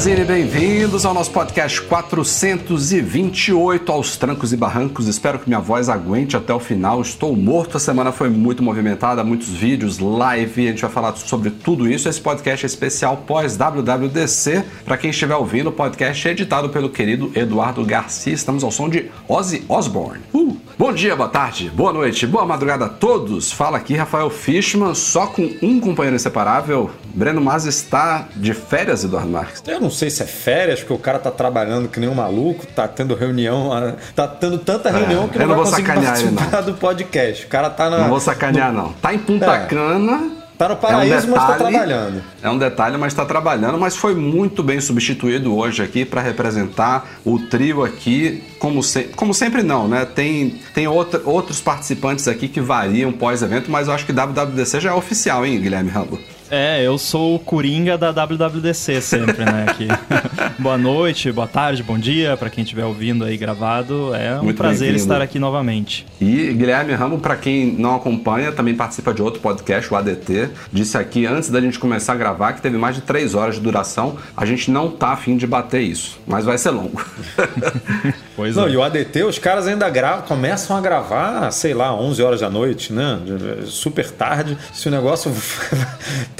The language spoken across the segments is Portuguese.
Mac Magazine, bem-vindos ao nosso podcast 428 aos trancos e barrancos. Espero que minha voz aguente até o final. Estou morto, a semana foi muito movimentada, muitos vídeos, live, a gente vai falar sobre tudo isso. Esse podcast é especial pós WWDC. Para quem estiver ouvindo, o podcast é editado pelo querido Eduardo Garcia. Estamos ao som de Ozzy Osbourne. Uh! Bom dia, boa tarde, boa noite, boa madrugada a todos. Fala aqui Rafael Fishman, só com um companheiro inseparável. Breno Mas está de férias, Eduardo Marques. Eu não sei se é férias, porque o cara tá trabalhando que nem um maluco, tá tendo reunião, ah, tá tendo tanta reunião que É, eu não, não vai vou conseguir sacanear ele, participar do podcast. O cara tá na. Não vou sacanear, não. Tá em Punta É. Cana. Tá no paraíso, mas tá detalhe- trabalhando. É um detalhe, mas está trabalhando, mas foi muito bem substituído hoje aqui para representar o trio aqui, como, se- como sempre não, né? Tem, tem outra- outros participantes aqui que variam pós-evento, mas eu acho que WWDC já é oficial, hein, Guilherme Rambo? É, eu sou o Coringa da WWDC sempre, né? Aqui. boa noite, boa tarde, bom dia pra quem estiver ouvindo aí gravado. É um Muito prazer bem-vindo. estar aqui novamente. E Guilherme Ramo, para quem não acompanha, também participa de outro podcast, o ADT. Disse aqui antes da gente começar a gravar que teve mais de três horas de duração. A gente não tá afim de bater isso, mas vai ser longo. Pois Não, é. e o ADT, os caras ainda gravam, começam a gravar, sei lá, 11 horas da noite, né? Super tarde. Se o negócio.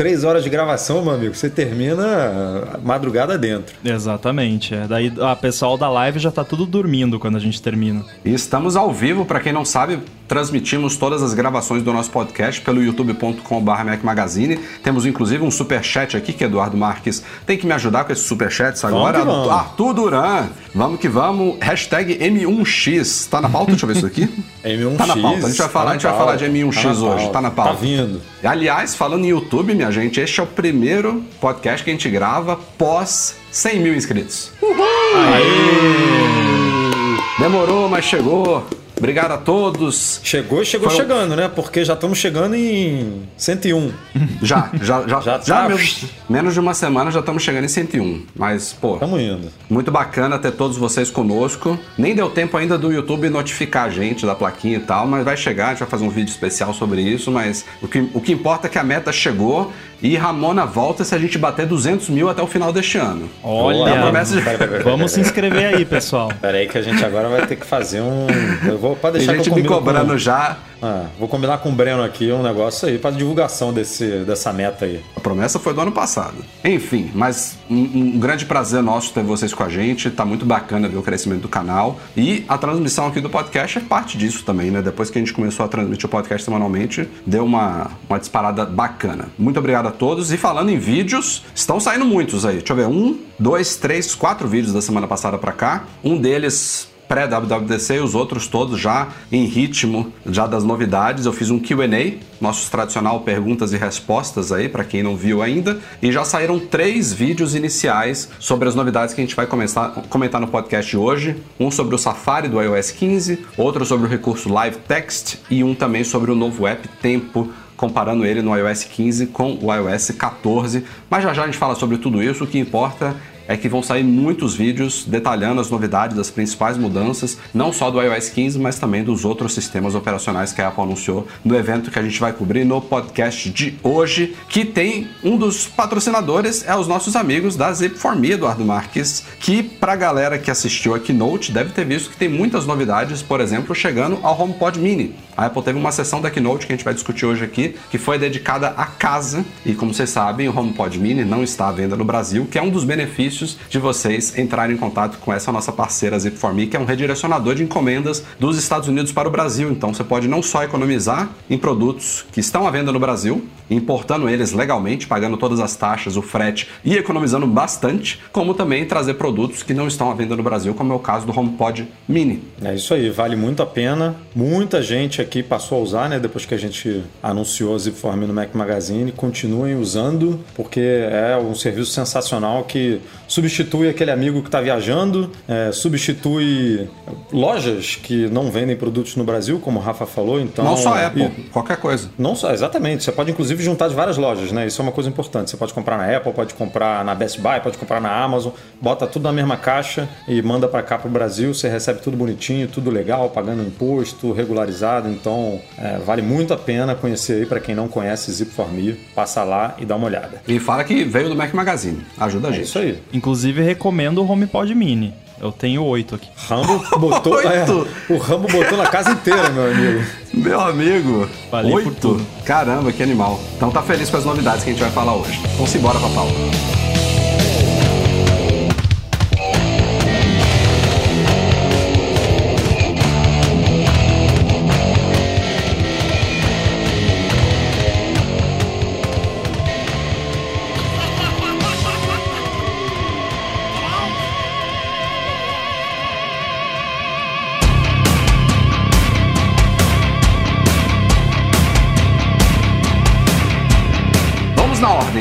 3 horas de gravação, meu amigo, você termina madrugada dentro. Exatamente. É. Daí a pessoal da live já tá tudo dormindo quando a gente termina. E estamos ao vivo, para quem não sabe, transmitimos todas as gravações do nosso podcast pelo youtube.com.br Mac Magazine. Temos inclusive um super chat aqui que Eduardo Marques tem que me ajudar com esses super chats agora. que vamos. Arthur Duran, vamos que vamos. Hashtag M1X. Tá na pauta? Deixa eu ver isso aqui. M1X. Tá na pauta. A gente vai falar, tá a gente na vai falar de pauta, M1X tá hoje. Tá na pauta. Tá vindo. Aliás, falando em YouTube, minha gente, este é o primeiro podcast que a gente grava pós 100 mil inscritos. Demorou, mas chegou. Obrigado a todos. Chegou, chegou Foi um- chegando, né? Porque já estamos chegando em 101. Já, já, já, Já já, tá. menos, menos de uma semana já estamos chegando em 101. Mas, pô, Estamos indo. muito bacana ter todos vocês conosco. Nem deu tempo ainda do YouTube notificar a gente da plaquinha e tal, mas vai chegar, a gente vai fazer um vídeo especial sobre isso. Mas o que, o que importa é que a meta chegou e Ramona volta se a gente bater 200 mil até o final deste ano. Olha, É a promessa de... Pera, pera, pera, vamos se inscrever aí, pessoal. Pera aí que a gente agora vai ter que fazer um. Eu vou pode Tem deixar gente que eu me cobrando com... já. Ah, vou combinar com o Breno aqui um negócio aí para divulgação desse, dessa meta aí. A promessa foi do ano passado. Enfim, mas um, um grande prazer nosso ter vocês com a gente. Tá muito bacana ver o crescimento do canal. E a transmissão aqui do podcast é parte disso também, né? Depois que a gente começou a transmitir o podcast semanalmente, deu uma, uma disparada bacana. Muito obrigado a todos. E falando em vídeos, estão saindo muitos aí. Deixa eu ver. Um, dois, três, quatro vídeos da semana passada pra cá. Um deles pré-WWDC e os outros todos já em ritmo já das novidades. Eu fiz um Q&A, nosso tradicional perguntas e respostas aí para quem não viu ainda, e já saíram três vídeos iniciais sobre as novidades que a gente vai começar, comentar no podcast de hoje. Um sobre o Safari do iOS 15, outro sobre o recurso Live Text e um também sobre o novo app Tempo comparando ele no iOS 15 com o iOS 14. Mas já já a gente fala sobre tudo isso. O que importa é que vão sair muitos vídeos detalhando as novidades, as principais mudanças, não só do iOS 15, mas também dos outros sistemas operacionais que a Apple anunciou no evento que a gente vai cobrir no podcast de hoje, que tem um dos patrocinadores, é os nossos amigos da Zip4Me, Eduardo Marques, que pra galera que assistiu a Keynote deve ter visto que tem muitas novidades, por exemplo, chegando ao HomePod Mini. A Apple teve uma sessão da Keynote que a gente vai discutir hoje aqui, que foi dedicada à casa, e como vocês sabem, o HomePod Mini não está à venda no Brasil, que é um dos benefícios de vocês entrarem em contato com essa nossa parceira Zip4Me, que é um redirecionador de encomendas dos Estados Unidos para o Brasil. Então você pode não só economizar em produtos que estão à venda no Brasil, importando eles legalmente, pagando todas as taxas, o frete e economizando bastante, como também trazer produtos que não estão à venda no Brasil, como é o caso do HomePod Mini. É isso aí, vale muito a pena. Muita gente aqui passou a usar, né? Depois que a gente anunciou a Zipform no Mac Magazine, continuem usando, porque é um serviço sensacional que substitui aquele amigo que está viajando, é, substitui lojas que não vendem produtos no Brasil, como o Rafa falou. Então, não só Apple, e, qualquer coisa. Não só, exatamente. Você pode inclusive juntar de várias lojas, né? Isso é uma coisa importante. Você pode comprar na Apple, pode comprar na Best Buy, pode comprar na Amazon, bota tudo na mesma caixa e manda para cá para o Brasil. Você recebe tudo bonitinho, tudo legal, pagando imposto, regularizado. Então, é, vale muito a pena conhecer aí para quem não conhece Zip4Me, passa lá e dá uma olhada. E fala que veio do Mac Magazine. Ajuda a é gente. isso aí. Inclusive, recomendo o HomePod Mini. Eu tenho oito aqui. Rambo botou. é, o Rambo botou na casa inteira, meu amigo. Meu amigo. Valeu oito? Caramba, que animal. Então tá feliz com as novidades que a gente vai falar hoje. Vamos embora com a Paula.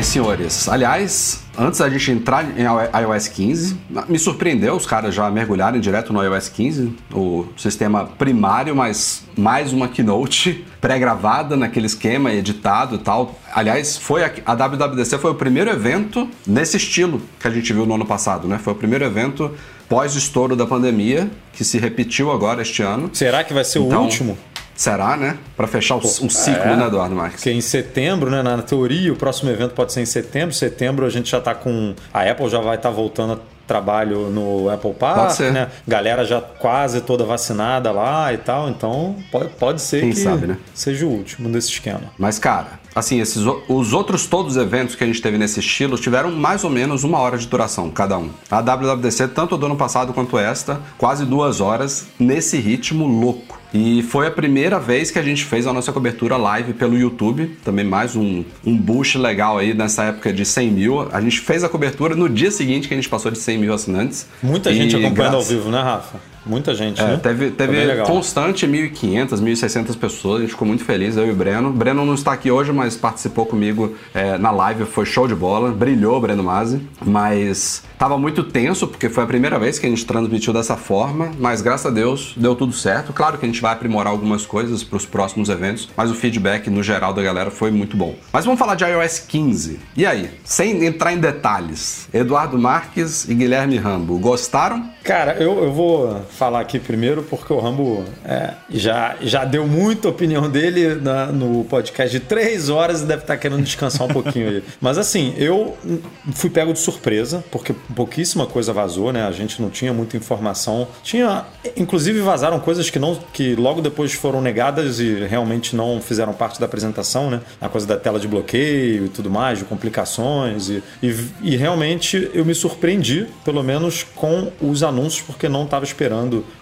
Senhores. Aliás, antes da gente entrar em iOS 15, me surpreendeu os caras já mergulharem direto no iOS 15, o sistema primário, mas mais uma keynote pré-gravada naquele esquema, editado e tal. Aliás, foi a, a WWDC foi o primeiro evento nesse estilo que a gente viu no ano passado, né? Foi o primeiro evento pós estouro da pandemia que se repetiu agora este ano. Será que vai ser então, o último? Será, né? Para fechar um ciclo, é, né, Eduardo Marques? Porque em setembro, né? Na teoria, o próximo evento pode ser em setembro. Setembro a gente já está com. A Apple já vai estar tá voltando a trabalho no Apple Park, né? Galera já quase toda vacinada lá e tal. Então pode, pode ser Quem que sabe, né? seja o último desse esquema. Mas, cara, assim, esses, os outros todos os eventos que a gente teve nesse estilo tiveram mais ou menos uma hora de duração, cada um. A WWDC, tanto do ano passado quanto esta, quase duas horas, nesse ritmo louco. E foi a primeira vez que a gente fez a nossa cobertura live pelo YouTube. Também mais um, um boost legal aí nessa época de 100 mil. A gente fez a cobertura no dia seguinte que a gente passou de 100 mil assinantes. Muita gente acompanhando graças... ao vivo, né, Rafa? Muita gente, é, né? Teve, teve constante 1.500, 1.600 pessoas, a gente ficou muito feliz, eu e o Breno. O Breno não está aqui hoje, mas participou comigo é, na live, foi show de bola, brilhou o Breno Mazzi, mas Tava muito tenso, porque foi a primeira vez que a gente transmitiu dessa forma, mas graças a Deus deu tudo certo. Claro que a gente vai aprimorar algumas coisas para os próximos eventos, mas o feedback no geral da galera foi muito bom. Mas vamos falar de iOS 15. E aí, sem entrar em detalhes, Eduardo Marques e Guilherme Rambo, gostaram? Cara, eu, eu vou falar aqui primeiro porque o Rambo é, já, já deu muita opinião dele na, no podcast de três horas e deve estar querendo descansar um pouquinho aí. Mas assim, eu fui pego de surpresa, porque pouquíssima coisa vazou, né? A gente não tinha muita informação. Tinha, inclusive vazaram coisas que não que logo depois foram negadas e realmente não fizeram parte da apresentação, né? A coisa da tela de bloqueio e tudo mais, de complicações e, e, e realmente eu me surpreendi, pelo menos com os anúncios, porque não estava esperando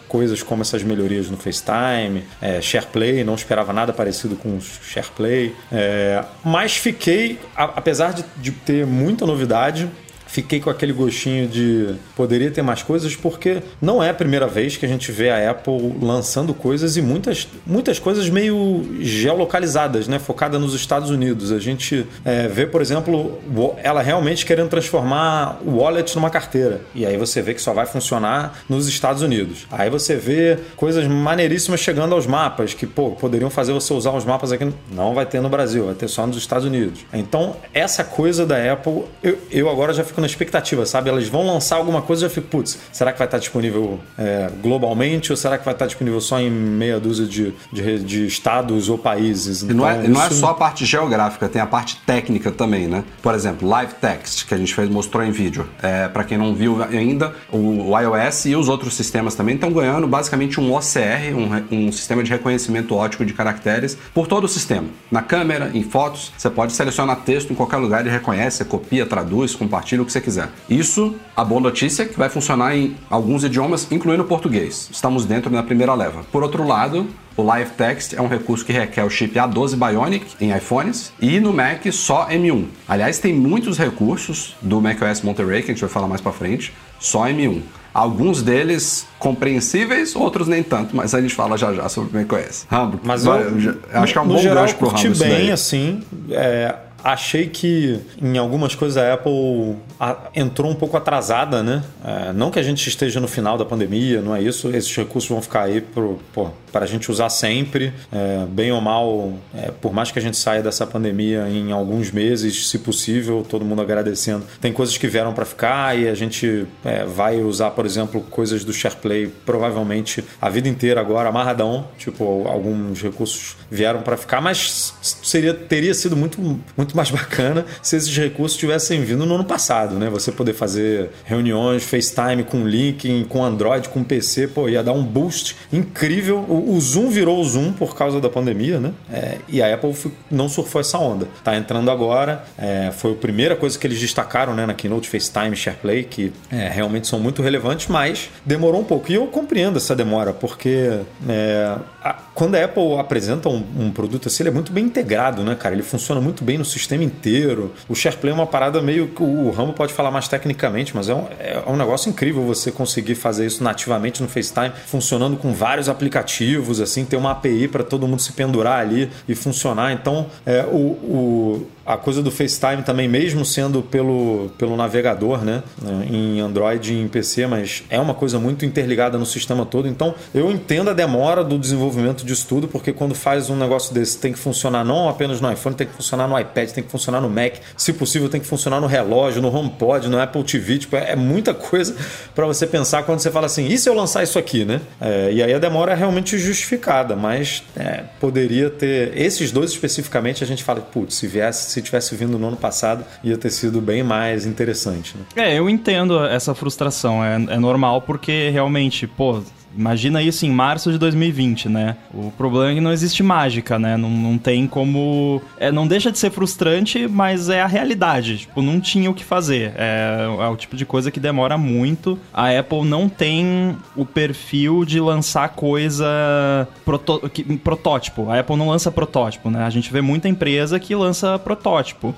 coisas como essas melhorias no FaceTime, é, SharePlay, não esperava nada parecido com o SharePlay. É, mas fiquei, a, apesar de, de ter muita novidade, fiquei com aquele gostinho de poderia ter mais coisas, porque não é a primeira vez que a gente vê a Apple lançando coisas e muitas, muitas coisas meio geolocalizadas, né? Focada nos Estados Unidos. A gente é, vê, por exemplo, ela realmente querendo transformar o wallet numa carteira. E aí você vê que só vai funcionar nos Estados Unidos. Aí você vê coisas maneiríssimas chegando aos mapas, que pô, poderiam fazer você usar os mapas aqui. Não vai ter no Brasil, vai ter só nos Estados Unidos. Então, essa coisa da Apple, eu, eu agora já fico fico na expectativa, sabe? Elas vão lançar alguma coisa e eu fico, putz, será que vai estar disponível é, globalmente ou será que vai estar disponível só em meia dúzia de, de, de estados ou países? Então, e não é, não é só a parte geográfica, tem a parte técnica também, né? Por exemplo, Live Text, que a gente fez, mostrou em vídeo. É, Para quem não viu ainda, o, o, iOS e os outros sistemas também estão ganhando basicamente um OCR, um, um sistema de reconhecimento ótico de caracteres, por todo o sistema. Na câmera, em fotos, você pode selecionar texto em qualquer lugar, ele reconhece, copia, traduz, compartilha, que você quiser. Isso, a boa notícia é que vai funcionar em alguns idiomas, incluindo o português. Estamos dentro da primeira leva. Por outro lado, o Live Text é um recurso que requer o chip A12 Bionic em iPhones e no Mac só M1. Aliás, tem muitos recursos do macOS Monterey que a gente vai falar mais para frente, só M1. Alguns deles compreensíveis, outros nem tanto, mas a gente fala já já sobre o macOS. Rambo, mas eu, eu, acho que é um bom geral, gancho pro Rambo bem, assim, é, achei que em algumas coisas a Apple entrou um pouco atrasada, né? É, não que a gente esteja no final da pandemia, não é isso. Esses recursos vão ficar aí para a gente usar sempre, é, bem ou mal, é, por mais que a gente saia dessa pandemia em alguns meses, se possível, todo mundo agradecendo. Tem coisas que vieram para ficar e a gente é, vai usar, por exemplo, coisas do SharePlay provavelmente a vida inteira agora, amarradão. Tipo, alguns recursos vieram para ficar, mas seria, teria sido muito, muito mais bacana se esses recursos tivessem vindo no ano passado, né? Você poder fazer reuniões, FaceTime com link, com Android, com PC, pô, ia dar um boost incrível. O, o Zoom virou o Zoom por causa da pandemia, né? É, e a Apple não surfou essa onda. Tá entrando agora, é, foi a primeira coisa que eles destacaram, né, na Keynote FaceTime, SharePlay, que é, realmente são muito relevantes, mas demorou um pouco. E eu compreendo essa demora, porque é, quando a Apple apresenta um, um produto assim, ele é muito bem integrado, né, cara? Ele funciona muito bem no sistema inteiro. O SharePlay é uma parada meio que o Ramo pode falar mais tecnicamente, mas é um, é um negócio incrível você conseguir fazer isso nativamente no FaceTime, funcionando com vários aplicativos, assim, ter uma API para todo mundo se pendurar ali e funcionar. Então, é, o, o a coisa do FaceTime também, mesmo sendo pelo, pelo navegador, né? Em Android e em PC, mas é uma coisa muito interligada no sistema todo. Então, eu entendo a demora do desenvolvimento disso tudo, porque quando faz um negócio desse, tem que funcionar não apenas no iPhone, tem que funcionar no iPad, tem que funcionar no Mac, se possível, tem que funcionar no relógio, no HomePod, no Apple TV. Tipo, é, é muita coisa para você pensar quando você fala assim, e se eu lançar isso aqui, né? É, e aí a demora é realmente justificada, mas é, poderia ter. Esses dois especificamente, a gente fala, putz, se viesse se tivesse vindo no ano passado, ia ter sido bem mais interessante. Né? É, eu entendo essa frustração. É, é normal porque realmente, pô, Imagina isso em março de 2020, né? O problema é que não existe mágica, né? Não, não tem como. É, não deixa de ser frustrante, mas é a realidade. Tipo, não tinha o que fazer. É, é o tipo de coisa que demora muito. A Apple não tem o perfil de lançar coisa proto... que, protótipo. A Apple não lança protótipo, né? A gente vê muita empresa que lança protótipo.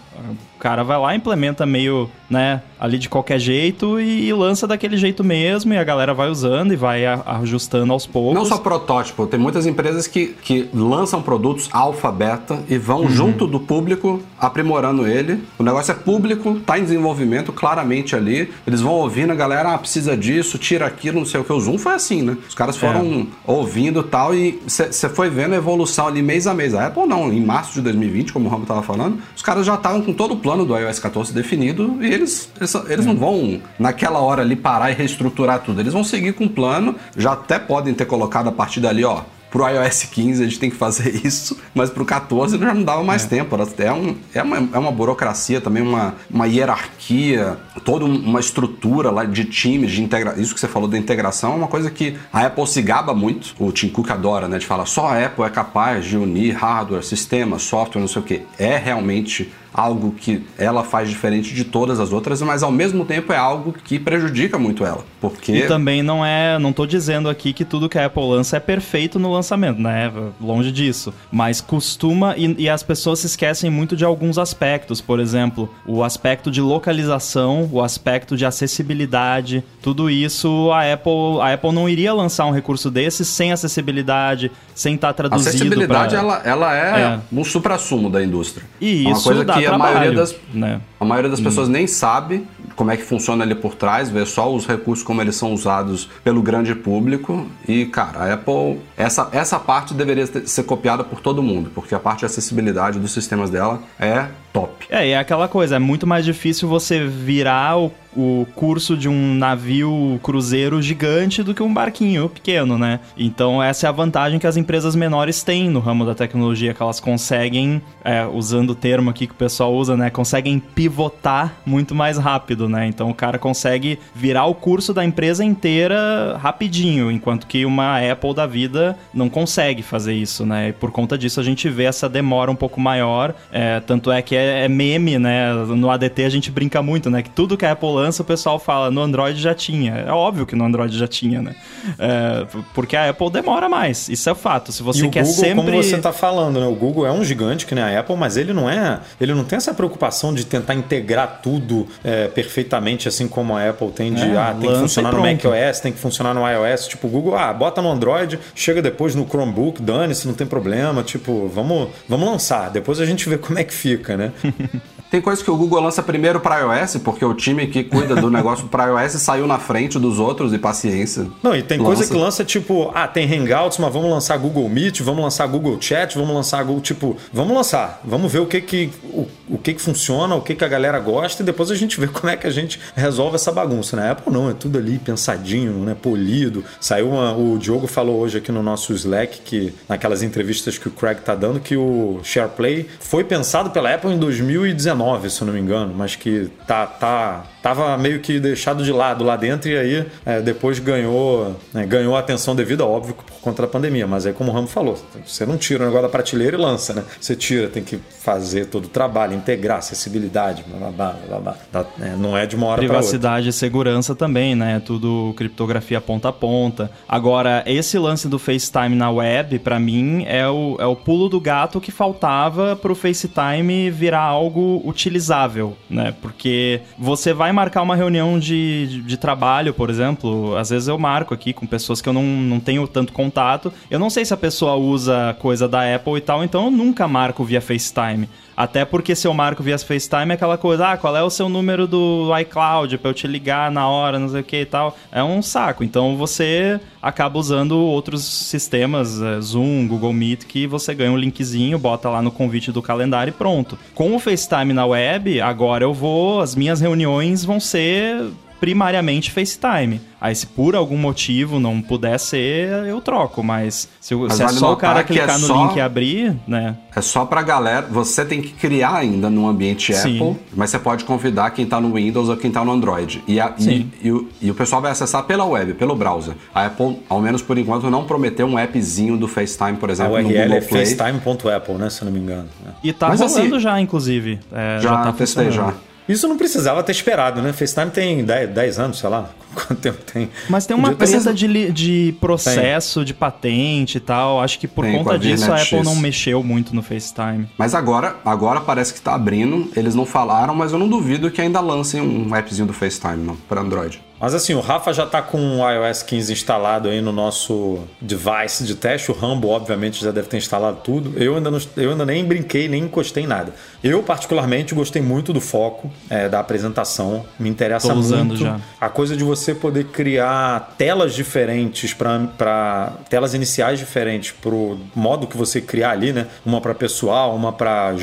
O cara vai lá, implementa meio, né, ali de qualquer jeito e, e lança daquele jeito mesmo, e a galera vai usando e vai ajustando aos poucos. Não só protótipo, tem muitas empresas que, que lançam produtos alfa, beta e vão uhum. junto do público aprimorando ele. O negócio é público, tá em desenvolvimento claramente ali. Eles vão ouvindo a galera, ah, precisa disso, tira aquilo, não sei o que. O Zoom foi assim, né? Os caras foram é. ouvindo tal e você foi vendo a evolução ali mês a mês. A Apple não, em março de 2020, como o Rambo tava falando, os caras já estavam com todo o plano do iOS 14 definido e eles, eles, eles não vão, naquela hora ali, parar e reestruturar tudo. Eles vão seguir com o plano, já até podem ter colocado a partir dali, ó, pro iOS 15 a gente tem que fazer isso, mas pro 14 já não dava mais é. tempo. É, um, é, uma, é uma burocracia também, uma, uma hierarquia, toda uma estrutura lá de times, de integração. Isso que você falou da integração é uma coisa que a Apple se gaba muito, o Tim Cook adora, né? De falar só a Apple é capaz de unir hardware, sistema, software, não sei o que. É realmente algo que ela faz diferente de todas as outras, mas ao mesmo tempo é algo que prejudica muito ela, porque E também não é, não tô dizendo aqui que tudo que a Apple lança é perfeito no lançamento, né? Longe disso, mas costuma e, e as pessoas se esquecem muito de alguns aspectos, por exemplo, o aspecto de localização, o aspecto de acessibilidade, tudo isso a Apple, a Apple não iria lançar um recurso desse sem acessibilidade, sem estar tá traduzido Acessibilidade pra... ela, ela é, é. um supra-sumo da indústria. E é uma coisa que trabalho, a maioria das, né? a maioria das pessoas hum. nem sabe como é que funciona ali por trás, vê só os recursos como eles são usados pelo grande público. E, cara, a Apple, essa, essa parte deveria ser copiada por todo mundo, porque a parte de acessibilidade dos sistemas dela é top. É, e é aquela coisa, é muito mais difícil você virar o o curso de um navio cruzeiro gigante do que um barquinho pequeno, né? Então essa é a vantagem que as empresas menores têm no ramo da tecnologia, que elas conseguem, é, usando o termo aqui que o pessoal usa, né? Conseguem pivotar muito mais rápido, né? Então o cara consegue virar o curso da empresa inteira rapidinho, enquanto que uma Apple da vida não consegue fazer isso, né? E por conta disso a gente vê essa demora um pouco maior. É, tanto é que é, é meme, né? No ADT a gente brinca muito, né? Que tudo que a Apple lança o pessoal fala no Android já tinha. É óbvio que no Android já tinha, né? É, porque a Apple demora mais. Isso é fato. Se você e quer Google, sempre. Como você está falando, né? O Google é um gigante que nem a Apple, mas ele não é. Ele não tem essa preocupação de tentar integrar tudo é, perfeitamente, assim como a Apple tem de É, ah, tem que funcionar no macOS, tem que funcionar no iOS. Tipo, o Google, ah, bota no Android, chega depois no Chromebook, dane-se, não tem problema. Tipo, vamos, vamos lançar. Depois a gente vê como é que fica, né? né? Tem coisa que o Google lança primeiro para iOS, porque o time que cuida do negócio para iOS saiu na frente dos outros e paciência. Não, e tem coisa Lança. que lança tipo, ah, tem Hangouts, mas vamos lançar Google Meet, vamos lançar Google Chat, vamos lançar Google, tipo, vamos lançar, vamos ver o que que o, o que que funciona, o que que a galera gosta e depois a gente vê como é que a gente resolve essa bagunça. Na Apple não, é tudo ali pensadinho, né, polido. Saiu uma, o Diogo falou hoje aqui no nosso Slack que naquelas entrevistas que o Craig tá dando que o SharePlay foi pensado pela Apple em 2019, se eu não me engano, mas que tá tá tava meio que deixado de lado lá dentro e aí é, depois ganhou né, ganhou atenção devida, óbvio, por conta da pandemia. Mas aí, como o Ramo falou, você não tira o negócio da prateleira e lança, né? Você tira, tem que fazer todo o trabalho, integrar, acessibilidade, blá, blá, blá, blá, blá. É, não é de uma hora para outra. Privacidade e segurança também, né? Tudo criptografia ponta a ponta. Agora, esse lance do FaceTime na web, pra mim, é o, é o pulo do gato que faltava pro FaceTime virar algo utilizável, né? Porque você vai marcar uma reunião de, de, de trabalho, por exemplo, às vezes eu marco aqui com pessoas que eu não, não tenho tanto contato. Eu não sei se a pessoa usa coisa da Apple e tal, então eu nunca marco via FaceTime. Até porque se eu marco via FaceTime é aquela coisa, ah, qual é o seu número do iCloud pra eu te ligar na hora, não sei o que e tal. É um saco. Então você acaba usando outros sistemas, é, Zoom, Google Meet, que você ganha um linkzinho, bota lá no convite do calendário e pronto. Com o FaceTime na web, agora eu vou, as minhas reuniões vão ser primariamente FaceTime. Aí se por algum motivo não puder ser, eu troco, mas se, Mas se é vale só o cara que clicar é no só- link e abrir, né? É só pra galera. Você tem que criar ainda num ambiente Sim. Apple, mas você pode convidar quem tá no Windows ou quem tá no Android. E, a- e- e o, e o pessoal vai acessar pela web, pelo browser. A Apple, ao menos por enquanto, não prometeu um appzinho do FaceTime, por A exemplo, no URL é Google Play. facetime.apple, né? Se eu não me engano. E tá Mas, rolando assim, já, inclusive. É, Já, tá testei já. Isso não precisava ter esperado, né? FaceTime tem 10, 10 anos, sei lá. Quanto tempo tem? Mas tem uma presa de, de processo, de patente e tal. Acho que por Tem, conta a disso a Apple X. não mexeu muito no FaceTime. Mas agora, agora parece que tá abrindo. Eles não falaram, mas eu não duvido que ainda lancem um appzinho do FaceTime, não, para Android. Mas assim, o Rafa já tá com o iOS 15 instalado aí no nosso device de teste. O Rambo, obviamente, já deve ter instalado tudo. Eu ainda, não, eu ainda nem brinquei, nem encostei em nada. Eu, particularmente, gostei muito do foco é, da apresentação. Me interessa Tô usando muito já. a coisa de você poder criar telas diferentes para telas iniciais diferentes pro modo que você criar ali, né? Uma para pessoal, uma para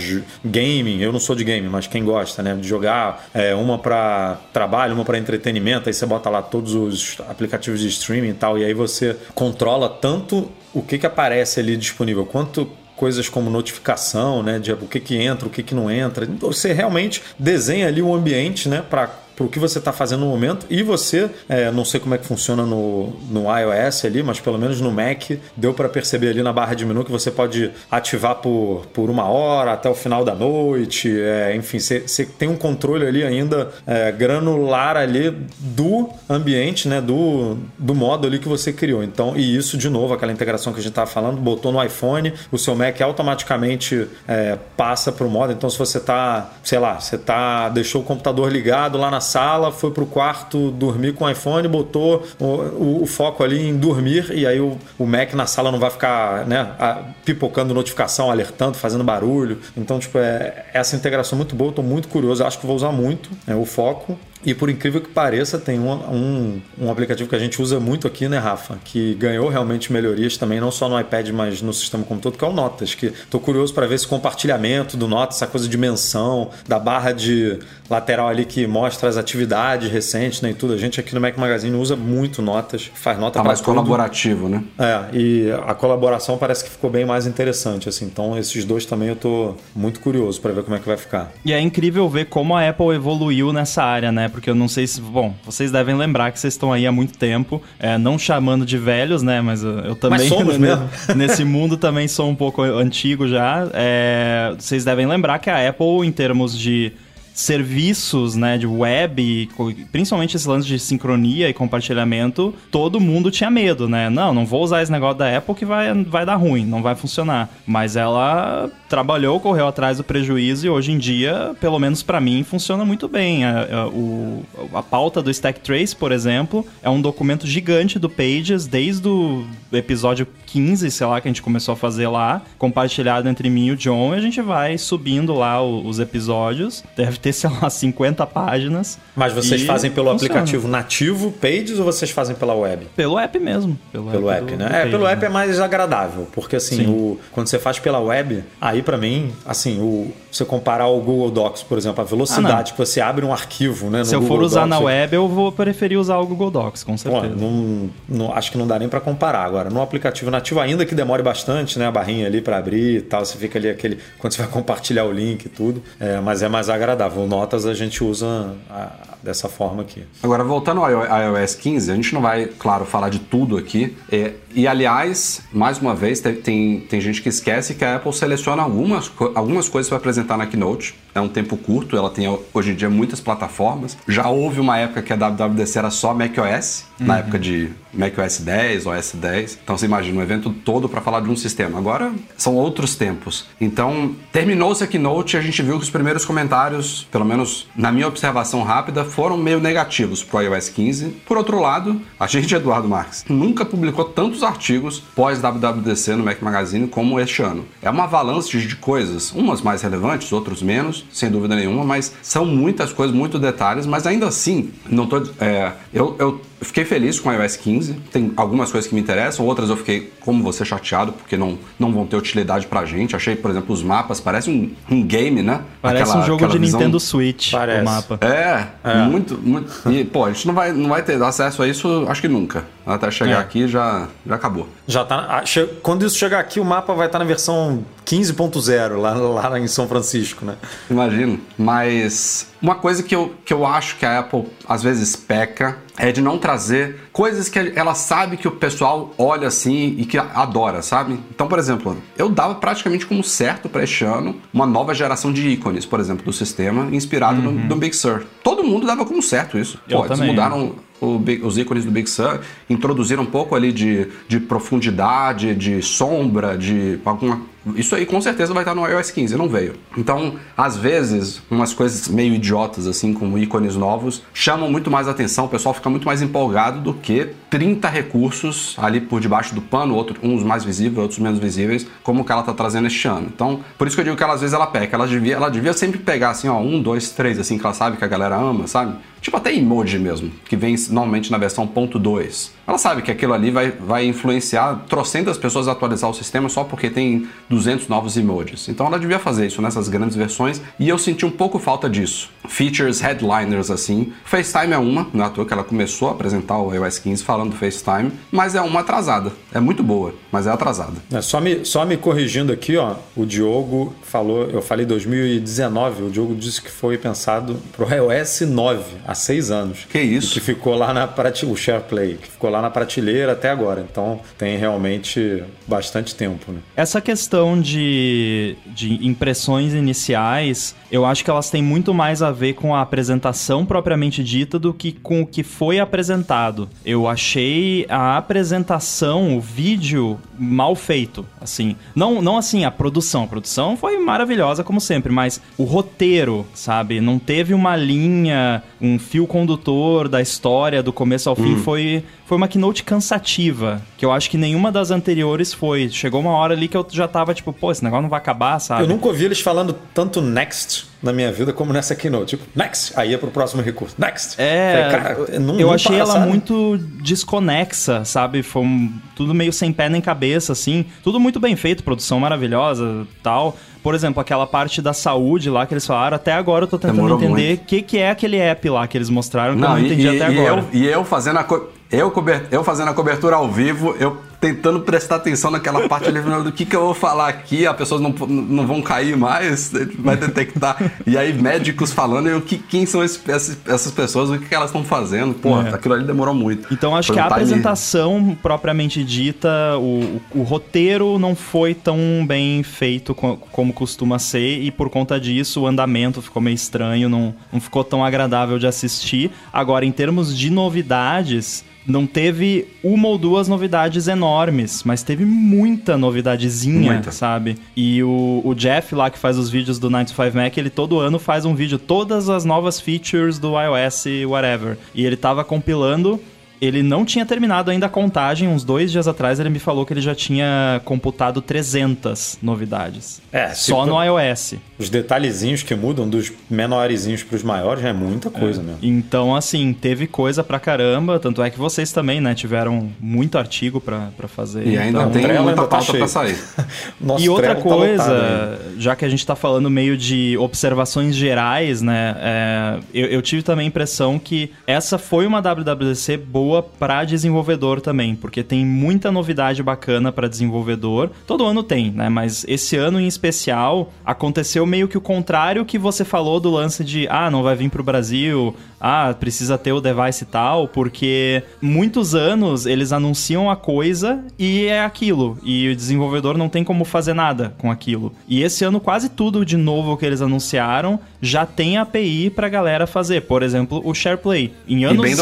gaming. Eu não sou de game, mas quem gosta, né? De jogar, é, uma para trabalho, uma para entretenimento. Aí você bota lá todos os aplicativos de streaming e tal, e aí você controla tanto o que que aparece ali disponível quanto coisas como notificação, né, de o que que entra, o que que não entra. Então, Você realmente desenha ali o ambiente, né, para para o que você está fazendo no momento e você, é, não sei como é que funciona no, no iOS ali, mas pelo menos no Mac deu para perceber ali na barra de menu que você pode ativar por, por uma hora até o final da noite, é, enfim, você, tem um controle ali ainda é, granular ali do ambiente, né, do, do modo ali que você criou. Então, e isso de novo, aquela integração que a gente estava falando, botou no iPhone, o seu Mac automaticamente é, passa para o modo. Então, se você tá, sei lá, você tá deixou o computador ligado lá na sala, foi pro quarto dormir com o iPhone, botou o, o- o foco ali em dormir e aí o, o Mac na sala não vai ficar, né, a- pipocando notificação, alertando, fazendo barulho. Então, tipo, é essa integração muito boa, eu tô muito curioso, acho que vou usar muito é, o foco. E por incrível que pareça, tem um, um, um, aplicativo que a gente usa muito aqui, né, Rafa? Que ganhou realmente melhorias também, não só no iPad, mas no sistema como todo, que é o Notas. Que tô curioso para ver esse compartilhamento do Notas, essa coisa de menção, da barra de lateral ali que mostra as atividades recentes né, e tudo. A gente aqui no Mac Magazine usa muito Notas, faz nota tá mais tudo. colaborativo, né? É, e a colaboração parece que ficou bem mais interessante, assim. Então, esses dois também eu tô muito curioso para ver como é que vai ficar. E é incrível ver como a Apple evoluiu nessa área, né? Porque eu não sei se. Bom, vocês devem lembrar que vocês estão aí há muito tempo, é, não chamando de velhos, né? Mas eu, eu também. Mas somos mesmo. nesse mundo também sou um pouco antigo já. É, vocês devem lembrar que a Apple, em termos de serviços, né, de web, principalmente esse lance de sincronia e compartilhamento, todo mundo tinha medo, né? Não, não vou usar esse negócio da Apple que vai, vai dar ruim, não vai funcionar. Mas ela trabalhou, correu atrás do prejuízo e hoje em dia, pelo menos para mim, funciona muito bem. A, a, o, a pauta do Stack Trace, por exemplo, é um documento gigante do Pages desde o episódio 15, sei lá, que a gente começou a fazer lá, compartilhado entre mim e o John, e a gente vai subindo lá os episódios. Deve ter, sei lá, 50 páginas. Mas vocês fazem pelo funciona. aplicativo nativo Pages ou vocês fazem pela web? Pelo app mesmo. Pelo, pelo app, app do, né? Do é, pelo app né? é mais agradável, porque assim, o, quando você faz pela web, aí para mim, assim, o, você comparar o Google Docs, por exemplo, a velocidade ah, que você abre um arquivo, né? Se eu Google for usar Docs, na web, eu vou preferir usar o Google Docs, com certeza. não, não, acho que não dá nem para comparar. Agora, no aplicativo nativo, ainda que demore bastante, né? A barrinha ali para abrir e tal, você fica ali aquele. Quando você vai compartilhar o link e tudo, é, mas é mais agradável. Notas a gente usa a, dessa forma aqui. Agora, voltando ao iOS 15, a gente não vai, claro, falar de tudo aqui. É, e aliás, mais uma vez, tem, tem, gente que esquece que a Apple seleciona algumas, algumas coisas para apresentar na Keynote. É um tempo curto, ela tem hoje em dia muitas plataformas. Já houve uma época que a WWDC era só macOS, uhum. na época de macOS 10, OS 10. Então você imagina um evento todo para falar de um sistema. Agora são outros tempos. Então, terminou-se a Keynote e a gente viu que os primeiros comentários, pelo menos na minha observação rápida, foram meio negativos para o iOS 15. Por outro lado, a gente, Eduardo Marques, nunca publicou tantos artigos pós-WWDC no Mac Magazine como este ano. É uma avalanche de coisas, umas mais relevantes, outros menos, sem dúvida nenhuma, mas são muitas coisas, muitos detalhes, mas ainda assim, não tô, é, eu, eu fiquei feliz com o iOS 15. Tem algumas coisas que me interessam, outras eu fiquei, como você, chateado, porque não, não vão ter utilidade pra gente. Achei, por exemplo, os mapas, parece um, um game, né? Parece aquela, um jogo de visão... Nintendo Switch, parece. o mapa. É, é, muito, muito. E, pô, a gente não vai, não vai ter acesso a isso, acho que nunca. Até chegar é. aqui já, já acabou. Já tá. Quando isso chegar aqui, o mapa vai estar tá na versão 15.0 lá, lá em São Francisco, né? Imagino. Mas uma coisa que eu, que eu acho que a Apple às vezes peca é de não trazer coisas que ela sabe que o pessoal olha assim e que adora, sabe? Então, por exemplo, eu dava praticamente como certo para este ano uma nova geração de ícones, por exemplo, do sistema, inspirado uhum. no, no, Big Sur. Todo mundo dava como certo isso. Eu Pô, também. eles mudaram os ícones do Big Sur, introduziram um pouco ali de, de profundidade, de sombra, de alguma isso aí com certeza vai estar no iOS 15, não veio. Então, às vezes, umas coisas meio idiotas, assim, como ícones novos, chamam muito mais atenção, o pessoal fica muito mais empolgado do que 30 recursos ali por debaixo do pano, outro, uns mais visíveis, outros menos visíveis, como que ela está trazendo este ano. Então, por isso que eu digo que ela, às vezes ela peca, ela devia, ela devia sempre pegar assim, ó, um, dois, três, assim, que ela sabe que a galera ama, sabe? Tipo até emoji mesmo, que vem normalmente na versão ponto .2. Ela sabe que aquilo ali vai, vai influenciar trocentas pessoas a atualizar o sistema só porque tem 200 novos emojis. Então ela devia fazer isso nessas grandes versões e eu senti um pouco falta disso. Features, headliners assim. FaceTime é uma, não é à toa que ela começou a apresentar o iOS 15 falando do FaceTime, mas é uma atrasada. É muito boa, mas é atrasada. É, só, me, só me corrigindo aqui, ó, o Diogo falou, eu falei 2019, o Diogo disse que foi pensado pro iOS 9, a seis anos. Que isso? que ficou lá na prateleira, o SharePlay, que ficou lá na prateleira até agora. Então tem realmente bastante tempo. Né? Essa questão de, de impressões iniciais, eu acho que elas têm muito mais a ver com a apresentação propriamente dita do que com o que foi apresentado. Eu achei a apresentação, o vídeo mal feito, assim. Não, não assim a produção, a produção foi maravilhosa como sempre, mas o roteiro, sabe, não teve uma linha, um fio condutor da história do começo ao fim, hum. foi foi uma keynote cansativa, que eu acho que nenhuma das anteriores foi. Chegou uma hora ali que eu já tava tipo, pô, esse negócio não vai acabar, sabe? Eu nunca ouvi eles falando tanto next na minha vida como nessa keynote. Tipo, next! Aí ia pro próximo recurso. Next! É, Falei, cara, não- eu não achei para, ela sabe? muito desconexa, sabe? Foi um- tudo meio sem pé nem cabeça, assim. Tudo muito bem feito, produção maravilhosa tal. Por exemplo, aquela parte da saúde lá que eles falaram, até agora eu tô tentando Demorou entender o que, que é aquele app lá que eles mostraram, que eu não entendi e- até e agora. eu, e eu fazendo a co- eu, eu fazendo a cobertura ao vivo, eu tentando prestar atenção naquela parte ali, do que, que eu vou falar aqui, as pessoas não, não vão cair mais, vai detectar. E aí, médicos falando, e o que, quem são esses- essas pessoas, o que, que elas estão fazendo. Pô, É. aquilo ali demorou muito. Então acho Foi que um a time- apresentação propriamente dita, o, o, o roteiro não foi tão bem feito co- como costuma ser, e por conta disso o andamento ficou meio estranho, não, não ficou tão agradável de assistir. Agora, em termos de novidades. Não teve uma ou duas novidades enormes, mas teve muita novidadezinha, Muita. sabe? E o, o Jeff lá que faz os vídeos do 9 to 5 Mac, ele todo ano faz um vídeo, todas as novas features do iOS e whatever. E ele tava compilando ele não tinha terminado ainda a contagem, uns dois dias atrás ele me falou que ele já tinha computado 300 novidades. É, Só no iOS. Os detalhezinhos que mudam dos menorzinhos pros maiores já é muita coisa mesmo. Então, assim, teve coisa pra caramba, tanto é que vocês também, né, tiveram muito artigo pra, pra fazer. E ainda então... tem muita ainda tá pauta cheio. pra sair. Nosso e outra tá lotado coisa, já que a gente tá falando meio de observações gerais, né? é, eu, eu tive também a impressão que essa foi uma WWDC boa pra desenvolvedor também, porque tem muita novidade bacana pra desenvolvedor. Todo ano tem, né? Mas esse ano em especial aconteceu meio que o contrário que você falou do lance de ah, não vai vir pro Brasil, ah, precisa ter o device e tal, porque muitos anos eles anunciam a coisa e é aquilo, e o desenvolvedor não tem como fazer nada com aquilo. E esse ano quase tudo de novo que eles anunciaram já tem API pra galera fazer. Por exemplo, o SharePlay. Em anos bem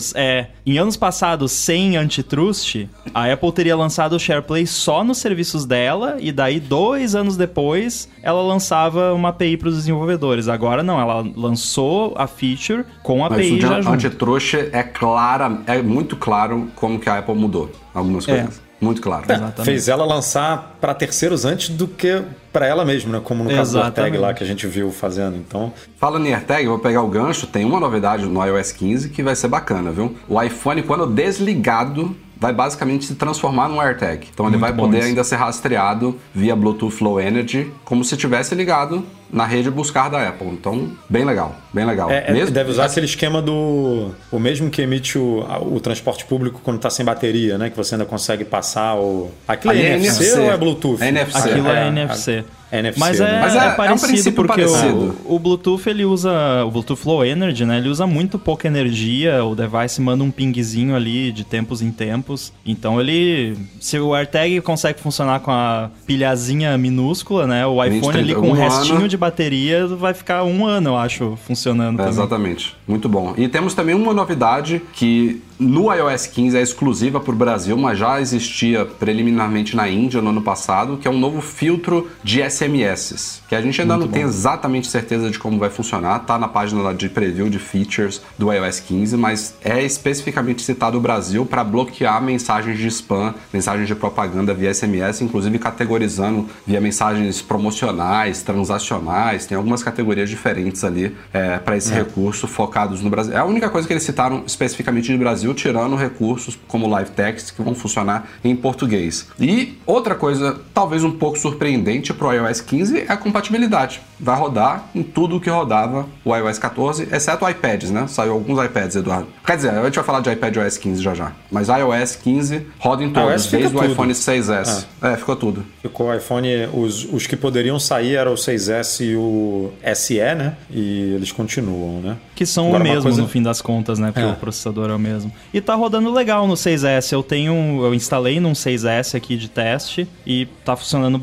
passados, é, em anos passados sem antitrust, a Apple teria lançado o SharePlay só nos serviços dela e daí dois anos depois ela lançava uma API para os desenvolvedores. Agora não, ela lançou a feature com a Mas API isso de já junto. antitruxa é clara, é muito claro como que a Apple mudou algumas É. Muito claro. Exatamente. Fez ela lançar para terceiros antes do que para ela mesma, né? Como no caso do. AirTag lá que a gente viu fazendo. Então, Falando em AirTag, eu vou pegar o gancho. Tem uma novidade no iOS 15 que vai ser bacana, viu? O iPhone, quando desligado, vai basicamente se transformar num AirTag. Então ele Muito vai bom poder isso. ainda ser rastreado via Bluetooth Low Energy, como se tivesse ligado na rede buscar da Apple. Então, bem legal, bem legal. é, é, Mesmo- deve usar aquele esquema do. O mesmo que emite o, o transporte público quando tá sem bateria, né? Que você ainda consegue passar o. Aquilo é Ali é NFC, NFC. ou é Bluetooth? É NFC. Aquilo é, É, NFC. É NFC, Mas é, né? Mas é- é é um parecido porque parecido. O, o Bluetooth ele usa o Bluetooth Low Energy, né? Ele usa muito pouca energia, o device manda um pingzinho ali de tempos em tempos. Então ele, se o AirTag consegue funcionar com a pilhazinha minúscula, né? O 20, iPhone ali 30, com um um restinho ano. de bateria vai ficar um ano, eu acho, funcionando É, também. exatamente. Muito bom. E temos também uma novidade que no iOS 15 é exclusiva para o Brasil, mas já existia preliminarmente na Índia no ano passado, que é um novo filtro de SMS, que a gente ainda não tem exatamente certeza de como vai funcionar, tá na página lá de preview de features do iOS 15, mas é especificamente citado o Brasil para bloquear mensagens de spam, mensagens de propaganda via SMS, inclusive categorizando via mensagens promocionais, transacionais, tem algumas categorias diferentes ali para esse recurso focados no Brasil. É a única coisa que eles citaram especificamente de Brasil, tirando recursos como live text que vão funcionar em português. E outra coisa, talvez um pouco surpreendente para o iOS 15 é a compatibilidade. Vai rodar em tudo que rodava o iOS 14, exceto iPads, né? Saiu alguns iPads, Eduardo. Quer dizer, a gente vai falar de iPad iOS 15 já já. Mas iOS 15 roda em todos, desde o iPhone 6S. É, ficou tudo. Ficou o iPhone, os, os que poderiam sair eram o 6S e o SE, né? E eles continuam, né? Que são Agora, o mesmo coisa- no fim das contas, né? Porque É. o processador é o mesmo. E tá rodando legal no 6S. Eu tenho. Eu instalei num 6S aqui de teste e tá funcionando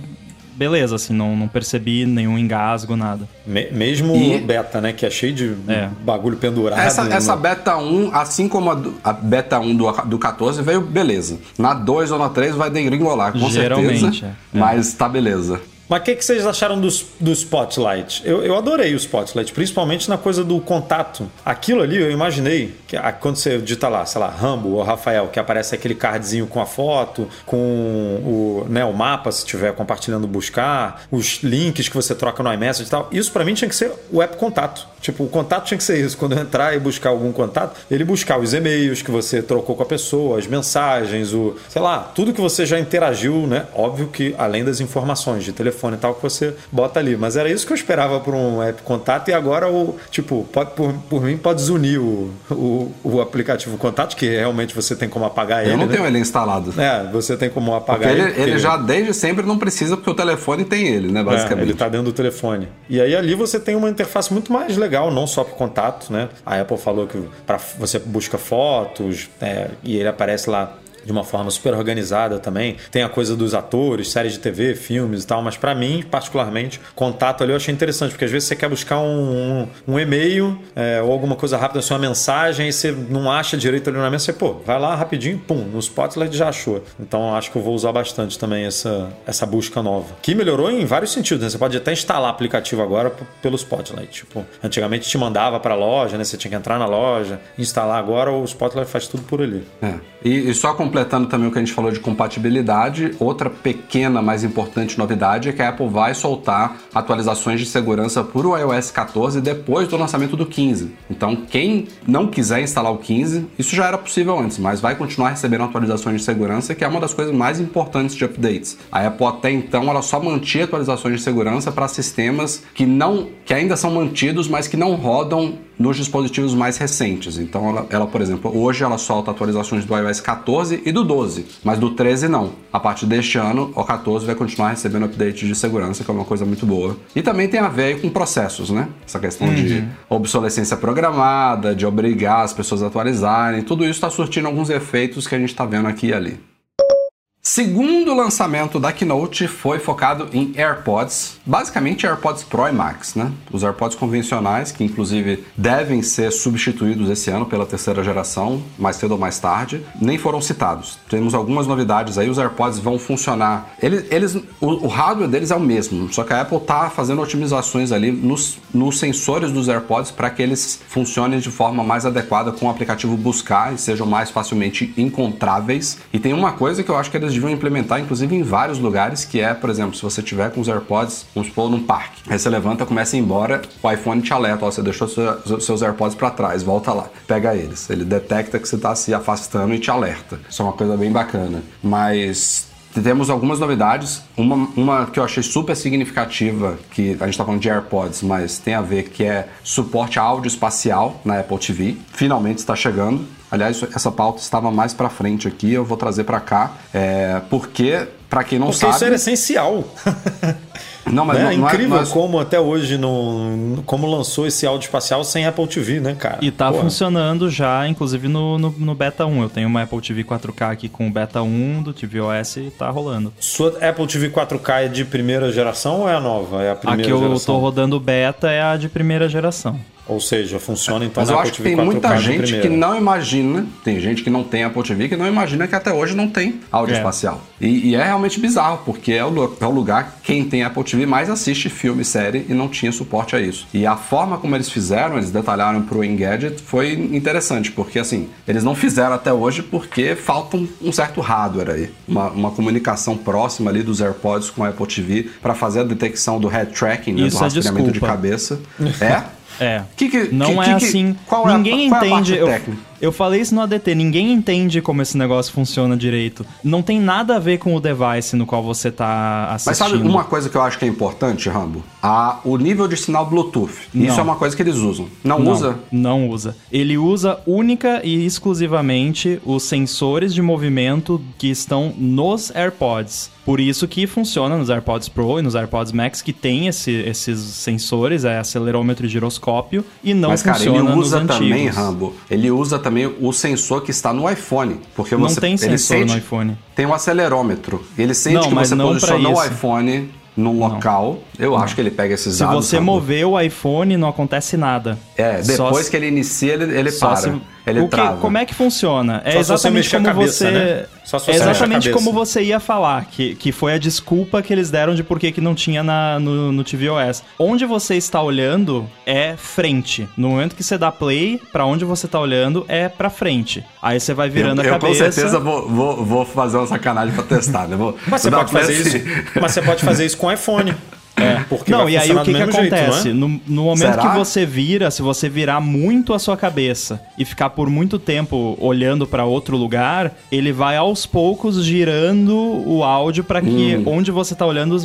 beleza, assim, não, não percebi nenhum engasgo, nada. Me- mesmo E- o beta, né? Que é cheio de É. bagulho pendurado. Essa, no- essa beta 1, assim como a, do- a beta 1 do, do 14, veio beleza. Na 2 ou na 3 vai degringolar, com Geralmente, certeza. é. Mas tá beleza. Mas o que, que vocês acharam do, do Spotlight? Eu, eu adorei o Spotlight, principalmente na coisa do contato. Aquilo ali eu imaginei, que quando você dita lá, sei lá, Rambo ou Rafael, que aparece aquele cardzinho com a foto, com o, né, o mapa, se estiver compartilhando buscar, os links que você troca no iMessage e tal. Isso para mim tinha que ser o app contato. Tipo, o contato tinha que ser isso. Quando eu entrar e buscar algum contato, ele buscar os e-mails que você trocou com a pessoa, as mensagens, o, sei lá, tudo que você já interagiu, né? Óbvio que além das informações de telefone e tal que você bota ali. Mas era isso que eu esperava para um app contato e agora o, tipo, pode, por, por mim pode desunir o, o, o, aplicativo contato, que realmente você tem como apagar eu ele. Eu não né? tenho ele instalado. É, você tem como apagar porque ele. Porque ele já desde sempre não precisa, porque o telefone tem ele, né? Basicamente. É, ele está dentro do telefone. E aí ali você tem uma interface muito mais legal, não só para contato, né? A Apple falou que para você busca fotos é, e ele aparece lá de uma forma super organizada também. Tem a coisa dos atores, séries de TV, filmes e tal, mas para mim, particularmente, contato ali eu achei interessante, porque às vezes você quer buscar um, um, um e-mail é, ou alguma coisa rápida, assim, uma mensagem, e você não acha direito ali na mesa, você, pô, vai lá rapidinho, pum, no Spotlight já achou. Então acho que eu vou usar bastante também essa, essa busca nova. Que melhorou em vários sentidos, né? Você pode até instalar aplicativo agora pelo Spotlight. Tipo, antigamente te mandava para a loja, né? Você tinha que entrar na loja, instalar agora, o Spotlight faz tudo por ali. É. E, e só completando também o que a gente falou de compatibilidade, outra pequena, mas importante novidade é que a Apple vai soltar atualizações de segurança para o iOS 14 depois do lançamento do 15. Então, quem não quiser instalar o 15, isso já era possível antes, mas vai continuar recebendo atualizações de segurança, que é uma das coisas mais importantes de updates. A Apple até então ela só mantinha atualizações de segurança para sistemas que não que ainda são mantidos, mas que não rodam nos dispositivos mais recentes. Então, ela, ela, por exemplo, hoje ela solta atualizações do iOS 14 e do 12, mas do 13 não. A partir deste ano, o 14 vai continuar recebendo update de segurança, que é uma coisa muito boa. E também tem a ver com processos, né? Essa questão uhum. de obsolescência programada, de obrigar as pessoas a atualizarem, tudo isso está surtindo alguns efeitos que a gente está vendo aqui e ali. Segundo lançamento da Keynote foi focado em AirPods, basicamente AirPods Pro e Max, né? Os AirPods convencionais, que inclusive devem ser substituídos esse ano pela terceira geração, mais cedo ou mais tarde, nem foram citados. Temos algumas novidades aí, os AirPods vão funcionar. Eles, eles o, o hardware deles é o mesmo, só que a Apple está fazendo otimizações ali nos, nos sensores dos AirPods para que eles funcionem de forma mais adequada com o aplicativo buscar e sejam mais facilmente encontráveis. E tem uma coisa que eu acho que eles deviam implementar, inclusive em vários lugares, que é, por exemplo, se você tiver com os AirPods, vamos supor, num parque. Aí você levanta, começa a ir embora, o iPhone te alerta, ó, você deixou seu, seus AirPods para trás, volta lá, pega eles. Ele detecta que você está se afastando e te alerta. Isso é uma coisa bem bacana. Mas temos algumas novidades. Uma, uma que eu achei super significativa, que a gente está falando de AirPods, mas tem a ver, que é suporte a áudio espacial na Apple TV. Finalmente está chegando. Aliás, essa pauta estava mais para frente aqui, eu vou trazer para cá, é, porque para quem não porque sabe, isso era essencial. Não, mas né? não, é não incrível é, não é... como até hoje não, como lançou esse áudio espacial sem Apple TV, né, cara? E tá Pô. funcionando já, inclusive no, no, no, Beta 1. Eu tenho uma Apple TV 4K aqui com o Beta 1 do tvOS e tá rolando. Sua Apple TV 4K é de primeira geração ou é a nova? É a primeira Aqui eu geração? tô rodando beta é a de primeira geração. Ou seja, funciona então Mas na eu Apple acho que TV tem 4K muita de gente que não imagina, tem gente que não tem Apple TV que não imagina que até hoje não tem áudio É. espacial. E, e é realmente bizarro, porque é o, é o lugar quem tem Apple TV mais assiste filme, série e não tinha suporte a isso. E a forma como eles fizeram, eles detalharam pro Engadget, foi interessante, porque assim, eles não fizeram até hoje porque falta um, um certo hardware aí. Uma, uma comunicação próxima ali dos AirPods com a Apple TV para fazer a detecção do head tracking, né, Isso do é rastreamento de desculpa. cabeça. É? É. Que que- não que- é assim. qual é a- ninguém qual é a parte entende. eu, técnica? Eu falei isso no ADT. Ninguém entende como esse negócio funciona direito. Não tem nada a ver com o device no qual você tá Mas assistindo. sabe uma coisa que eu acho que é importante, Rambo? A, o nível de sinal Bluetooth. Isso Não. é uma coisa que eles usam. Não, Não, usa? Não usa. Ele usa única e exclusivamente os sensores de movimento que estão nos AirPods. Por isso que funciona nos AirPods Pro e nos AirPods Max que tem esse- esses sensores, é acelerômetro e giroscópio, e não Mas, cara, ele funciona usa nos também, antigos. Rambo, ele usa também o sensor que está no iPhone. Porque Não você, tem sensor sente, no iPhone. Tem um acelerômetro. Ele sente Não, que você não posicionou o iPhone num local. Eu acho que ele pega esses Se dados. você Rambo. mover o iPhone, não acontece nada. É, depois se- que ele inicia, ele, ele para. se- Ele o que, trava. como é que funciona? É Só se você exatamente como cabeça, você. né? Só se é você exatamente como você ia falar, que, que foi a desculpa que eles deram de por que que não tinha na, no, no tvOS. Onde você está olhando é frente. No momento que você dá play, pra onde você tá olhando é pra frente. Aí você vai virando eu, a eu cabeça. com certeza vou, vou, vou fazer uma sacanagem pra testar, né? Vou, Mas você pode fazer play isso. assim. Mas você pode fazer isso com iPhone. É. Porque Não, vai e aí o que, que mesmo jeito, é? acontece? no, no momento Será? que você vira, se você virar muito a sua cabeça e ficar por muito tempo olhando pra outro lugar, ele vai aos poucos girando o áudio pra que Hum. onde você tá olhando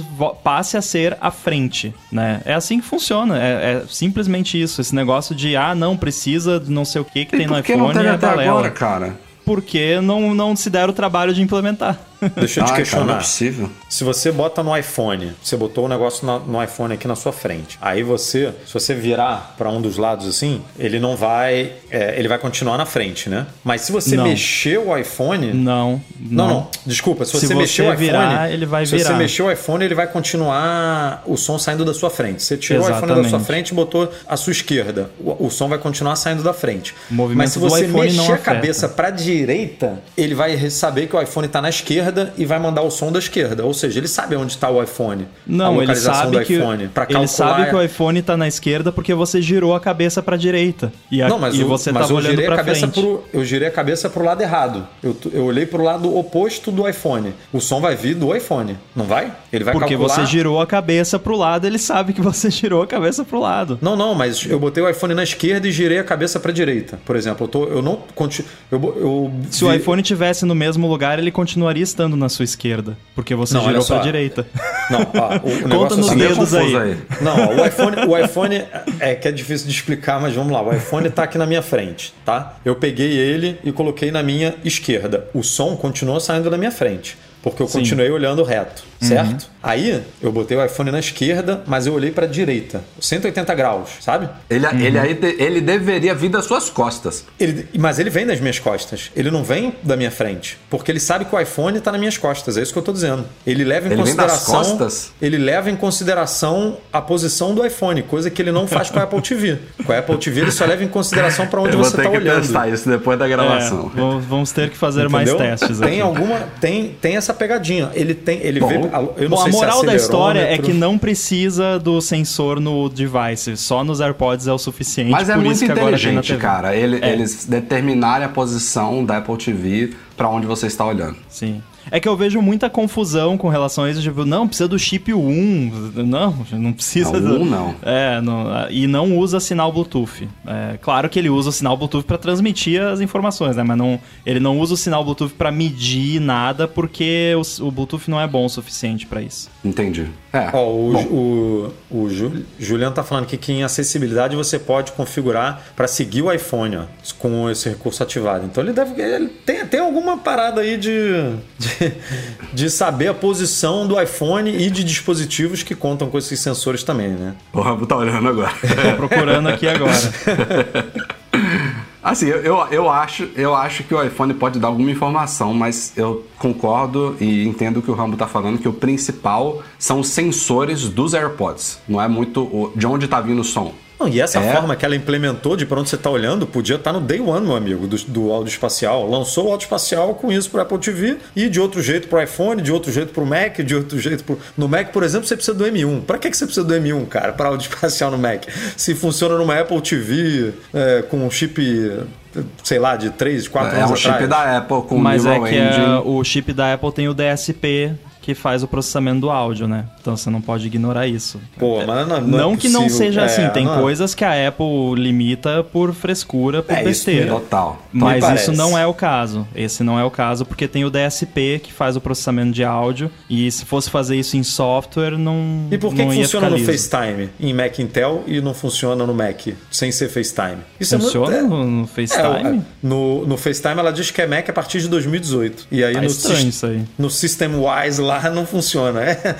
passe a ser a frente, né? É assim que funciona, é, é simplesmente isso. Esse negócio de, ah, não, precisa de não sei o que que E tem no por que iPhone não teve é até balela. agora, cara? Porque não, não se deram o trabalho de implementar. Deixa eu te Ai, cara, não é questionar. possível. Se você bota no iPhone, você botou o negócio na- no iPhone aqui na sua frente. Aí você, se você virar para um dos lados assim, ele não vai, é, ele vai continuar na frente, né? Mas se você Não. mexer o iPhone, Não, Não, não, desculpa. Se Se você, você mexer o iPhone, virar, ele vai se você virar. mexer o iPhone, ele vai continuar o som saindo da sua frente. Você tirou o iPhone da sua Exatamente. frente e botou à sua esquerda. O, o som vai continuar saindo da frente. O movimento Mas se você iPhone não mexer a cabeça para direita, ele vai saber que o iPhone está na esquerda e vai mandar o som da esquerda. Ou seja, ele sabe onde está o iPhone. a Não, ele sabe do que iPhone. Pra ele calcular sabe que o iPhone tá na esquerda porque você girou a cabeça pra direita. E, a, Não, mas, e o- você mas tava eu olhando a cabeça frente. pro, eu girei a cabeça pro lado errado. Eu, eu olhei pro lado oposto do iPhone. O som vai vir do iPhone, não vai? Ele vai Porque calcular. você girou a cabeça pro lado, ele sabe que você girou a cabeça pro lado. Não, não, mas eu botei o iPhone na esquerda e girei a cabeça pra direita. Por exemplo, eu, tô, eu não conti- eu, eu Se o iPhone tivesse no mesmo lugar, ele continuaria estando na sua esquerda. Porque você Não, girou só. pra direita. Não, ó, o, Conta é nos meio dedos aí. aí. Não, ó, o iPhone, o iPhone é que é difícil de explicar, mas vamos lá. O iPhone tá aqui na minha frente, tá? Eu peguei ele e coloquei na minha esquerda. O som continuou saindo da minha frente, porque eu Sim. continuei olhando reto, certo? Aí eu botei o iPhone na esquerda, mas eu olhei pra direita, 180 graus, sabe? Ele, Uhum. ele, aí ele deveria vir das suas costas. Ele, mas ele vem das minhas costas. Ele não vem da minha frente. Porque ele sabe que o iPhone está nas minhas costas. É isso que eu tô dizendo. Ele leva em Ele vem das consideração. costas? Ele leva em consideração a posição do iPhone, coisa que ele não faz com a Apple TV. Com a Apple TV ele só leva em consideração para onde Eu vou você ter está que olhando. testar isso depois da É, gravação. vamos, vamos ter que fazer Entendeu? mais testes tem aqui. alguma tem tem essa pegadinha ele tem ele Bom, vê eu não a sei se é moral da história é que não precisa do sensor no device, só nos AirPods é o suficiente. Mas é por muito isso que agora tem na inteligente, cara. Ele- É. Eles determinarem a posição da Apple TV pra onde você está olhando. Sim. É que eu vejo muita confusão com relação a isso, tipo, não, precisa do chip 1. Não, não precisa Não, do. um não. É, não, e não usa sinal Bluetooth. É, claro que ele usa o sinal Bluetooth para transmitir as informações, né? Mas não, ele não usa o sinal Bluetooth para medir nada, porque o, o Bluetooth não é bom o suficiente para isso. Entendi. É. Ó, o, Bom, o, o Ju- Juliano tá falando aqui que em acessibilidade você pode configurar para seguir o iPhone ó, com esse recurso ativado. Então ele deve. Ele tem, tem alguma parada aí de, de, de saber a posição do iPhone e de dispositivos que contam com esses sensores também, né? o Rambo tá olhando agora. Tô procurando aqui agora. Assim, eu, eu, eu acho, eu acho que o iPhone pode dar alguma informação, mas eu concordo e entendo o que o Rambo tá falando, que o principal são os sensores dos AirPods. Não é muito o- de onde tá vindo o som. Não, e essa É. forma que ela implementou de pra onde você está olhando podia estar no day one, meu amigo, do, do áudio espacial. Lançou o áudio espacial com isso para Apple TV e de outro jeito para o iPhone, de outro jeito para o Mac, de outro jeito pro... No Mac, por exemplo, você precisa do M1. Para que, que você precisa do M1, cara, para áudio espacial no Mac? Se funciona numa Apple TV é, com um chip, sei lá, de 3, 4 é anos um chip atrás. da Apple com Mas é que é, o chip da Apple tem o DSP que faz o processamento do áudio, né? Então você não pode ignorar isso. Pô, mas não, Não, é que não seja assim, É, tem não é. coisas que a Apple limita por frescura, por É, isso besteira. Total. Mas parece. isso não é o caso. Esse não é o caso porque tem o DSP que faz o processamento de áudio e se fosse fazer isso em software não E por que, não que ia funciona no liso. FaceTime em Mac Intel e não funciona no Mac sem ser FaceTime? Isso Funciona é muito... no, É, FaceTime? no, no FaceTime ela diz que é Mac a partir de 2018. E aí Tá no, estranho isso aí. no System Wise lá não funciona. É,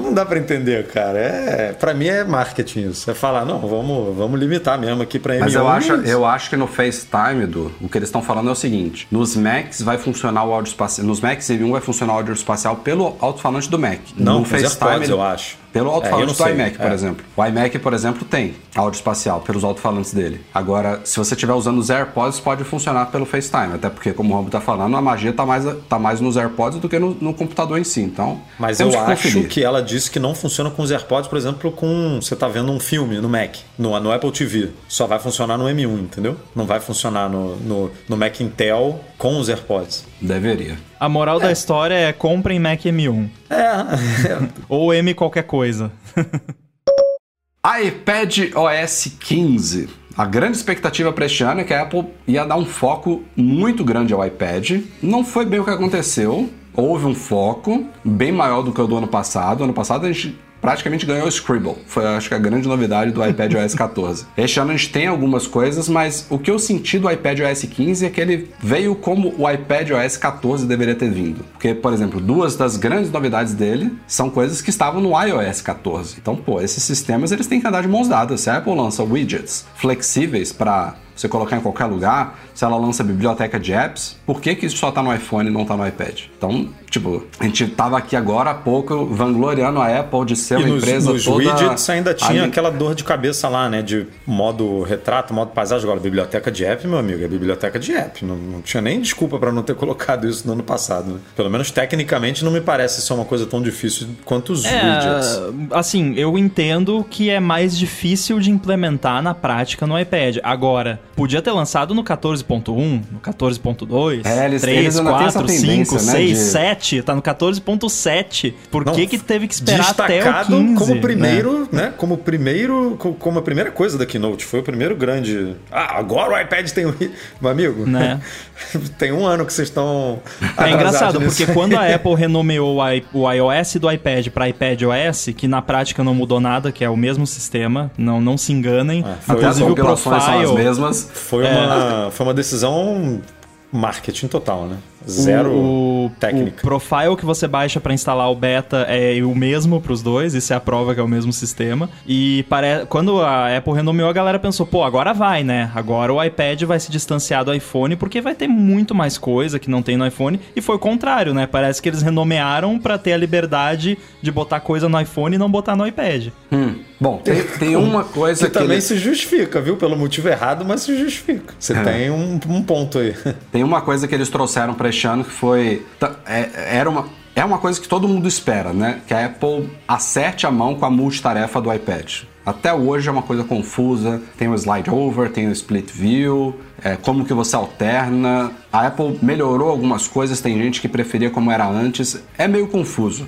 não dá pra entender, cara. É, para mim é marketing isso. É falar, não, vamos, vamos limitar mesmo aqui pra M1. Mas eu acho, eu acho que no FaceTime, do, o que eles estão falando é o seguinte: nos Macs vai funcionar o áudio espacial. Nos Macs M1 vai funcionar o áudio espacial pelo alto-falante do Mac. Não, no nos AirPods, ele- eu acho. Pelo alto-falante É, do iMac, por é. exemplo. O iMac, por exemplo, tem áudio espacial pelos alto-falantes dele. Agora, se você estiver usando os AirPods, pode funcionar pelo FaceTime. Até porque, como o Rob tá falando, a magia tá mais, tá mais nos AirPods do que no, no computador em si. Então, Mas eu que acho que ela disse que não funciona com os AirPods, por exemplo, com você tá vendo um filme no Mac, no, no Apple TV. Só vai funcionar no M1, entendeu? Não vai funcionar no, no, no Mac Intel com os AirPods. Deveria. A moral da história é comprem Mac M1. É, Ou M qualquer coisa. iPad OS 15. A grande expectativa para este ano é que a Apple ia dar um foco muito grande ao iPad. Não foi bem o que aconteceu. Houve um foco bem maior do que o do ano passado. Ano passado a gente praticamente ganhou o Scribble. Foi, acho que, a grande novidade do iPad OS 14. Este ano a gente tem algumas coisas, mas o que eu senti do iPad OS 15 é que ele veio como o iPad OS 14 deveria ter vindo. Porque, por exemplo, duas das grandes novidades dele são coisas que estavam no iOS 14. Então, pô, esses sistemas eles têm que andar de mãos dadas. Se a Apple lança widgets flexíveis para você colocar em qualquer lugar, se ela lança biblioteca de apps, por que, que isso só tá no iPhone e não tá no iPad? Então, tipo, a gente tava aqui agora há pouco vangloriando a Apple de ser E uma nos, empresa nos toda. widgets ainda tinha ali- aquela dor de cabeça lá, né? De modo retrato, modo paisagem. Agora, biblioteca de app, meu amigo, é biblioteca de app. Não, não tinha nem desculpa para não ter colocado isso no ano passado. Né? Pelo menos tecnicamente não me parece ser uma coisa tão difícil quanto os widgets. É, assim, eu entendo que é mais difícil de implementar na prática no iPad. Agora, podia ter lançado no 14.1, no 14.2, É, eles- 3, eles ainda têm essa 4, 5, tendência, né, 6, de- 7, tá no 14.7. Por Não, que que teve que esperar até o Destacado 15? como primeiro, né? Como primeiro, co- como a primeira coisa da Keynote. Foi o primeiro grande. Ah, agora o iPad tem o. Meu amigo, Né? tem um ano que vocês estão. É engraçado, nisso porque aí. quando a Apple renomeou o iOS do iPad para iPad OS, que na prática não mudou nada, que é o mesmo sistema, não, não se enganem. as Inclusive o compilações são as Profile, mesmas. Foi, É. uma, foi uma decisão marketing total, né? Zero o, técnica. O profile que você baixa para instalar o beta é o mesmo para os dois, isso é a prova que é o mesmo sistema. E pare... quando a Apple renomeou, a galera pensou, pô, agora vai, né? Agora o iPad vai se distanciar do iPhone porque vai ter muito mais coisa que não tem no iPhone. E foi o contrário, né? Parece que eles renomearam para ter a liberdade de botar coisa no iPhone e não botar no iPad. Hum. Bom, tem, tem uma coisa Que que, também ele- se justifica, viu? Pelo motivo errado, mas se justifica. Você tem um, um ponto aí. Tem uma coisa que eles trouxeram para ano que foi. é- era uma. É uma coisa que todo mundo espera, né? Que a Apple acerte a mão com a multitarefa do iPad. Até hoje é uma coisa confusa. Tem o slide over, tem o split view, é, como que você alterna. A Apple melhorou algumas coisas, tem gente que preferia como era antes. É meio confuso.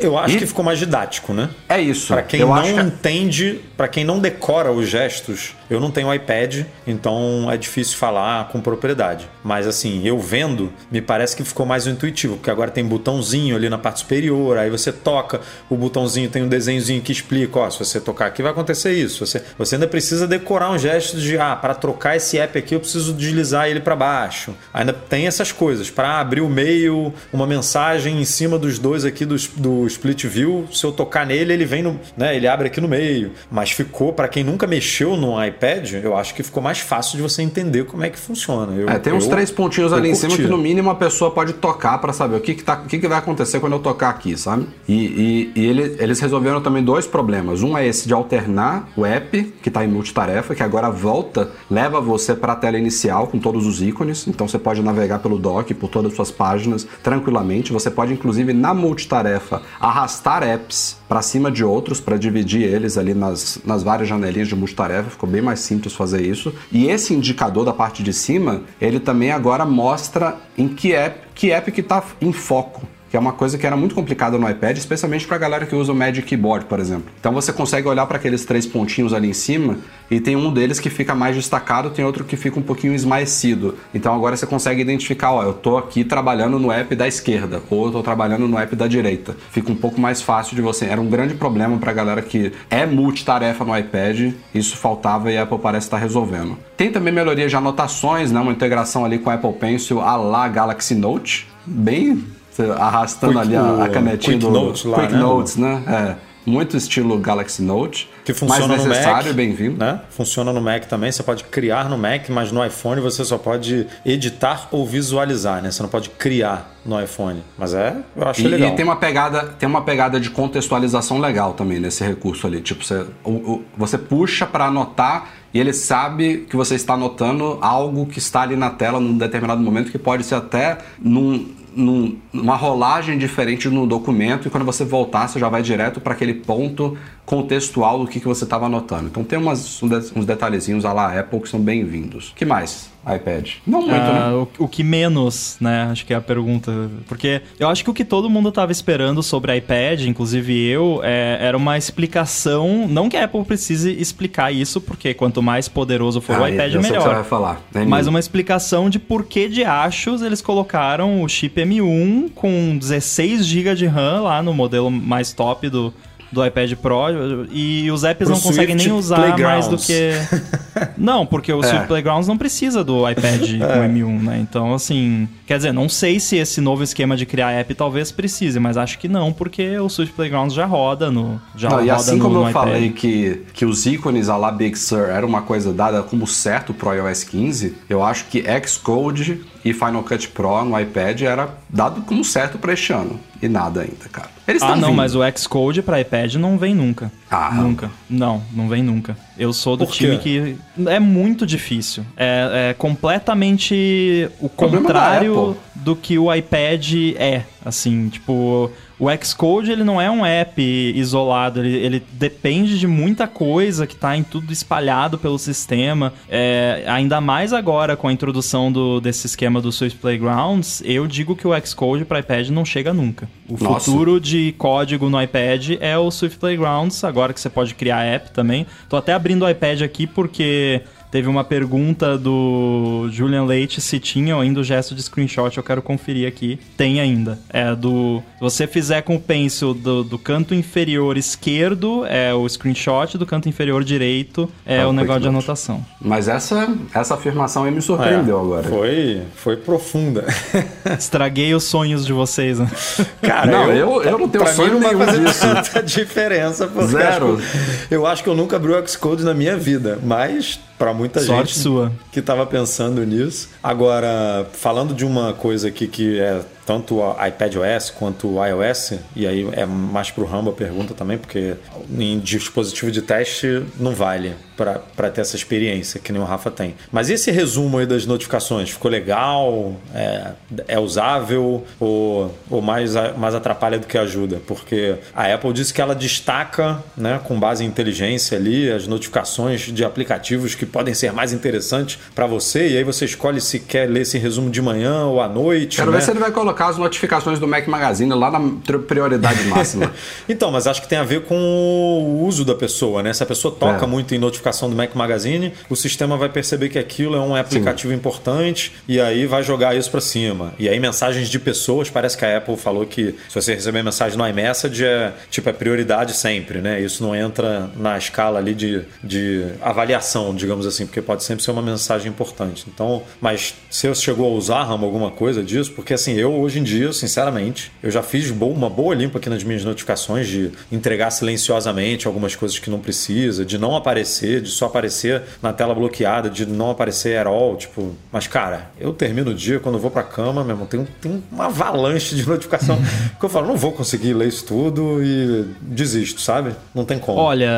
Eu acho E- que ficou mais didático, né? É isso. Pra quem Eu não que- entende, pra quem não decora os gestos, eu não tenho iPad, então é difícil falar com propriedade. Mas assim, eu vendo, me parece que ficou mais intuitivo, porque agora tem botãozinho ali na parte superior, aí você toca, o botãozinho tem um desenhozinho que explica, ó, se você tocar aqui vai acontecer isso. Você, você ainda precisa decorar um gesto de, ah, para trocar esse app aqui eu preciso deslizar ele para baixo. Ainda tem essas coisas, para abrir o meio, uma mensagem em cima dos dois aqui do, do split view, se eu tocar nele, ele vem no, né, ele abre aqui no meio. Mas ficou, para quem nunca mexeu no iPad, eu acho que ficou mais fácil de você entender como é que funciona. Eu, É, tem uns eu- três pontinhos ali em cima que no mínimo a pessoa pode tocar para saber o que, que, tá, o que, que vai acontecer quando eu tocar aqui, sabe? E, e- e ele- eles resolveram também dois problemas. Um é esse de alternar o app, que está em multitarefa, que agora volta, leva você para a tela inicial com todos os ícones. Então você pode navegar pelo dock, por todas as suas páginas tranquilamente. Você pode, inclusive, na multitarefa, arrastar apps para cima de outros para dividir eles ali nas, nas várias janelinhas de multitarefa. Ficou bem mais simples fazer isso. E esse indicador da parte de cima, ele também agora mostra em que app que app que está em foco que é uma coisa que era muito complicada no iPad, especialmente para a galera que usa o Magic Keyboard, por exemplo. Então você consegue olhar para aqueles três pontinhos ali em cima e tem um deles que fica mais destacado, tem outro que fica um pouquinho esmaecido. Então agora você consegue identificar, ó, eu tô aqui trabalhando no app da esquerda ou eu tô trabalhando no app da direita. Fica um pouco mais fácil de você. Era um grande problema para a galera que é multitarefa no iPad, isso faltava e a Apple parece estar resolvendo. Tem também melhoria de anotações, né, uma integração ali com a Apple Pencil a lá Galaxy Note, bem você arrastando Quick- ali a, a canetinha Quick do Notes lá, Quick né? Notes, né? É. muito estilo Galaxy Note. Que funciona mas necessário no Mac, bem-vindo. Né? Funciona no Mac também. Você pode criar no Mac, mas no iPhone você só pode editar ou visualizar, né? Você não pode criar no iPhone. Mas é, eu acho e, legal. E tem uma pegada, tem uma pegada de contextualização legal também nesse recurso ali. Tipo, você, o, o, você puxa para anotar e ele sabe que você está anotando algo que está ali na tela num determinado momento que pode ser até num, num, numa rolagem diferente no documento e quando você voltar você já vai direto para aquele ponto contextual do que, que você estava anotando. Então tem umas, uns detalhezinhos à la Apple que são bem-vindos. que mais? iPad. Não muito, ah, né? O, o, que menos, né? Acho que é a pergunta. Porque eu acho que o que todo mundo estava esperando sobre iPad, inclusive eu, é, era uma explicação. Não que a Apple precise explicar isso, porque quanto mais poderoso for ah, o iPad, melhor. Que você vai falar. É Mas uma explicação de por que de achos eles colocaram o chip M1 com 16 GB de RAM lá no modelo mais top do do iPad Pro e os apps Pro não conseguem nem usar mais do que. não, porque o é. Swift Playgrounds não precisa do iPad é. com M1, né? Então, assim. Quer dizer, não sei se esse novo esquema de criar app talvez precise, mas acho que não, porque o Swift Playgrounds já roda no. Já não, roda e assim no, como no eu falei que, que os ícones a la Big Sur era uma coisa dada como certo pro iOS 15, eu acho que Xcode e Final Cut Pro no iPad era dado como certo para este ano. E nada ainda, cara. Eles ah, não, vindo. mas o Xcode para iPad não vem nunca. Ah. Nunca. Não, não vem nunca. Eu sou do time que. É muito difícil. É, é completamente o, o contrário do que o iPad é. Assim, tipo, o Xcode ele não é um app isolado, ele, ele depende de muita coisa que está em tudo espalhado pelo sistema. É, ainda mais agora com a introdução do, desse esquema do Swift Playgrounds, eu digo que o Xcode para iPad não chega nunca. O Nossa. futuro de código no iPad é o Swift Playgrounds, agora que você pode criar app também. Tô até abrindo o iPad aqui porque Teve uma pergunta do Julian Leite se tinha ainda o gesto de screenshot, eu quero conferir aqui. Tem ainda. É do. Se você fizer com o pencil do, do canto inferior esquerdo, é o screenshot, do canto inferior direito é ah, o negócio de anotação. Mas essa, essa afirmação aí me surpreendeu é, agora. Foi, foi profunda. Estraguei os sonhos de vocês, né? Cara, não, eu, eu, eu não tenho sonho nenhum não vai fazer tanta diferença. Zero. Acho, eu acho que eu nunca abri o Xcode na minha vida, mas para muita Sorte gente sua. que estava pensando nisso. Agora, falando de uma coisa aqui que é tanto o iPadOS quanto o iOS, e aí é mais para o Rambo a pergunta também, porque em dispositivo de teste não vale para ter essa experiência que nem o Rafa tem. Mas esse resumo aí das notificações, ficou legal? É, é usável? Ou, ou mais, mais atrapalha do que ajuda? Porque a Apple disse que ela destaca, né, com base em inteligência ali, as notificações de aplicativos que podem ser mais interessantes para você, e aí você escolhe se quer ler esse resumo de manhã ou à noite. Quero né? ver se ele vai colocar colocar as notificações do Mac Magazine lá na prioridade máxima. então, mas acho que tem a ver com o uso da pessoa, né? Se a pessoa toca é. muito em notificação do Mac Magazine, o sistema vai perceber que aquilo é um aplicativo Sim. importante e aí vai jogar isso para cima. E aí mensagens de pessoas, parece que a Apple falou que se você receber mensagem no iMessage é tipo é prioridade sempre, né? Isso não entra na escala ali de, de avaliação, digamos assim, porque pode sempre ser uma mensagem importante. Então, mas se você chegou a usar alguma coisa disso, porque assim, eu hoje em dia, sinceramente, eu já fiz uma boa limpa aqui nas minhas notificações de entregar silenciosamente algumas coisas que não precisa, de não aparecer, de só aparecer na tela bloqueada, de não aparecer at all, tipo... Mas, cara, eu termino o dia, quando eu vou pra cama, meu irmão, tem, tem uma avalanche de notificação que eu falo, não vou conseguir ler isso tudo e desisto, sabe? Não tem como. Olha,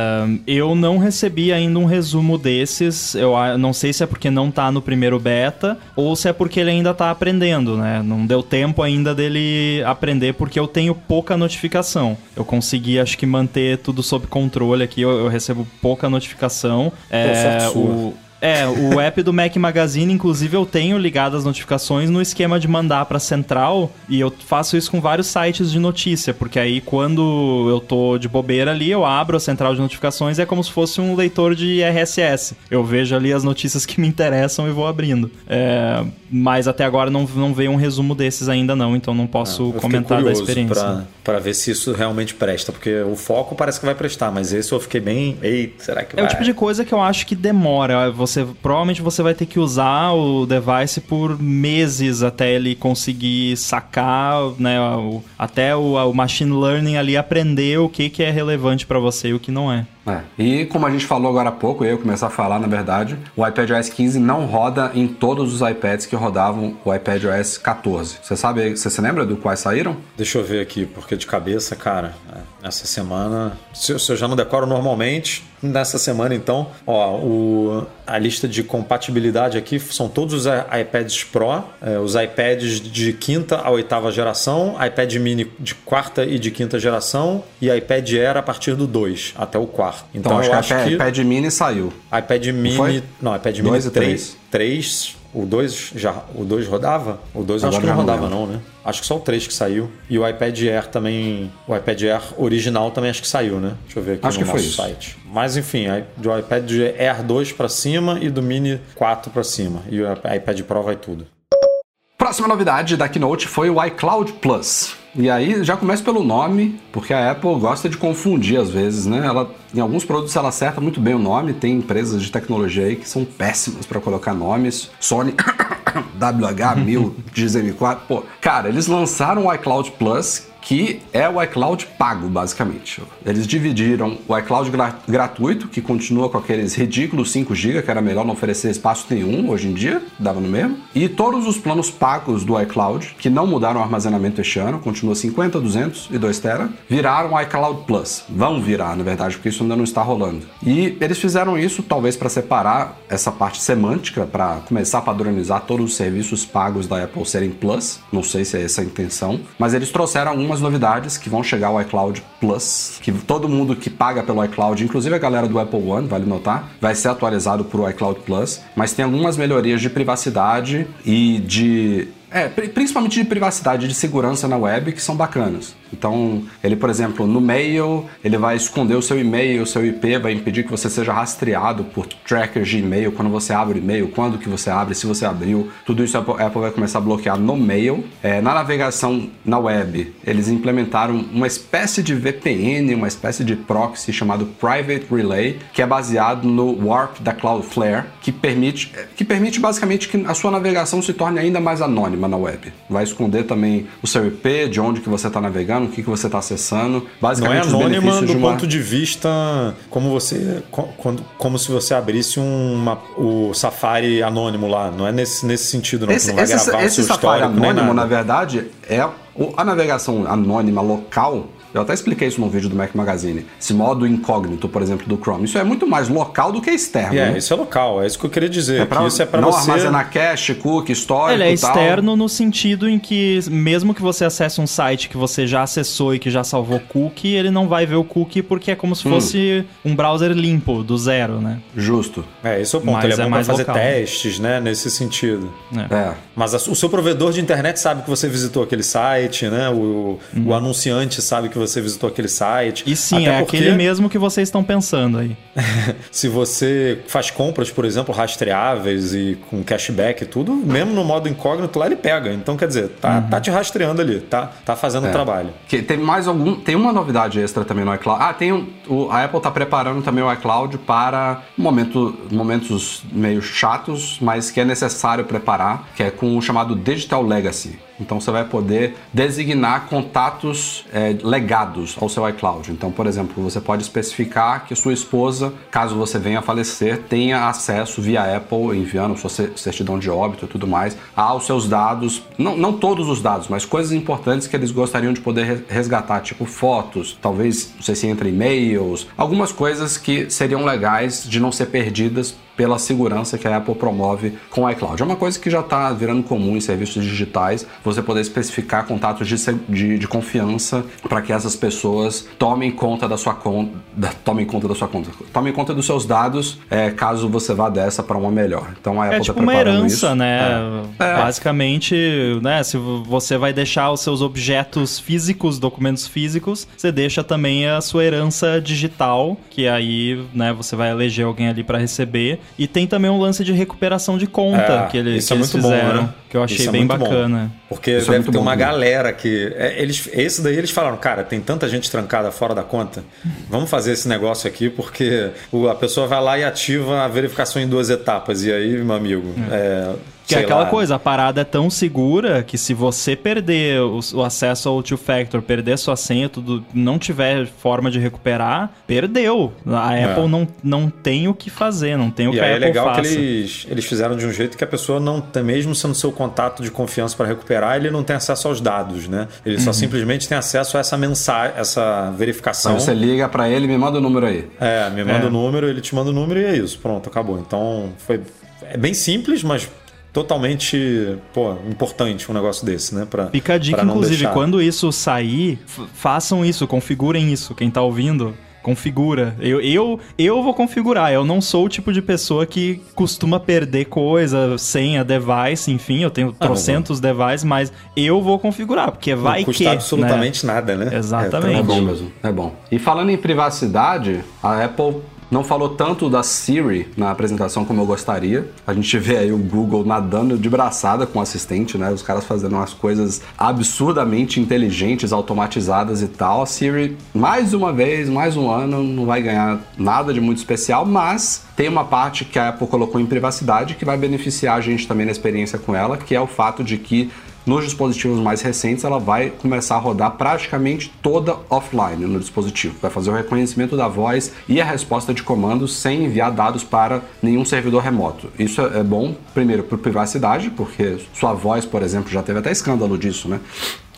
eu não recebi ainda um resumo desses, eu não sei se é porque não tá no primeiro beta ou se é porque ele ainda tá aprendendo, né? Não deu tempo tempo ainda dele aprender, porque eu tenho pouca notificação. Eu consegui, acho que, manter tudo sob controle aqui. Eu, eu recebo pouca notificação. É, o, é, o app do Mac Magazine, inclusive, eu tenho ligado as notificações no esquema de mandar para central e eu faço isso com vários sites de notícia, porque aí quando eu tô de bobeira ali, eu abro a central de notificações e é como se fosse um leitor de RSS. Eu vejo ali as notícias que me interessam e vou abrindo. É, mas até agora não, não veio um resumo desses ainda não, então não posso ah, comentar da experiência. Para ver se isso realmente presta, porque o foco parece que vai prestar, mas esse eu fiquei bem, ei, será que vai? É o tipo de coisa que eu acho que demora. Você você provavelmente você vai ter que usar o device por meses até ele conseguir sacar, né, o, até o, o machine learning ali aprender o que, que é relevante para você e o que não é. É. E como a gente falou agora há pouco, eu começar a falar, na verdade, o iPadOS 15 não roda em todos os iPads que rodavam o iPadOS 14. Você sabe, você se lembra do quais saíram? Deixa eu ver aqui, porque de cabeça, cara, é, essa semana, se eu, se eu já não decoro normalmente, nessa semana então, ó, o, a lista de compatibilidade aqui são todos os iPads Pro, é, os iPads de quinta a oitava geração, iPad mini de quarta e de quinta geração e iPad Air a partir do 2 até o quarto. Então, então acho eu acho que o iPad mini saiu. iPad mini, não, não iPad mini 3, 3 o 2 já o 2 rodava? O 2 acho que não rodava não, né? Acho que só o 3 que saiu. E o iPad Air também, o iPad Air original também acho que saiu, né? Deixa eu ver aqui acho no que nosso foi site. Mas enfim, do iPad Air 2 para cima e do Mini 4 para cima. E o iPad Pro vai tudo. Próxima novidade da Keynote foi o iCloud Plus. E aí já começa pelo nome, porque a Apple gosta de confundir às vezes, né? Ela, em alguns produtos ela acerta muito bem o nome, tem empresas de tecnologia aí que são péssimas para colocar nomes. Sony WH1000, XM4, pô. Cara, eles lançaram o iCloud Plus, que é o iCloud pago, basicamente. Eles dividiram o iCloud gra gratuito, que continua com aqueles ridículos 5 GB, que era melhor não oferecer espaço nenhum hoje em dia, dava no mesmo. E todos os planos pagos do iCloud, que não mudaram o armazenamento este ano, continua 50, 200 e 2 TB, viraram iCloud Plus. Vão virar, na verdade, porque isso ainda não está rolando. E eles fizeram isso talvez para separar essa parte semântica, para começar a padronizar todos os serviços pagos da Apple serem Plus. Não sei se é essa a intenção, mas eles trouxeram algumas algumas novidades que vão chegar ao iCloud Plus, que todo mundo que paga pelo iCloud, inclusive a galera do Apple One, vale notar, vai ser atualizado por o iCloud Plus, mas tem algumas melhorias de privacidade e de é, principalmente de privacidade e de segurança na web que são bacanas. Então, ele, por exemplo, no mail, ele vai esconder o seu e-mail, o seu IP, vai impedir que você seja rastreado por trackers de e-mail quando você abre o e-mail, quando que você abre, se você abriu. Tudo isso a Apple vai começar a bloquear no mail. É, na navegação na web, eles implementaram uma espécie de VPN, uma espécie de proxy chamado Private Relay, que é baseado no Warp da Cloudflare, que permite, que permite basicamente que a sua navegação se torne ainda mais anônima na web. Vai esconder também o seu IP, de onde que você está navegando, o que, que você está acessando. Basicamente, Não é anônima do uma... ponto de vista como você, como, como se você abrisse uma, o Safari anônimo lá. Não é nesse, nesse sentido, não. Esse, não vai esse, gravar esse o seu Safari anônimo, na verdade, é a navegação anônima local eu até expliquei isso no vídeo do Mac Magazine. Esse modo incógnito, por exemplo, do Chrome. Isso é muito mais local do que externo. É, né? isso é local. É isso que eu queria dizer. É pra, isso é para você... armazenar cache, cookie, histórico Ele é externo no sentido em que, mesmo que você acesse um site que você já acessou e que já salvou cookie, ele não vai ver o cookie porque é como se hum. fosse hum. um browser limpo, do zero, né? Justo. É, esse é o ponto. Mas ele é, é bom fazer local. testes, né? Nesse sentido. É. é. Mas a, o seu provedor de internet sabe que você visitou aquele site, né? O, hum. o anunciante sabe que você visitou aquele site. E sim, Até é porque... aquele mesmo que vocês estão pensando aí. se você faz compras, por exemplo, rastreáveis e com cashback e tudo, mesmo no modo incógnito lá ele pega. Então, quer dizer, tá, uhum. tá te rastreando ali, tá, tá fazendo o é. trabalho. Que tem mais algum. Tem uma novidade extra também no iCloud. Ah, tem um, o, a Apple tá preparando também o iCloud para momento, momentos meio chatos, mas que é necessário preparar, que é com o chamado Digital Legacy. Então você vai poder designar contatos é, legados ao seu iCloud. Então, por exemplo, você pode especificar que sua esposa, caso você venha a falecer, tenha acesso via Apple, enviando sua certidão de óbito e tudo mais, aos seus dados, não, não todos os dados, mas coisas importantes que eles gostariam de poder resgatar, tipo fotos, talvez, não sei se entre e-mails, algumas coisas que seriam legais de não ser perdidas pela segurança que a Apple promove com o iCloud. É uma coisa que já está virando comum em serviços digitais, você poder especificar contatos de, de, de confiança para que essas pessoas tomem conta da sua conta, tomem conta da sua conta, tomem conta dos seus dados, é, caso você vá dessa para uma melhor. Então a é Apple está tipo preparando uma herança, isso. né? É. é. Basicamente, né? Se você vai deixar os seus objetos físicos, documentos físicos, você deixa também a sua herança digital, que aí, né? Você vai eleger alguém ali para receber E tem também um lance de recuperação de conta É, que, ele, isso que é eles muito bom, fizeram, né? que eu achei Isso é bem muito bom. bacana. Porque Isso é deve ter bom uma mesmo. galera que. é, eles, esse daí eles falaram, cara, tem tanta gente trancada fora da conta. Vamos fazer esse negócio aqui, porque o- a pessoa vai lá e ativa a verificação em duas etapas. E aí, meu amigo. É. Que é aquela lá, coisa, a parada é tão segura que se você perder o, o acesso ao two-factor, perder sua senha, tudo, não tiver forma de recuperar, perdeu. A Apple não, não tem o que fazer, não tem o É. E que a aí é Apple legal faça. que eles, eles fizeram de um jeito que a pessoa não tem, mesmo sendo seu contato de confiança para recuperar, ele não tem acesso aos dados, né? Ele Uhum. só simplesmente tem acesso a essa mensagem, essa verificação. Aí você liga pra ele e me manda o número aí. É, me manda É. o número, ele te manda o número e é isso. Pronto, acabou. Então foi é bem simples, mas totalmente, pô, importante um negócio desse, né? Pra, Fica a dica, inclusive, deixar. quando isso sair, façam isso, configurem isso. Quem tá ouvindo, configura. Eu, eu, eu vou configurar. Eu não sou o tipo de pessoa que costuma perder coisa, senha, device, enfim. Eu tenho trocentos devices, mas eu vou configurar, porque vai não custa que. absolutamente nada, né? Exatamente. É bom tranquilo. mesmo, é bom. E falando em privacidade, a Apple não falou tanto da Siri na apresentação como eu gostaria. A gente vê aí o Google nadando de braçada com o assistente, né? Os caras fazendo umas coisas absurdamente inteligentes, automatizadas e tal. A Siri, mais uma vez, mais um ano, não vai ganhar nada de muito especial, mas tem uma parte que a Apple colocou em privacidade que vai beneficiar a gente também na experiência com ela, que é o fato de que nos dispositivos mais recentes, ela vai começar a rodar praticamente toda offline no dispositivo. Vai fazer o reconhecimento da voz e a resposta de comandos sem enviar dados para nenhum servidor remoto. Isso é bom, primeiro, por privacidade, porque sua voz, por exemplo, já teve até escândalo disso, né?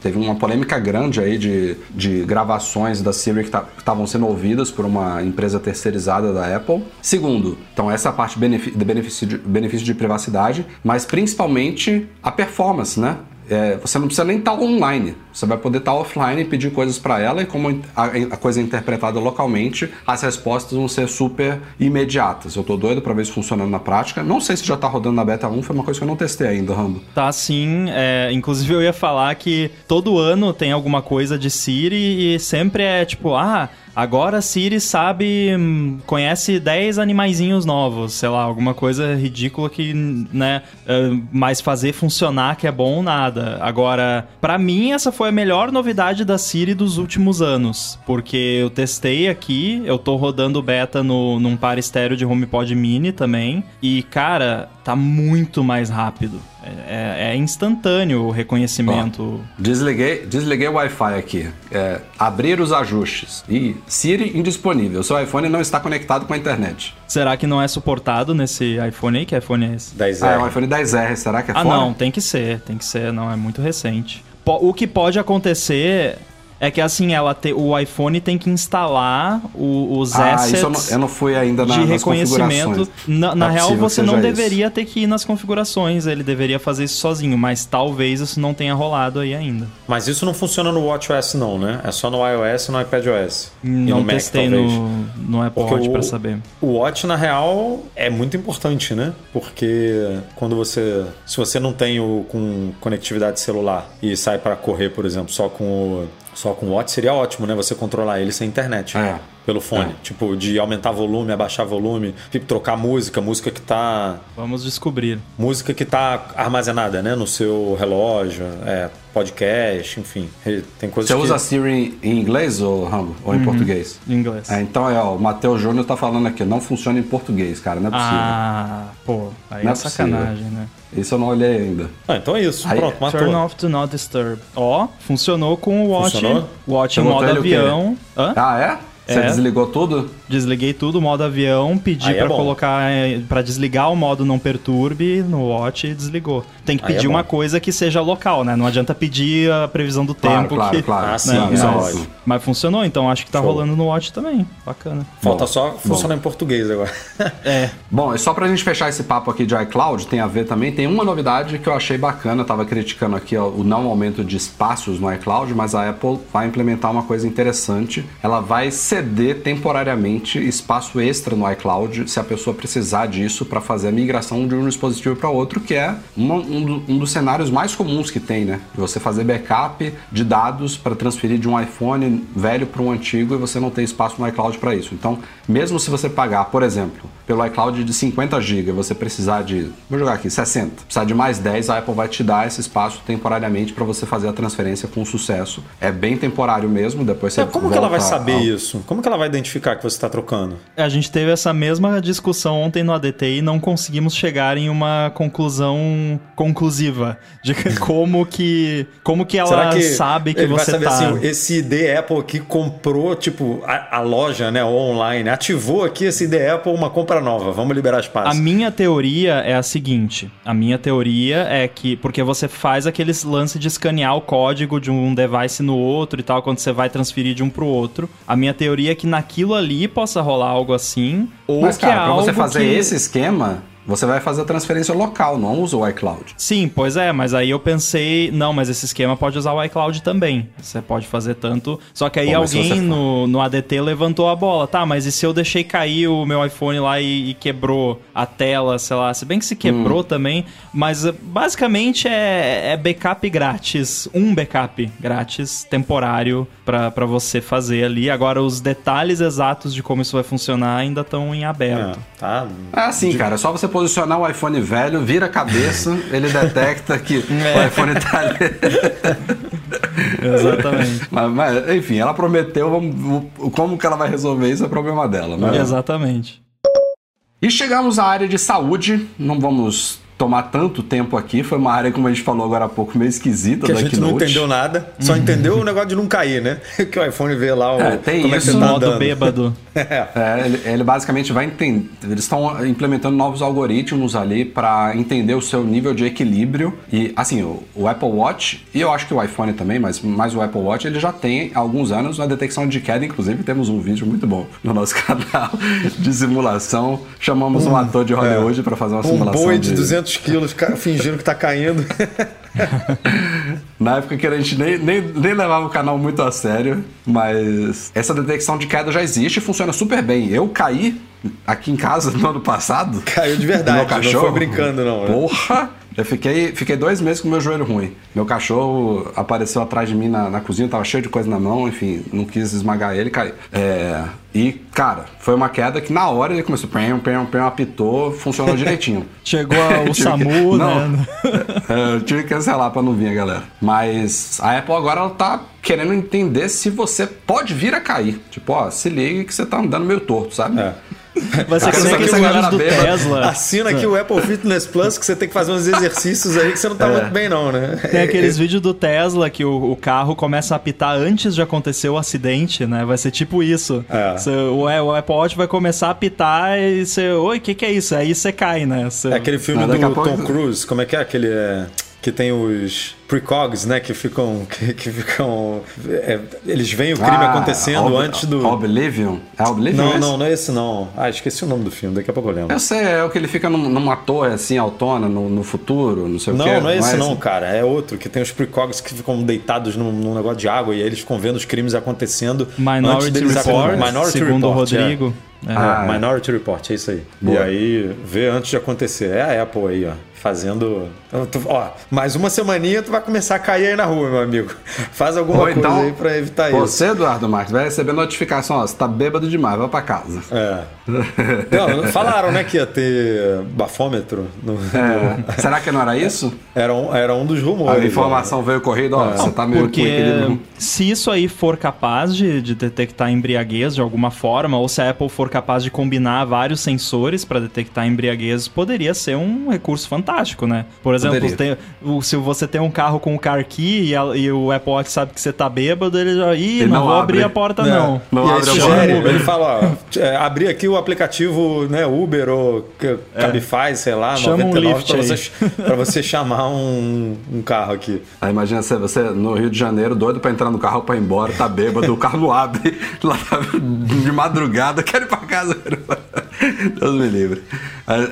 Teve uma polêmica grande aí de, de gravações da Siri que estavam sendo ouvidas por uma empresa terceirizada da Apple. Segundo, então essa parte benefi- de benefício de, benefício de privacidade, mas principalmente a performance, né? É, você não precisa nem estar online. Você vai poder estar offline e pedir coisas para ela, e como a, coisa é interpretada localmente, as respostas vão ser super imediatas. Eu tô doido para ver isso funcionando na prática. Não sei se já tá rodando na beta 1, foi uma coisa que eu não testei ainda, Rambo. Tá sim, é, inclusive eu ia falar que todo ano tem alguma coisa de Siri e sempre é tipo, ah, agora a Siri sabe, hum, conhece 10 animaizinhos novos, sei lá, alguma coisa ridícula que, né, é, mas fazer funcionar que é bom nada. Agora, pra mim essa foi a melhor novidade da Siri dos últimos anos, porque eu testei aqui, eu tô rodando beta no, num par estéreo de HomePod Mini também, e cara, tá muito mais rápido. É, é instantâneo o reconhecimento. Desliguei, desliguei o Wi-Fi aqui. É, abrir os ajustes. E Siri indisponível. Seu iPhone não está conectado com a internet. Será que não é suportado nesse iPhone aí? Que iPhone é esse? 10 Ah, é um iPhone 10R. Será que é Ah, fora? não, tem que ser, tem que ser, não, é muito recente. O que pode acontecer é que assim, ela te, o iPhone tem que instalar o- os Ah, assets isso eu não, eu não fui ainda na, de nas reconhecimento. configurações. Na, na É real, você não isso. deveria ter que ir nas configurações, ele deveria fazer isso sozinho, mas talvez isso não tenha rolado aí ainda. Mas isso não funciona no WatchOS não, né? É só no iOS e no iPadOS. e Não no Mac, testei talvez. no, no Apple Porque Watch pra saber. O Watch, na real, é muito importante, né? Porque quando você. Se você não tem o com conectividade celular e sai para correr, por exemplo, só com o. Só com o Watch seria ótimo, né? Você controlar ele sem internet. É. Pelo fone. Tipo, de aumentar volume, abaixar volume, tipo, trocar música, música que tá. Vamos descobrir. Música que tá armazenada, né? No seu relógio, é, podcast, enfim. Tem coisas Você que. usa a Siri em inglês ou, Rambo? Ou em português? Em inglês. É, então é, ó, o Matheus Júnior tá falando aqui, não funciona em português, cara, não é possível. Ah, pô, aí Não é é sacanagem, né? Isso eu não olhei ainda. Ah, então é isso. Aí- Pronto, matou. Turn off do not disturb. Ó, funcionou com o Watch, Funcionou? Watch em modo avião. Hã? Ah, é? Você É. desligou tudo? Desliguei tudo, modo avião, pedi Aí é pra bom. colocar eh, pra desligar o modo não perturbe no Watch e desligou. Tem que Aí é pedir bom. uma coisa que seja local, né? Não adianta pedir a previsão do Claro, tempo claro, que claro. Ah, né? sim, isso é mas, mas funcionou, então acho que tá Show. rolando no Watch também. Bacana. Falta Bom, só funcionar em português agora. É, Bom, e só pra gente fechar esse papo aqui de iCloud, tem a ver também, tem uma novidade que eu achei bacana, eu tava criticando aqui ó, o não aumento de espaços no iCloud, mas a Apple vai implementar uma coisa interessante. Ela vai ceder temporariamente espaço extra no iCloud se a pessoa precisar disso para fazer a migração de um dispositivo para outro, que é uma, um, um, dos cenários mais comuns que tem, né? Você fazer backup de dados para transferir de um iPhone velho para um antigo e você não tem espaço no iCloud para isso. Então, mesmo se você pagar, por exemplo, pelo iCloud de 50 GB, você precisar de, vou jogar aqui, 60, precisar de mais 10, a Apple vai te dar esse espaço temporariamente para você fazer a transferência com sucesso. É bem temporário mesmo, depois você é, Como que ela vai saber isso? Como que ela vai identificar que você está trocando? É, a gente teve essa mesma discussão ontem no ADT e não conseguimos chegar em uma conclusão conclusiva de como que como que ela que sabe que você vai saber, tá... assim, esse ID Apple aqui comprou, tipo, a, a loja, né, online, ativou aqui esse ID Apple uma compra nova, vamos liberar espaço. A minha teoria é a seguinte: a minha teoria é que, porque você faz aqueles lance de escanear o código de um device no outro e tal, quando você vai transferir de um pro outro. A minha teoria é que naquilo ali possa rolar algo assim. Ou Mas, que cara, é pra você fazer que... esse esquema, você vai fazer a transferência local, não usa o iCloud. Sim, pois é, mas aí eu pensei, não, mas esse esquema pode usar o iCloud também. Você pode fazer tanto. Só que aí Pô, alguém no, no ADT levantou a bola. Tá, mas e se eu deixei cair o meu iPhone lá e, e quebrou a tela, sei lá? Se bem que se quebrou hum. também, mas eh, basicamente é, é backup grátis. Um backup grátis, temporário, para você fazer ali. Agora, os detalhes exatos de como isso vai funcionar ainda estão em aberto. É, tá. É assim, de... cara, é só você posicionar o iPhone velho, vira a cabeça, ele detecta que é. o iPhone tá ali. Exatamente. Mas, mas, enfim, ela prometeu, vamos, como que ela vai resolver isso é problema dela, né? Exatamente. E chegamos à área de saúde, não vamos tomar tanto tempo aqui. Foi uma área, como a gente falou agora há pouco, meio esquisita que a gente não entendeu nada. Só uhum. entendeu o negócio de não cair, né? que o iPhone vê lá o é, tem como isso, é que tá modo andando. bêbado. é. é ele, ele, basicamente vai entender. Eles estão implementando novos algoritmos ali para entender o seu nível de equilíbrio. E assim, o, o, Apple Watch, e eu acho que o iPhone também, mas mais o Apple Watch, ele já tem alguns anos na detecção de queda. Inclusive, temos um vídeo muito bom no nosso canal de simulação. Chamamos um, um ator de Hollywood é. para fazer uma um simulação. Um boi de, de 200 quilos fingindo que tá caindo. Na época que a gente nem, nem, nem levava o canal muito a sério, mas essa detecção de queda já existe e funciona super bem. Eu caí aqui em casa no ano passado. Caiu de verdade, meu cachorro, não foi brincando, não. Né? Porra! Eu fiquei, fiquei dois meses com meu joelho ruim. Meu cachorro apareceu atrás de mim na, na cozinha, tava cheio de coisa na mão, enfim, não quis esmagar ele, caiu. É, e, cara, foi uma queda que na hora ele começou, pem, pem, pem, apitou, funcionou direitinho. Chegou o SAMU, que, não, né? É, eu tive que cancelar pra não vir, galera. Mas a Apple agora ela tá querendo entender se você pode vir a cair. Tipo, ó, se liga que você tá andando meio torto, sabe? É. Vai ser que nem aqueles vídeos do Tesla. Assina aqui o Apple Fitness Plus que você tem que fazer uns exercícios aí que você não tá é. muito bem, não, né? Tem aqueles vídeos do Tesla que o, o, carro começa a apitar antes de acontecer o acidente, né? Vai ser tipo isso. É. Você, o, o, Apple Watch vai começar a apitar e você. Oi, o que, que é isso? Aí você cai, né? Você... É aquele filme ah, do Tom Cruise, como é que é aquele. É que tem os precogs, né? Que ficam. Que, que ficam. É, eles veem o crime ah, acontecendo Ob antes do. Oblivion? É Oblivion? Não, não, não é esse não. Ah, esqueci o nome do filme, daqui a pouco eu lembro. Eu sei, é o que ele fica num, numa torre assim, autona, no, no futuro, não sei não, o que. Não, não é esse não, não, cara. É outro, que tem os precogs que ficam deitados num, num, negócio de água e aí eles ficam vendo os crimes acontecendo. Minority antes deles Report, Minority segundo Report, o Rodrigo. É. Ah, Minority Report, é isso aí. Boa. E aí, vê antes de acontecer. É a Apple aí, ó fazendo. Ó, mais uma semaninha tu vai começar a cair aí na rua, meu amigo. Faz alguma Ou coisa então, aí pra evitar você, isso. Você, Eduardo Marques, vai receber notificação, ó, você tá bêbado demais, vai pra casa. É. Não, falaram, né, que ia ter bafômetro. No, é. no... Será que não era isso? Era um, era um dos rumores. A informação né? veio correndo, ó, é. você tá meio Porque se isso aí for capaz de, de detectar embriaguez de alguma forma, ou se a Apple for capaz de combinar vários sensores para detectar embriaguez, poderia ser um recurso fantástico fantástico, né? Por exemplo, tem, se você tem um carro com o car key e, a, e, o Apple Watch sabe que você tá bêbado, ele já. Ih, ele não, não vou abre. abrir a porta, não. Não, não abre a porta. Ele fala, ó, é, abrir aqui o aplicativo né, Uber ou é. Cabify, sei lá, Chama 99 um pra você, pra você chamar um, um carro aqui. Aí imagina você, você no Rio de Janeiro, doido pra entrar no carro pra ir embora, tá bêbado, o carro não abre, lá de madrugada, quero ir pra casa. Deus me livre.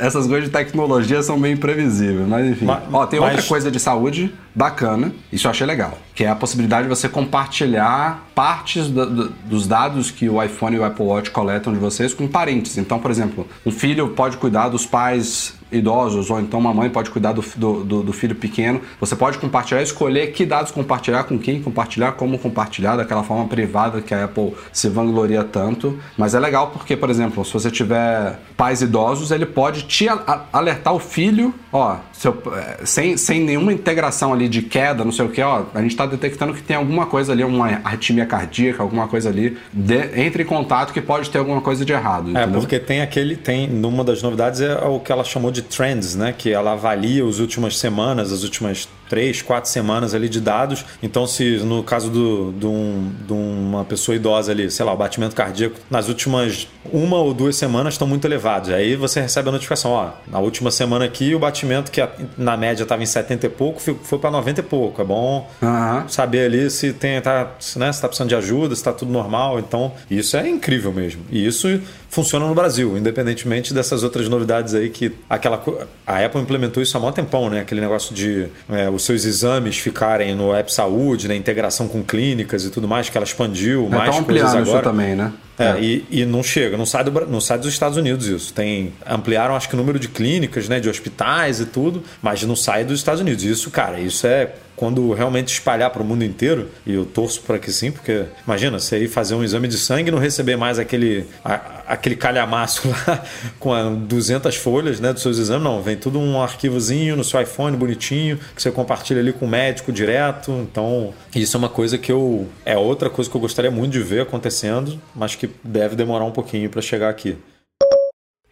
Essas coisas de tecnologia são bem imprevisíveis, mas enfim. Mas- Ó, tem mas- outra coisa de saúde bacana, isso eu achei legal, que é a possibilidade de você compartilhar partes do- do- dos dados que o iPhone e o Apple Watch coletam de vocês com parentes. Então, por exemplo, um filho pode cuidar dos pais idosos, ou então uma mãe pode cuidar do, do, do- filho pequeno. Você pode compartilhar, escolher que dados compartilhar, com quem compartilhar, como compartilhar, daquela forma privada que a Apple se vangloria tanto. Mas é legal porque, por exemplo, se você tiver pais idosos, ele pode te alertar o filho, ó, seu- é, sem, sem nenhuma integração ali de queda, não sei o que, ó, a gente está detectando que tem alguma coisa ali, uma arritmia cardíaca, alguma coisa ali, de- entre em contato que pode ter alguma coisa de errado. É, entendeu? porque tem aquele, tem, numa das novidades é o que ela chamou de trends, né? Que ela avalia as últimas semanas, as últimas três, quatro semanas ali de dados. Então, se no caso do, de, um- de uma pessoa idosa ali, sei lá, o batimento cardíaco, nas últimas uma ou duas semanas estão muito elevados. Aí você recebe a notificação, ó, na última semana aqui o batimento que na média estava em 70 e pouco foi, para 90 e pouco. É bom Aham. saber ali se tem tá, se, né, se tá precisando de ajuda, se está tudo normal. Então, isso é incrível mesmo. E isso funciona no Brasil, independentemente dessas outras novidades aí que aquela a Apple implementou isso há mó tempão, né? Aquele negócio de é, os seus exames ficarem no App Saúde, né? integração com clínicas e tudo mais, que ela expandiu mais Estão coisas ampliando isso agora. também, né? É, E, e não chega, não sai, do, não sai dos Estados Unidos isso. Tem, ampliaram, acho que o número de clínicas, né, de hospitais e tudo, mas não sai dos Estados Unidos. Isso, cara, isso é quando realmente espalhar para o mundo inteiro, e eu torço para que sim, porque imagina, você ir fazer um exame de sangue e não receber mais aquele, a- aquele calhamaço lá com a 200 folhas né, dos seus exames, não, vem tudo um arquivozinho no seu iPhone bonitinho, que você compartilha ali com o médico direto, então isso é uma coisa que eu, é outra coisa que eu gostaria muito de ver acontecendo, mas que deve demorar um pouquinho para chegar aqui.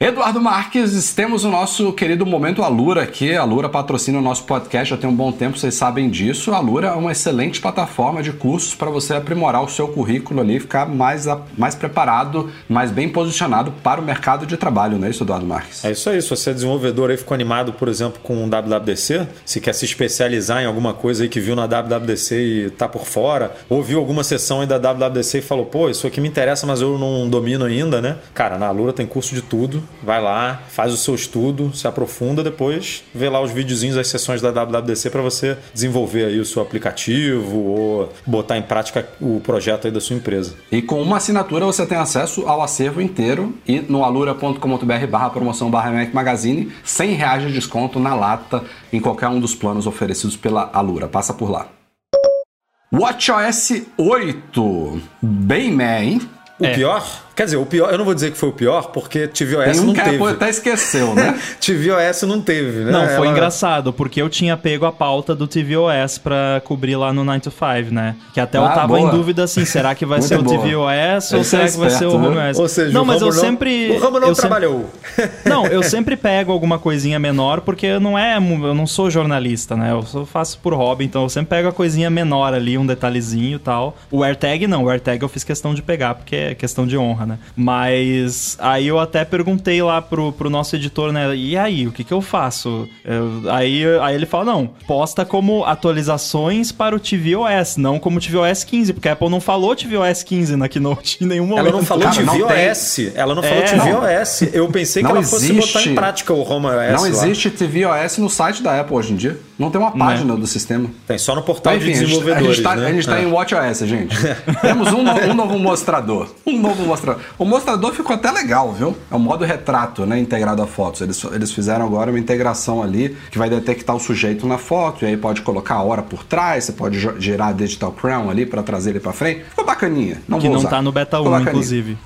Eduardo Marques, temos o nosso querido Momento Alura aqui. A Alura patrocina o nosso podcast já tem um bom tempo, vocês sabem disso. A Alura é uma excelente plataforma de cursos para você aprimorar o seu currículo ali, ficar mais, mais preparado, mais bem posicionado para o mercado de trabalho, não é isso, Eduardo Marques? É isso aí. Se você é desenvolvedor aí, ficou animado, por exemplo, com o WWDC, se quer se especializar em alguma coisa aí que viu na WWDC e tá por fora, ou viu alguma sessão aí da WWDC e falou, pô, isso aqui me interessa, mas eu não domino ainda, né? Cara, na Alura tem curso de tudo. Vai lá, faz o seu estudo, se aprofunda, depois vê lá os videozinhos das sessões da WWDC para você desenvolver aí o seu aplicativo ou botar em prática o projeto aí da sua empresa. E com uma assinatura você tem acesso ao acervo inteiro e no alura.com.br barra promoção barra Mac Magazine, 100 reais de desconto na lata em qualquer um dos planos oferecidos pela Alura. Passa por lá. WatchOS 8. Bem meh, hein? O É. pior? Quer dizer, o pior, eu não vou dizer que foi o pior, porque tvOS um não que a teve. Apple até esqueceu, né? tvOS não teve, né? Não, foi Ela- engraçado, porque eu tinha pego a pauta do tvOS pra cobrir lá no 9 to 5, né? Que até eu Ah, tava boa. em dúvida assim, será que vai Muito ser o tvOS ou Esse será é que vai ser o Home né? OS? Ou seja, não, o mas eu Ramo não- sempre O Ramo não eu sempre- trabalhou. Não, eu sempre pego alguma coisinha menor porque não é, eu não sou jornalista, né? Eu só faço por hobby, então eu sempre pego a coisinha menor ali, um detalhezinho e tal. O AirTag não, o AirTag eu fiz questão de pegar porque é questão de honra, né? Mas aí eu até perguntei lá pro, pro nosso editor, né? E aí, o que que eu faço? Eu- aí, aí ele fala, não, posta como atualizações para o tvOS, não como tvOS 15, porque a Apple não falou tvOS 15 na Keynote em nenhum momento. Ela não falou Cara, não tvOS. Ela não falou É, tvOS. Eu pensei que Não ela fosse existe- botar em prática o Home OS. Não lá. existe tvOS no site da Apple hoje em dia. Não tem uma página do sistema. Tem só no portal Enfim, de a gente- desenvolvedores. a gente tá, né? tá É. em WatchOS, gente. Temos um, no- um novo mostrador. Um novo mostrador. O mostrador ficou até legal, viu? É o modo retrato, né? Integrado a fotos. Eles, eles fizeram agora uma integração ali que vai detectar o sujeito na foto. E aí pode colocar a hora por trás. Você pode gerar a Digital Crown ali pra trazer ele pra frente. Ficou bacaninha. Não Que não usar. tá no beta Ficou 1, bacaninha. inclusive.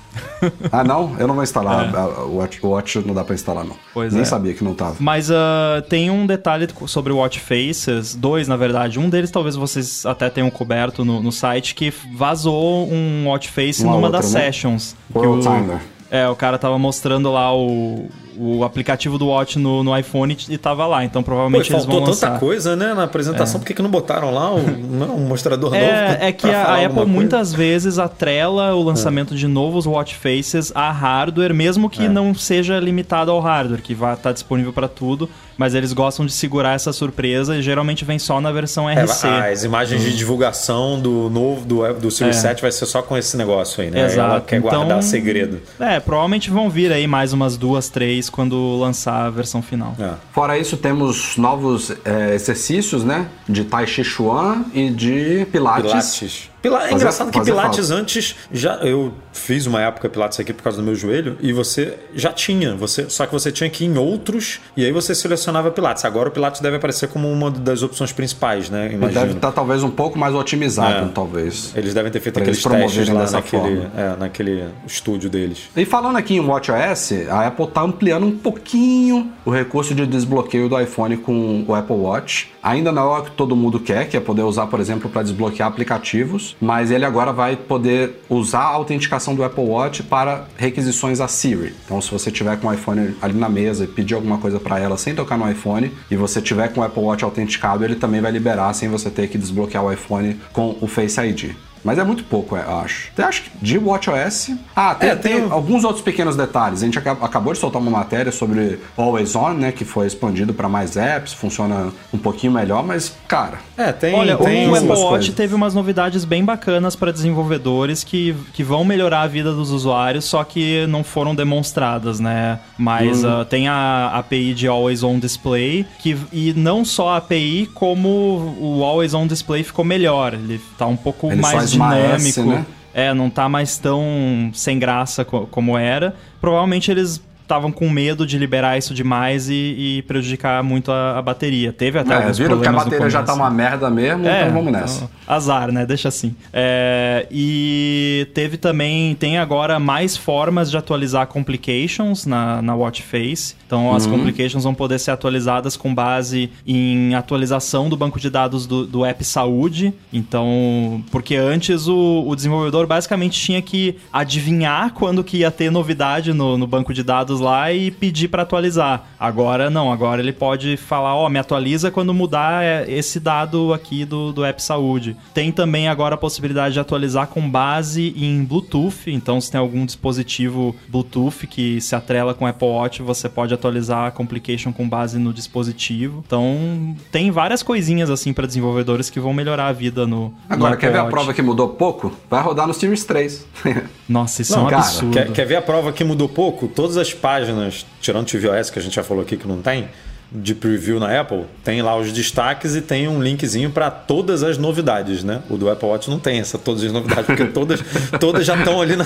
Ah, não? Eu não vou instalar. a- O Watch, Watch não dá pra instalar, não. Pois Nem é. sabia que não tava. Mas ah, tem um detalhe sobre o Watch Faces, dois na verdade. Um deles talvez vocês até tenham coberto no, no site, que vazou um Watch Face Uma numa outra, das né? sessions. Que World o, Timer. é, o cara tava mostrando lá o, o aplicativo do Watch no, no iPhone e tava lá. Então Pô, provavelmente eles faltou vão lançar. tanta coisa, né, na apresentação. Por que, que não botaram lá um, não, um mostrador novo? É, é que a, a Apple muitas vezes atrela o lançamento de novos watch faces a hardware, mesmo que É. não seja limitado ao hardware, que vai estar disponível para tudo, mas eles gostam de segurar essa surpresa e geralmente vem só na versão É, RC. as imagens de divulgação do novo do, do Series É. 7 vai ser só com esse negócio aí, né? Exato. Ela quer guardar Então- segredo. É, provavelmente vão vir aí mais umas duas, três quando lançar a versão final. É. Fora isso, temos novos é, exercícios, né? De Tai Chi Chuan e de Pilates. Pilates. Pila- É engraçado que Pilates falta. antes já eu fiz uma época Pilates aqui por causa do meu joelho e você já tinha, você só que você tinha que ir em outros e aí você selecionava Pilates. Agora o Pilates deve aparecer como uma das opções principais, né? Ele Imagino. deve estar talvez um pouco mais otimizado, É. talvez. Eles devem ter feito Pra aqueles testes lá naquele, é, naquele estúdio deles. E falando aqui em WatchOS, a Apple está ampliando um pouquinho o recurso de desbloqueio do iPhone com o Apple Watch. Ainda não é o que todo mundo quer, que é poder usar, por exemplo, para desbloquear aplicativos, mas ele agora vai poder usar a autenticação do Apple Watch para requisições a Siri. Então, se você tiver com o iPhone ali na mesa e pedir alguma coisa para ela sem tocar no iPhone, e você tiver com o Apple Watch autenticado, ele também vai liberar sem você ter que desbloquear o iPhone com o Face ID. Mas é muito pouco, eu acho. Eu acho que de WatchOS. Ah, tem, É, tem tem- alguns outros pequenos detalhes. A gente aca- acabou de soltar uma matéria sobre Always On, né? Que foi expandido para mais apps, funciona um pouquinho melhor, mas, cara. É, tem, Olha, tem o Apple Watch coisas. teve umas novidades bem bacanas para desenvolvedores que, que vão melhorar a vida dos usuários, só que não foram demonstradas, né? Mas Uhum. ah, tem a API de Always On Display, que, e não só a API, como o Always On Display ficou melhor. Ele tá um pouco Ele mais esmaece, dinâmico. né? É, não tá mais tão sem graça co- como era. Provavelmente eles estavam com medo de liberar isso demais e, e prejudicar muito a, a bateria. Teve até É, alguns viram que a bateria já tá uma merda mesmo, É, então vamos nessa. então, azar, né? Deixa assim. É, e teve também, tem agora mais formas de atualizar complications na, na Watch Face. Então as complications vão poder ser atualizadas com base em atualização do banco de dados do, do app Saúde. Então, porque antes o, o desenvolvedor basicamente tinha que adivinhar quando que ia ter novidade no, no banco de dados lá e pedir para atualizar. Agora não, agora ele pode falar, ó, me atualiza quando mudar é, esse dado aqui do, do app Saúde. Tem também agora a possibilidade de atualizar com base em Bluetooth, então se tem algum dispositivo Bluetooth que se atrela com o Apple Watch, você pode atualizar a complication com base no dispositivo. Então, tem várias coisinhas assim para desenvolvedores que vão melhorar a vida no Agora, no quer Apple ver a prova que mudou pouco? Vai rodar no Series 3. Nossa, isso Não, é um cara, absurdo. Quer, quer ver a prova que mudou pouco? Todas as páginas, tirando o tvOS, que a gente já falou aqui que não tem, de preview na Apple, tem lá os destaques e tem um linkzinho para todas as novidades, né? O do Apple Watch não tem essa todas as novidades, porque todas, todas já estão ali na,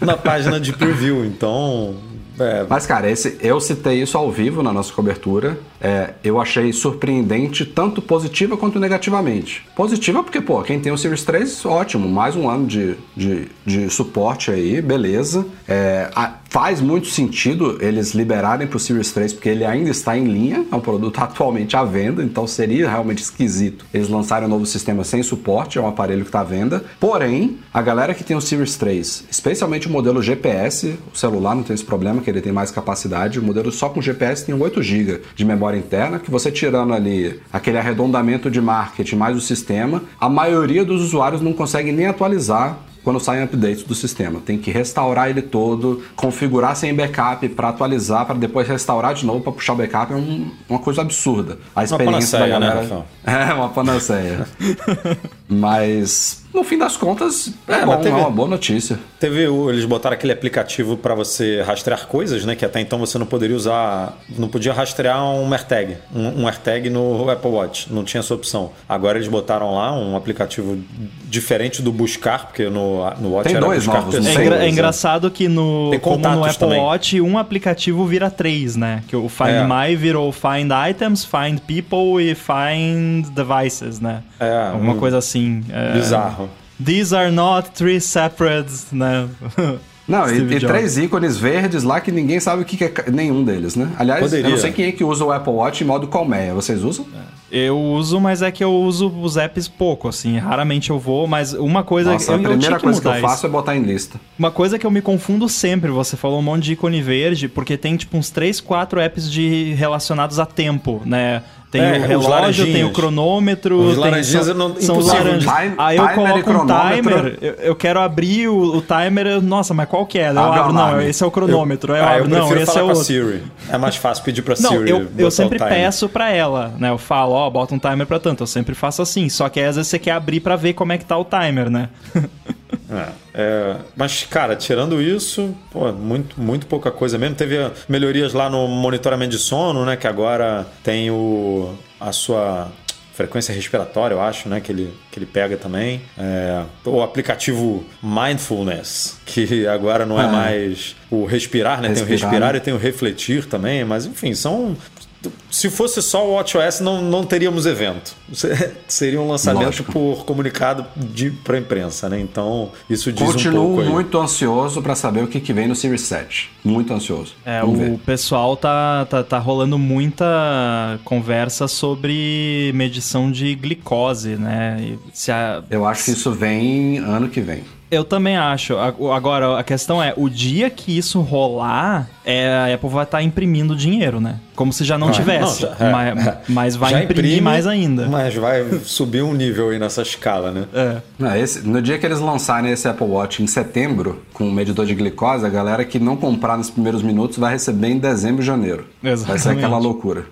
na página de preview. Então, é, Mas, cara, esse, eu citei isso ao vivo na nossa cobertura. É, eu achei surpreendente, tanto positiva quanto negativamente. Positiva porque, pô, quem tem o Series 3, ótimo. Mais um ano de, de, de suporte aí, beleza. É, a- faz muito sentido eles liberarem pro Series 3, porque ele ainda está em linha. É um produto atualmente à venda, então seria realmente esquisito eles lançarem um novo sistema sem suporte. É um aparelho que está à venda. Porém, a galera que tem o Series 3, especialmente o modelo GPS, o celular não tem esse problema, que ele tem mais capacidade. O modelo só com GPS tem 8 GB de memória interna, que você tirando ali aquele arredondamento de marketing mais o sistema, a maioria dos usuários não consegue nem atualizar quando saem updates do sistema. Tem que restaurar ele todo, configurar sem backup para atualizar, para depois restaurar de novo para puxar o backup. É um- uma coisa absurda. A experiência da panaceia, né, galera. Rafael? é uma panaceia. Mas no fim das contas é, É, bom, teve- é uma boa notícia. Teve o, eles botaram aquele aplicativo para você rastrear coisas, né? Que até então você não poderia usar, não podia rastrear um AirTag, um, um AirTag no Apple Watch, não tinha essa opção. Agora eles botaram lá um aplicativo diferente do buscar, porque no, no Watch Tem era dois buscar novos, não É, engra- é né? engraçado que no, como no Apple também. Watch, um aplicativo vira três, né? Que o Find É. My virou Find Items, Find People e Find Devices, né? É, Alguma um- coisa assim. É, Bizarro. These are not three separate, né? Não, e, Steve e três ícones verdes lá que ninguém sabe o que que é nenhum deles, né? Aliás, Poderia. eu não sei quem é que usa o Apple Watch em modo colmeia. Vocês usam? Eu uso, mas é que eu uso os apps pouco, assim. Raramente eu vou, mas uma coisa Nossa, eu, a eu primeira que coisa que mudar eu faço isso. é botar em lista. Uma coisa que eu me confundo sempre, você falou um monte de ícone verde, porque tem tipo uns 3, 4 apps de relacionados a tempo, né? Tem É, o relógio, tem o cronômetro, Os tem, laranjinhas são, eu não- são os laranjas. Time- Aí eu coloco um timer, eu, eu quero abrir o, o timer, eu- nossa, mas qual que é? Eu Abre o abro, não, esse é o cronômetro. Eu Ah, eu abro, não, prefiro esse é o. Siri. É mais fácil pedir pra Não, Siri. eu, eu sempre peço pra ela, né? Eu falo, ó, bota um timer pra tanto. Eu sempre faço assim. Só que às vezes você quer abrir pra ver como é que tá o timer, né? É, é, mas, cara, tirando isso, pô, muito, muito pouca coisa mesmo. Teve ah, melhorias lá no monitoramento de sono, né? Que agora tem o, a sua frequência respiratória, eu acho, né? Que ele, que ele pega também. É, o aplicativo Mindfulness, que agora não é, É. mais o respirar, né? tem o Respirar, respirar né? e tem o refletir também. Mas, enfim, são... Se fosse só o WatchOS, não, não teríamos evento. Seria um lançamento Lógico. por comunicado para a imprensa, né? Então, isso diz um Continuo pouco aí. muito ansioso pra saber o que, que vem no Series 7. Muito ansioso. É, Vamos o ver. pessoal tá, tá, tá rolando muita conversa sobre medição de glicose, né? E se a- Eu acho que isso vem ano que vem. Eu também acho. Agora, a questão é, o dia que isso rolar, é, a Apple vai estar imprimindo dinheiro, né? Como se já não Vai. tivesse. Não, já- mas, é. mas vai imprimir imprime, mais ainda. Mas vai subir um nível aí nessa escala, né? É. Não, esse- no dia que eles lançarem esse Apple Watch em setembro, com o medidor de glicose, a galera que não comprar nos primeiros minutos vai receber em dezembro e janeiro. Vai ser Exatamente. aquela loucura.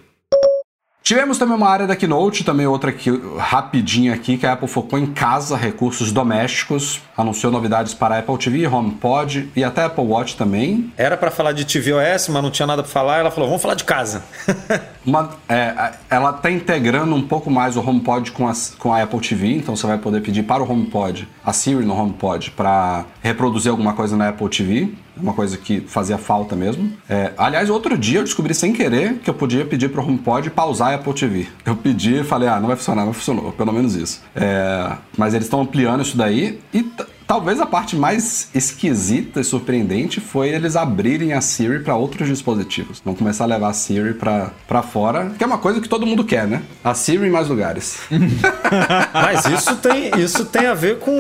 Tivemos também uma área da Keynote, também outra aqui, rapidinha aqui, que a Apple focou em casa, recursos domésticos, anunciou novidades para Apple TV, HomePod e até Apple Watch também. Era pra falar de tvOS, mas não tinha nada pra falar. Ela falou, vamos falar de casa. Uma- é, ela está integrando um pouco mais o HomePod com a, com a Apple TV, então você vai poder pedir para o HomePod, a Siri no HomePod, para reproduzir alguma coisa na Apple TV. Uma coisa que fazia falta mesmo. É, aliás, outro dia eu descobri sem querer que eu podia pedir para o HomePod pausar a Apple TV. Eu pedi e falei, ah, não vai funcionar, não funcionou, pelo menos isso. É, mas eles estão ampliando isso daí e Talvez a parte mais esquisita e surpreendente foi eles abrirem a Siri para outros dispositivos. Vão começar a levar a Siri para para fora, que é uma coisa que todo mundo quer, né? A Siri em mais lugares. Mas isso tem, isso tem a ver com.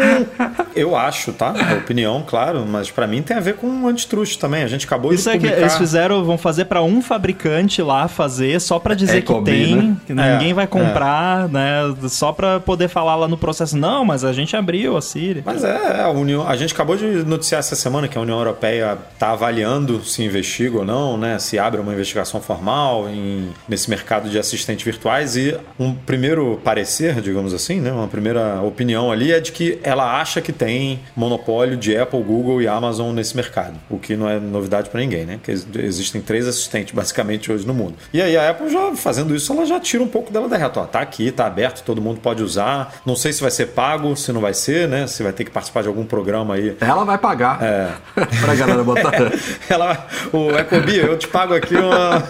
Eu acho, tá? É opinião, claro, mas pra mim tem a ver com antitruste também. A gente acabou Isso de é que eles fizeram, vão fazer pra um fabricante lá fazer, só pra dizer É, que tem, né? que ninguém É, vai comprar, né? Só pra poder falar lá no processo. Não, mas a gente abriu a Siri. Mas é, a União. A gente acabou de noticiar essa semana que a União Europeia está avaliando se investiga ou não, né? Se abre uma investigação formal em, nesse mercado de assistentes virtuais e um primeiro parecer, digamos assim, né? Uma primeira opinião ali é de que ela acha que tem monopólio de Apple, Google e Amazon nesse mercado, o que não é novidade para ninguém, né? Que ex- existem três assistentes basicamente hoje no mundo. E aí a Apple já fazendo isso, ela já tira um pouco dela da reta. Ó, tá aqui, tá aberto, todo mundo pode usar. Não sei se vai ser pago, se não vai ser, né? Se vai ter que participar de algum programa aí. Ela vai pagar. É. pra galera botar. Ela, o Ecobia, eu te pago aqui uma.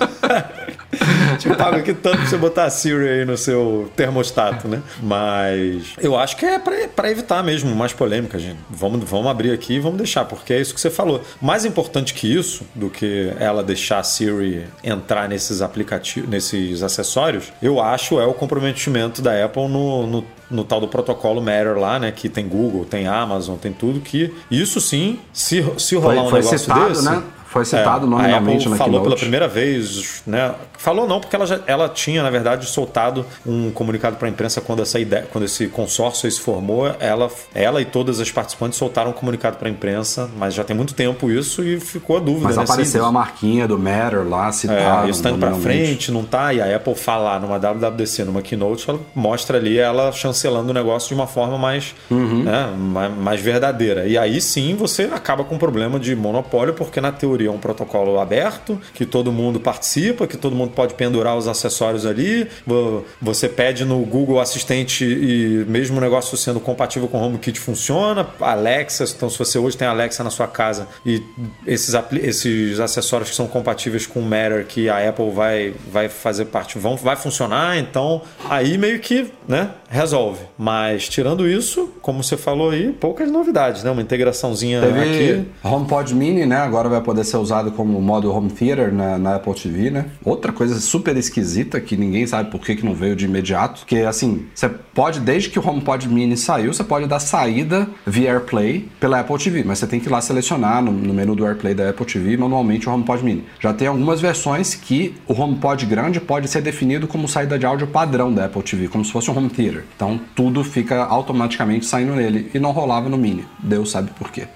te pago aqui tanto pra você botar a Siri aí no seu termostato, né? Mas eu acho que é pra, pra evitar mesmo mais polêmica, gente. Vamos, vamos abrir aqui e vamos deixar, porque é isso que você falou. Mais importante que isso, do que ela deixar a Siri entrar nesses aplicativos, nesses acessórios, eu acho é o comprometimento da Apple no, no no tal do protocolo Matter lá, né? Que tem Google, tem Amazon, tem tudo que isso sim, se, se rolar Foi, um foi negócio citado, desse, né? Foi citado é, nominalmente a na Apple falou Keynote. pela primeira vez, né? Falou não, porque ela, já, ela tinha, na verdade, soltado um comunicado para a imprensa quando essa ideia, quando esse consórcio se formou, ela, ela e todas as participantes soltaram um comunicado para a imprensa, mas já tem muito tempo isso e ficou a dúvida, Mas né? apareceu se- a marquinha do Matter lá, citado. é, isso tá indo nominalmente. frente, não tá? E a Apple falar numa WWDC, numa keynote, ela mostra ali ela chancelando o negócio de uma forma mais, Uhum. né, mais, mais verdadeira. E aí sim você acaba com um problema de monopólio, porque na teoria é um protocolo aberto, que todo mundo participa, que todo mundo pode pendurar os acessórios ali. Vo- Você pede no Google Assistente e mesmo o negócio sendo compatível com o HomeKit funciona. Alexa, então se você hoje tem Alexa na sua casa e esses, esses acessórios que são compatíveis com o Matter que a Apple vai, vai fazer parte, vão, vai funcionar, então aí meio que né, resolve. Mas tirando isso, como você falou aí, poucas novidades, né? Uma integraçãozinha Teve aqui. HomePod Mini, né? Agora vai poder ser usado como modo Home Theater na, na Apple TV, né? Outra coisa super esquisita que ninguém sabe por que, que não veio de imediato, que assim, você pode, desde que o HomePod Mini saiu, você pode dar saída via AirPlay pela Apple TV, mas você tem que ir lá selecionar no, no menu do AirPlay da Apple TV manualmente o HomePod Mini. Já tem algumas versões que o HomePod grande pode ser definido como saída de áudio padrão da Apple TV, como se fosse um home theater. Então tudo fica automaticamente saindo nele e não rolava no Mini. Deus sabe por quê.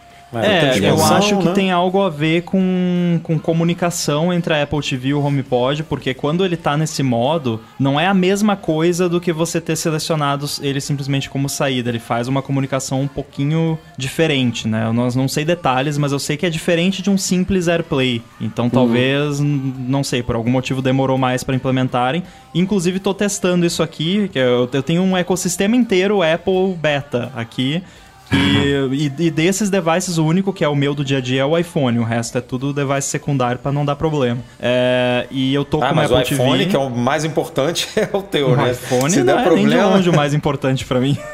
É, eu dimensão, acho que né? tem algo a ver com, com comunicação entre a Apple TV e o HomePod, porque quando ele tá nesse modo, não é a mesma coisa do que você ter selecionado ele simplesmente como saída. Ele faz uma comunicação um pouquinho diferente, né? Eu não, sei detalhes, mas eu sei que é diferente de um simples AirPlay. Então talvez, n- não sei, por algum motivo demorou mais para implementarem. Inclusive, tô testando isso aqui, que eu, eu tenho um ecossistema inteiro Apple Beta aqui. E, e, e desses devices, o único que é o meu do dia a dia é o iPhone. O resto é tudo device secundário pra não dar problema. É, e eu tô Ah, com mas o Apple iPhone, TV. que é o mais importante, é o teu, O né? iPhone Se não der é nem de problema... longe o mais importante pra mim.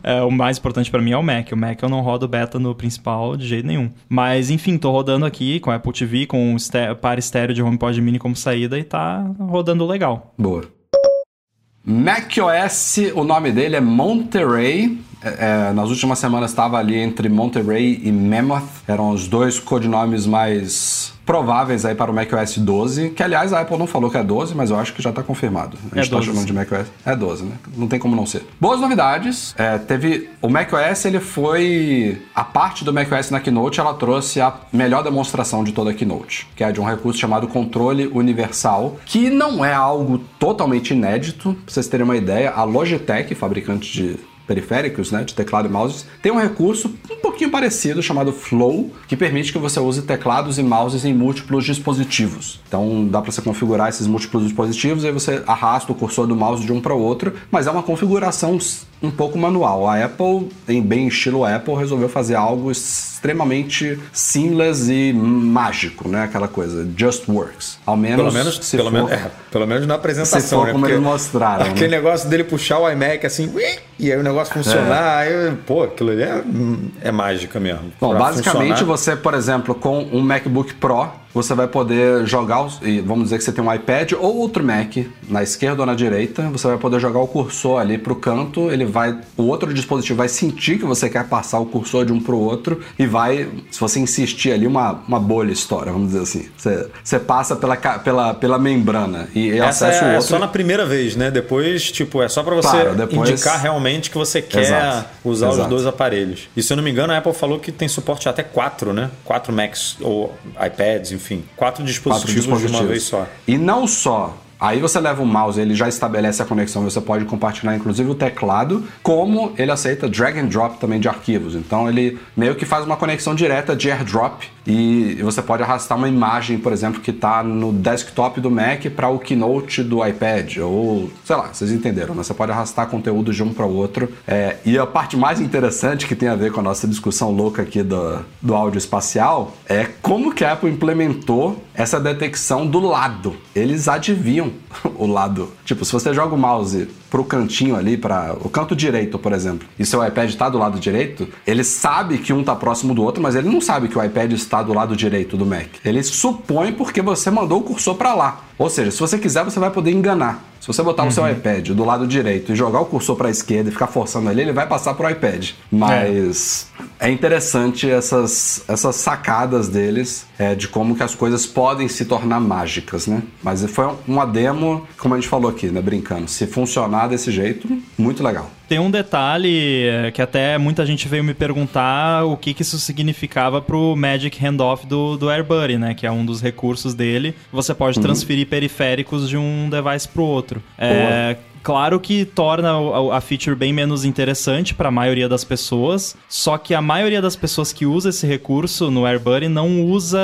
É, o mais importante pra mim é o Mac. O Mac eu não rodo beta no principal de jeito nenhum. Mas enfim, tô rodando aqui com a Apple TV, com o esté- par estéreo de HomePod Mini como saída e tá rodando legal. Boa. macOS, o nome dele é Monterey. É, é, nas últimas semanas estava ali entre Monterey e Mammoth. Eram os dois codinomes mais prováveis aí para o macOS 12. Que, aliás, a Apple não falou que é 12, mas eu acho que já está confirmado. A É gente tá 12, chamando de macOS. É 12, né? Não tem como não ser. Boas novidades. É, teve... O macOS, ele foi... A parte do macOS na Keynote, ela trouxe a melhor demonstração de toda a Keynote. Que é de um recurso chamado Controle Universal. Que não é algo totalmente inédito. Pra vocês terem uma ideia, a Logitech, fabricante de periféricos, né, de teclado e mouse, tem um recurso um pouquinho parecido chamado Flow, que permite que você use teclados e mouses em múltiplos dispositivos. Então dá para você configurar esses múltiplos dispositivos, aí você arrasta o cursor do mouse de um para o outro, mas é uma configuração um pouco manual. A Apple, em bem estilo Apple, resolveu fazer algo extremamente seamless e mágico, né? Aquela coisa, just works. Ao menos, Pelo menos, se pelo, for, menos, é, pelo menos na apresentação, se for né? como Porque eles mostraram. né? Aquele negócio dele puxar o iMac assim, e aí o negócio funcionar, aí, pô, aquilo ali é, é mágica mesmo. Bom, basicamente funcionar- você, por exemplo, com um MacBook Pro, você vai poder jogar, os, e vamos dizer que você tem um iPad ou outro Mac na esquerda ou na direita, você vai poder jogar o cursor ali pro canto, ele vai, o outro dispositivo vai sentir que você quer passar o cursor de um pro outro e vai, se você insistir ali, uma, uma bolha estoura, vamos dizer assim. Você, você passa pela, pela, pela membrana e, e Essa acessa o é outro. só na primeira vez, né? Depois, tipo, é só pra você depois- indicar realmente que você quer Exato, usar os exato. dois aparelhos. E se eu não me engano, a Apple falou que tem suporte até quatro, né? Quatro Macs ou iPads, enfim. Quatro dispositivos, quatro de uma vez só. E não só. Aí você leva o mouse, ele já estabelece a conexão, você pode compartilhar inclusive o teclado, como ele aceita drag and drop também de arquivos. Então ele meio que faz uma conexão direta de airdrop e você pode arrastar uma imagem, por exemplo, que está no desktop do Mac para o Keynote do iPad, ou sei lá, vocês entenderam, né? Você pode arrastar conteúdo de um para o outro. É, e a parte mais interessante que tem a ver com a nossa discussão louca aqui do, do áudio espacial é como que a Apple implementou essa detecção do lado. Eles adivinham o lado. Tipo, se você joga o mouse pro cantinho ali, para o canto direito, por exemplo, e seu iPad tá do lado direito, ele sabe que um tá próximo do outro, mas ele não sabe que o iPad está do lado direito do Mac. Ele supõe porque você mandou o cursor para lá. Ou seja, se você quiser, você vai poder enganar. Se você botar o seu iPad do lado direito e jogar o cursor para a esquerda e ficar forçando ali, ele vai passar pro iPad. Mas é, interessante essas, essas sacadas deles é, de como que as coisas podem se tornar mágicas, né? Mas foi uma demo, como a gente falou aqui, né? Brincando. Se funcionar desse jeito, muito legal. Tem um detalhe é, que até muita gente veio me perguntar o que, que isso significava pro Magic Handoff do, do AirBuddy, né? Que é um dos recursos dele. Você pode transferir periféricos de um device pro outro. É, Claro que torna a feature bem menos interessante para a maioria das pessoas, só que a maioria das pessoas que usa esse recurso no AirBuddy não usa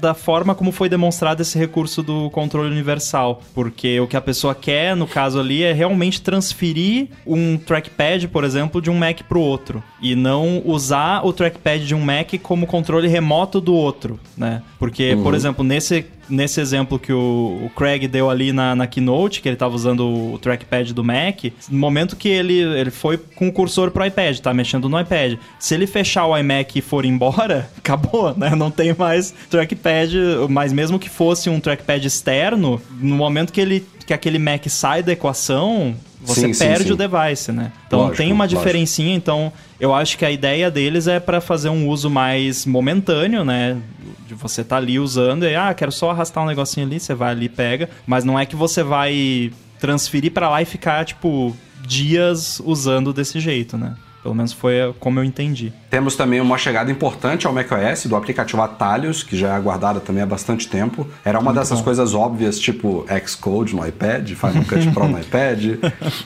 da forma como foi demonstrado esse recurso do controle universal, porque o que a pessoa quer, no caso ali, é realmente transferir um trackpad, por exemplo, de um Mac para o outro, e não usar o trackpad de um Mac como controle remoto do outro, né? Porque, por exemplo, nesse nesse exemplo que o, o Craig deu ali na, na Keynote, que ele tava usando o trackpad do Mac, no momento que ele, ele foi com o cursor pro iPad, tá mexendo no iPad. Se ele fechar o iMac e for embora, acabou, né? Não tem mais trackpad, mas mesmo que fosse um trackpad externo, no momento que ele que aquele Mac sai da equação, você sim, perde sim, sim. o device, né? Então lógico, tem uma lógico. diferencinha, então eu acho que a ideia deles é para fazer um uso mais momentâneo, né? De você tá ali usando e ah, quero só arrastar um negocinho ali, você vai ali e pega, mas não é que você vai transferir para lá e ficar tipo dias usando desse jeito, né? Pelo menos foi como eu entendi. Temos também uma chegada importante ao macOS do aplicativo Atalhos, que já é aguardado também há bastante tempo. Era uma Muito dessas bom. coisas óbvias, tipo Xcode no iPad, Final Cut Pro no iPad.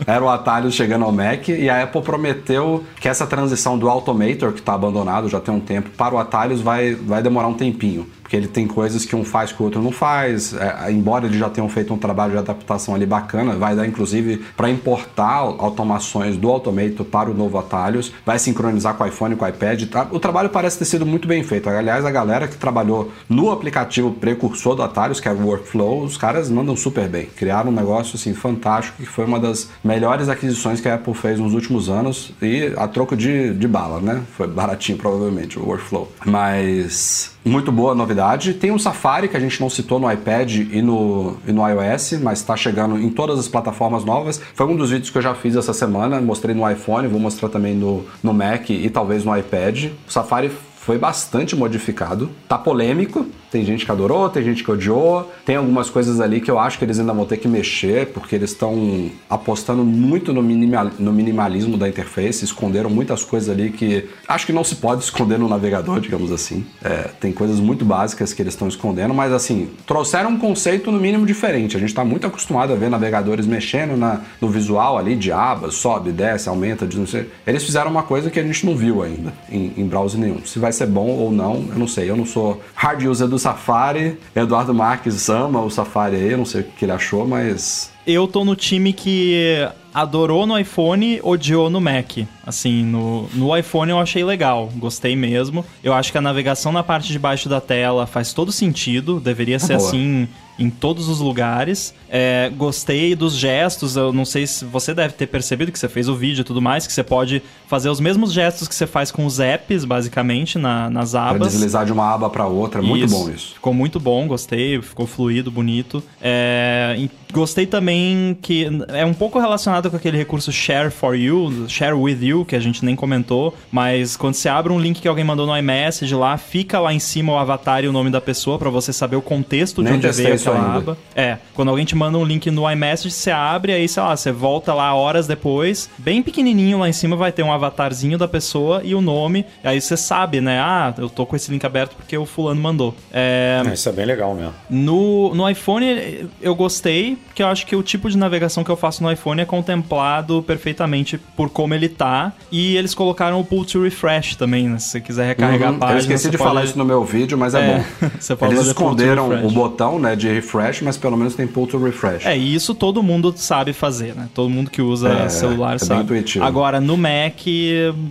Era o Atalhos chegando ao Mac e a Apple prometeu que essa transição do Automator, que está abandonado já tem um tempo, para o Atalhos vai, vai demorar um tempinho porque ele tem coisas que um faz que o outro não faz. É, embora eles já tenham feito um trabalho de adaptação ali bacana, vai dar inclusive para importar automações do Automator para o novo Atalhos, vai sincronizar com o iPhone com o iPad. Tá? O trabalho parece ter sido muito bem feito. Aliás, a galera que trabalhou no aplicativo precursor do Atalhos, que é o Workflow, os caras mandam super bem. Criaram um negócio assim fantástico que foi uma das melhores aquisições que a Apple fez nos últimos anos e a troco de, de bala, né? Foi baratinho provavelmente o Workflow. Mas muito boa novidade. Tem um Safari que a gente não citou no iPad e no, e no iOS, mas está chegando em todas as plataformas novas. Foi um dos vídeos que eu já fiz essa semana. Mostrei no iPhone, vou mostrar também no, no Mac e talvez no iPad. O Safari foi bastante modificado. Tá polêmico, tem gente que adorou, tem gente que odiou. Tem algumas coisas ali que eu acho que eles ainda vão ter que mexer, porque eles estão apostando muito no, minimal, no minimalismo da interface, esconderam muitas coisas ali que acho que não se pode esconder no navegador, digamos assim. É, tem coisas muito básicas que eles estão escondendo, mas assim, trouxeram um conceito no mínimo diferente. A gente está muito acostumado a ver navegadores mexendo na, no visual ali de abas, sobe, desce, aumenta, diz. Eles fizeram uma coisa que a gente não viu ainda em, em browser nenhum. Se vai ser bom ou não, eu não sei. Eu não sou hard user do Safari. Eduardo Marques ama o Safari aí, eu não sei o que ele achou, mas. Eu tô no time que adorou no iPhone, odiou no Mac. Assim, no, no iPhone eu achei legal, gostei mesmo. Eu acho que a navegação na parte de baixo da tela faz todo sentido, deveria ser boa. assim em todos os lugares. É, gostei dos gestos, eu não sei se você deve ter percebido que você fez o vídeo e tudo mais, que você pode fazer os mesmos gestos que você faz com os apps, basicamente, na, nas abas. Pra deslizar de uma aba para outra, é muito bom isso. Ficou muito bom, gostei, ficou fluido, bonito. É, gostei também que é um pouco relacionado com aquele recurso Share for You, Share with You, que a gente nem comentou, mas quando você abre um link que alguém mandou no iMessage lá, fica lá em cima o avatar e o nome da pessoa para você saber o contexto de nem onde veio aquela aba. É, quando alguém te manda um link no iMessage, você abre, aí, sei lá, você volta lá horas depois, bem pequenininho lá em cima vai ter um avatarzinho da pessoa e o nome, aí você sabe, né? Ah, eu tô com esse link aberto porque o fulano mandou. É, Isso é bem legal mesmo. No, no iPhone eu gostei, porque eu acho que o tipo de navegação que eu faço no iPhone é contemplado perfeitamente por como ele tá, e eles colocaram o pull to refresh também, né? Se você quiser recarregar uhum. a página. Eu esqueci de pode... falar isso no meu vídeo, mas é, é bom. Eles esconderam o botão, né, de refresh, mas pelo menos tem pull to refresh. É, e isso todo mundo sabe fazer, né? Todo mundo que usa é, celular é sabe. Intuitivo. Agora, no Mac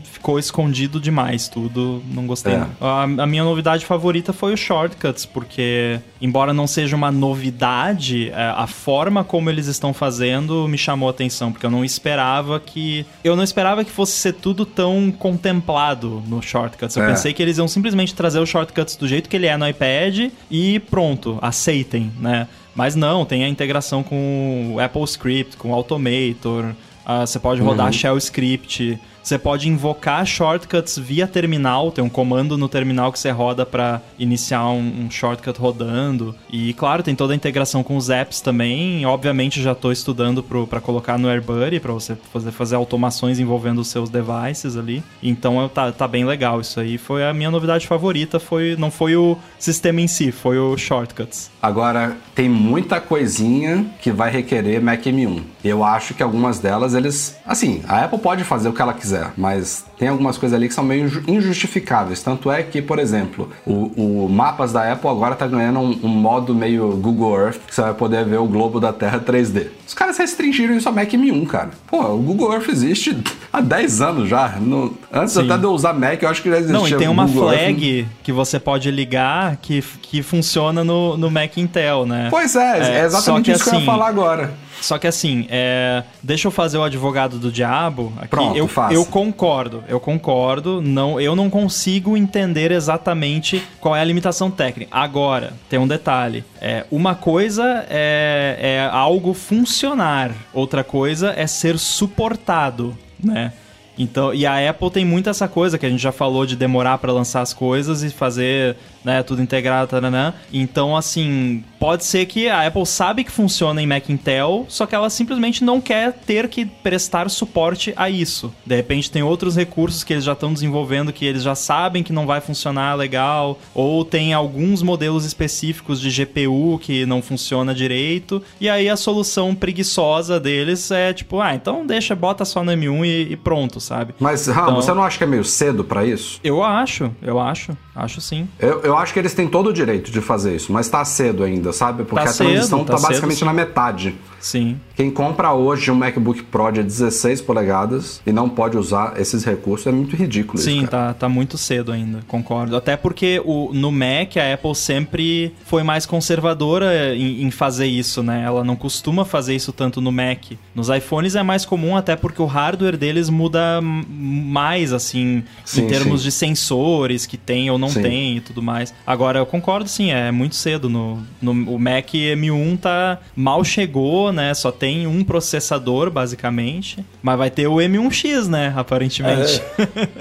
ficou escondido demais tudo, não gostei. É. A, a, minha novidade favorita foi o Shortcuts, porque embora não seja uma novidade, é, a forma como eles estão fazendo me chamou a atenção, porque eu não esperava que eu não esperava que fosse ser tudo tão contemplado no Shortcuts. Eu é. pensei que eles iam simplesmente trazer o Shortcuts do jeito que ele é no iPad e pronto, aceitem, né? Mas não, tem a integração com o Apple Script, com o Automator. Uh, você pode rodar uhum. Shell Script. Você pode invocar shortcuts via terminal, tem um comando no terminal que você roda para iniciar um, um, shortcut rodando. E claro, tem toda a integração com os apps também. Obviamente já estou estudando para colocar no AirBuddy para você fazer, fazer automações envolvendo os seus devices ali. Então tá, tá bem legal isso aí. Foi a minha novidade favorita, foi não foi o sistema em si, foi o shortcuts. Agora tem muita coisinha que vai requerer Mac M1. Eu acho que algumas delas eles, assim, a Apple pode fazer o que ela quiser quiser, mas tem algumas coisas ali que são meio inju- injustificáveis. Tanto é que, por exemplo, o, o Mapas da Apple agora tá ganhando um, um modo meio Google Earth, que você vai poder ver o globo da Terra 3D. Os caras restringiram isso a Mac M1, cara. Pô, o Google Earth existe há 10 anos já. No- antes Sim. até de eu usar Mac, eu acho que já existia Não, e tem uma Google Earth. flag que você pode ligar que, que funciona no, no Mac Intel, né? Pois é, é, É, exatamente isso que eu ia assim, falar agora. Só que assim, é, deixa eu fazer o advogado do diabo. Aqui. Pronto, eu, faça. eu concordo, eu concordo. Não, eu não consigo entender exatamente qual é a limitação técnica. Agora, tem um detalhe. É, uma coisa é, é algo funcionar, outra coisa é ser suportado, né? Então, e a Apple tem muito essa coisa que a gente já falou de demorar para lançar as coisas e fazer, né, tudo integrado, taranã. Então, assim, pode ser que a Apple sabe que funciona em Mac Intel, só que ela simplesmente não quer ter que prestar suporte a isso. De repente tem outros recursos que eles já estão desenvolvendo que eles já sabem que não vai funcionar legal, ou tem alguns modelos específicos de GPU que não funciona direito, e aí a solução preguiçosa deles é tipo, ah, então deixa, bota só no M1 e, e pronto, sabe? Mas, Ram, Então- você não acha que é meio cedo pra isso? Eu acho, eu acho, acho sim. Eu, eu acho que eles têm todo o direito de fazer isso, mas tá cedo ainda, sabe? Porque Tá a transição cedo, tá, tá basicamente na metade. Sim. Quem compra hoje um MacBook Pro de 16 polegadas e não pode usar esses recursos é muito ridículo isso, Sim, cara. tá, tá muito cedo ainda, concordo. Até porque o, no Mac a Apple sempre foi mais conservadora em, em fazer isso, né? Ela não costuma fazer isso tanto no Mac. Nos iPhones é mais comum, até porque o hardware deles muda mais, assim, Sim, em termos sim. de sensores que tem ou não Sim. tem e tudo mais. Agora, eu concordo, sim, é muito cedo. No, no, o Mac M1 tá mal chegou, né? Só tem um processador, basicamente. Mas vai ter o M1X, né? Aparentemente.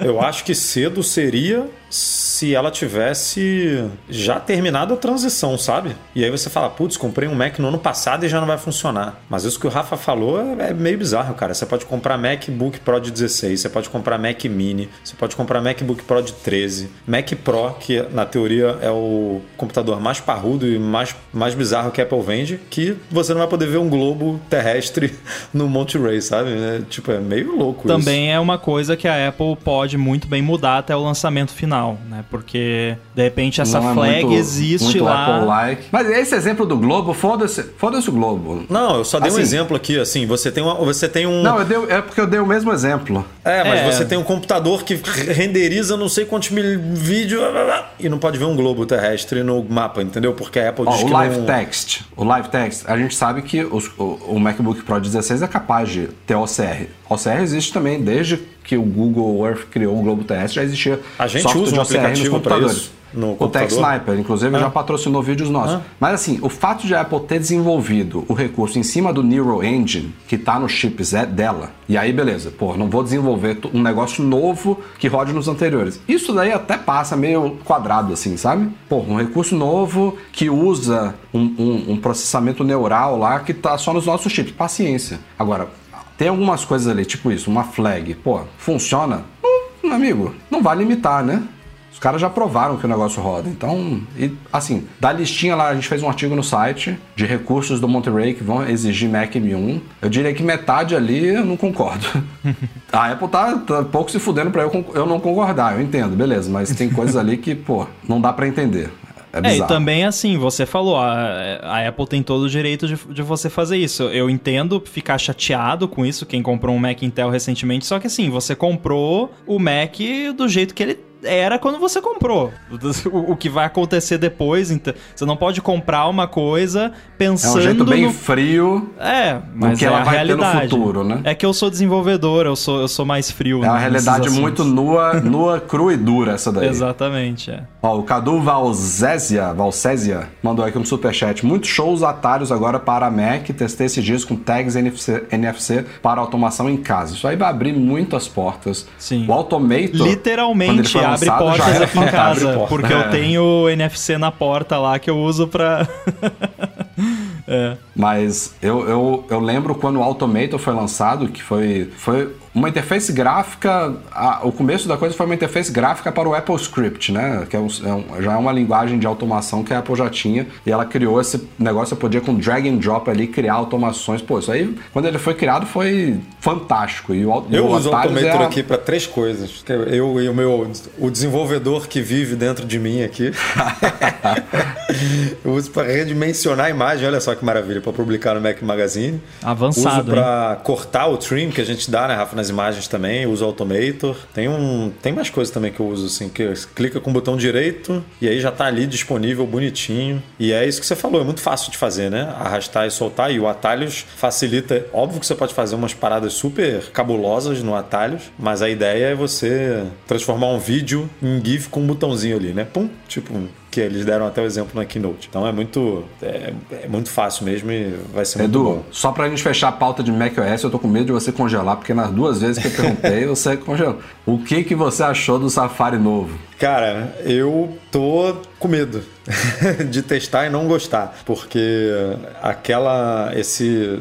É, eu acho que cedo seria se ela tivesse já terminado a transição, sabe? E aí você fala, putz, comprei um Mac no ano passado e já não vai funcionar. Mas isso que o Rafa falou é é meio bizarro, cara. Você pode comprar MacBook Pro de 16, você pode comprar Mac Mini, você pode comprar MacBook Pro de 13, Mac Pro, que na teoria é o computador mais parrudo e mais, mais bizarro que a Apple vende, que você não vai poder ver um globo terrestre no Monte Ray, sabe? É, tipo, é meio louco isso. Também é uma coisa que a Apple pode muito bem mudar até o lançamento final, né? Porque de repente essa Não é flag muito- existe muito lá. Apple-like. Mas esse exemplo do Globo, foda-se foda o Globo. Não, eu só dei um Assim- exemplo aqui, assim, você tem, uma, você tem um... Não, eu dei- é porque eu dei o mesmo exemplo. É, mas É. você tem um computador que renderiza não sei quantos mil vídeos e não pode ver um globo terrestre no mapa, entendeu? Porque a Apple Ó, diz o que Live não... Text, o Live Text, a gente sabe que os- o, o MacBook Pro 16 é capaz de ter OCR. OCR existe também desde que o Google Earth criou o globo terrestre, já existia A gente software usa de um OCR nos aplicativo pra computadores. no o? Tech Sniper, inclusive, Ah. já patrocinou vídeos nossos. Ah. Mas assim, o fato de a Apple ter desenvolvido o recurso em cima do Neural Engine, que tá nos chips é dela, e aí beleza, pô, não vou desenvolver um negócio novo que rode nos anteriores. Isso daí até passa meio quadrado, assim, sabe? Pô, um recurso novo que usa um, um- um processamento neural lá que tá só nos nossos chips. Paciência. Agora, tem algumas coisas ali, tipo isso, uma flag, pô, funciona? Hum, amigo, não vai limitar, né? Os caras já provaram que o negócio roda. Então, e, assim, da listinha lá, a gente fez um artigo no site de recursos do Monterey que vão exigir Mac M1. Eu diria que metade ali eu não concordo. A Apple tá, tá pouco se fudendo pra eu, eu não concordar, eu entendo, beleza. Mas tem coisas ali que, pô, não dá pra entender. É É, e também assim, você falou, a, a Apple tem todo o direito de, de você fazer isso. Eu entendo ficar chateado com isso, quem comprou um Mac Intel recentemente, só que assim, você comprou o Mac do jeito que ele era quando você comprou. O, o que vai acontecer depois, então, você não pode comprar uma coisa É pensando um jeito bem no... frio. É, mas que é ela a vai ter no realidade. futuro, né? É que eu sou desenvolvedor, eu sou, eu sou mais frio. É uma né, realidade assuntos. muito nua, nua, crua e dura essa daí. Exatamente, é. Ó, o Cadu Valzésia, Valcésia mandou aqui um superchat. Muitos shows atalhos agora para a Mac. Testei esses dias com tags NFC, NFC para automação em casa. Isso aí vai abrir muitas portas. Sim. O Automator. Literalmente abre portas aqui em casa. Porta. Porque É. eu tenho NFC na porta lá que eu uso pra. é. Mas eu, eu, eu lembro quando o Automator foi lançado, que foi, foi uma interface gráfica. A, o começo da coisa foi uma interface gráfica para o Apple Script, né? Que é um, é um, já é uma linguagem de automação que a Apple já tinha. E ela criou esse negócio, você podia com drag and drop ali criar automações. Pô, isso aí, quando ele foi criado, foi fantástico. E o, eu o uso o Automator é a... aqui para três coisas. Eu e o meu o desenvolvedor que vive dentro de mim aqui. eu uso para redimensionar a imagem, olha só que maravilha, para publicar no Mac Magazine. Avançado. Uso para cortar o trim que a gente dá, né, Rafa, nas imagens também. Uso Automator. Tem um, tem mais coisas também que eu uso assim, que clica com o botão direito e aí já está ali disponível bonitinho. E é isso que você falou, é muito fácil de fazer, né? Arrastar e soltar e o atalhos facilita. Óbvio que você pode fazer umas paradas super cabulosas no atalhos, mas a ideia é você transformar um vídeo em GIF com um botãozinho ali, né? Pum, tipo que eles deram até o exemplo na Keynote. Então é muito, é, é muito fácil mesmo e vai ser Edu, muito bom. só pra gente fechar a pauta de macOS, eu tô com medo de você congelar, porque nas duas vezes que eu perguntei, você congelou. O que, que você achou do Safari novo? Cara, eu tô com medo de testar e não gostar, porque aquela esse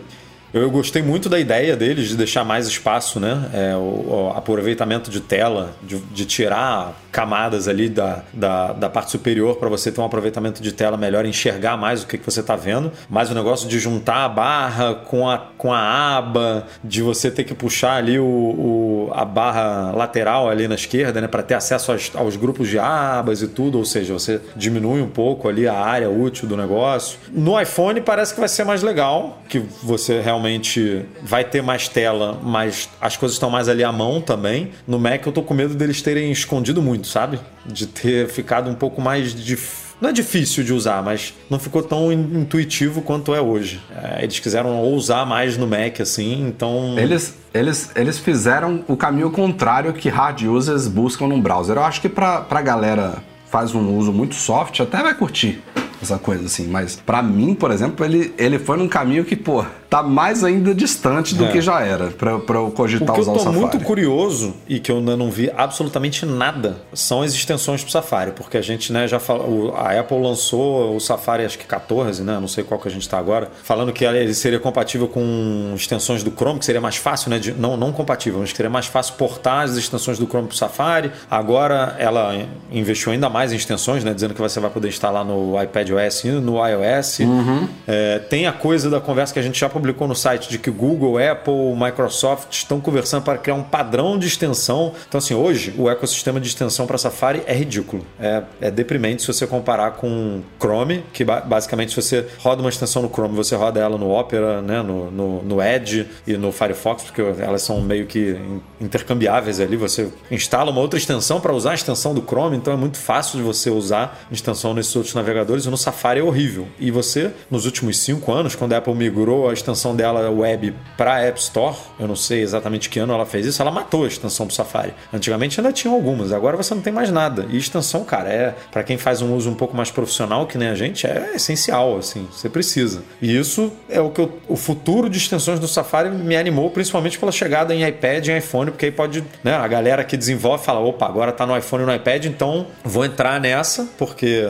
eu gostei muito da ideia deles de deixar mais espaço, né? É, o, o, aproveitamento de tela, de, de, tirar camadas ali da, da, da parte superior para você ter um aproveitamento de tela melhor, enxergar mais o que, que você está vendo. Mas o negócio de juntar a barra com a, com a aba, de você ter que puxar ali o, o a barra lateral ali na esquerda, né? Para ter acesso aos, aos grupos de abas e tudo. Ou seja, você diminui um pouco ali a área útil do negócio. No iPhone parece que vai ser mais legal, que você realmente vai ter mais tela, mas as coisas estão mais ali à mão também. No Mac eu tô com medo deles terem escondido muito, sabe? De ter ficado um pouco mais difícil. Não é difícil de usar, mas não ficou tão intuitivo quanto é hoje. É, eles quiseram ousar mais no Mac, assim, então. Eles, eles, eles fizeram o caminho contrário que hard users buscam no browser. Eu acho que pra, pra galera faz um uso muito soft, até vai curtir essa coisa assim. Mas para mim, por exemplo, ele, ele foi num caminho que, pô, tá mais ainda distante do é. que já era para eu cogitar o usar o Safari. eu tô muito curioso e que eu ainda não vi absolutamente nada são as extensões pro Safari, porque a gente, né, já falou, a Apple lançou o Safari acho que 14, né, não sei qual que a gente tá agora, falando que ele seria compatível com extensões do Chrome, que seria mais fácil, né, de, não, não compatível, mas que seria mais fácil portar as extensões do Chrome pro Safari. Agora ela investiu ainda mais em extensões, né, dizendo que você vai poder instalar no iPadOS e no iOS. Uhum. É, tem a coisa da conversa que a gente já publicou no site de que Google, Apple, Microsoft estão conversando para criar um padrão de extensão. Então, assim, hoje o ecossistema de extensão para Safari é ridículo. É, é deprimente se você comparar com Chrome, que basicamente se você roda uma extensão no Chrome, você roda ela no Opera, né, no, no, no Edge e no Firefox, porque elas são meio que intercambiáveis ali. Você instala uma outra extensão para usar a extensão do Chrome, então é muito fácil de você usar extensão nesses outros navegadores. E no Safari é horrível. E você, nos últimos cinco anos, quando a Apple migrou a extensão dela dela web para App Store, eu não sei exatamente que ano ela fez isso, ela matou a extensão pro Safari. Antigamente ainda tinha algumas, agora você não tem mais nada. E extensão, cara, é para quem faz um uso um pouco mais profissional, que nem a gente, é essencial, assim, você precisa. E isso é o que eu, o futuro de extensões do Safari me animou, principalmente pela chegada em iPad e iPhone, porque aí pode, né, a galera que desenvolve fala, opa, agora tá no iPhone e no iPad, então vou entrar nessa, porque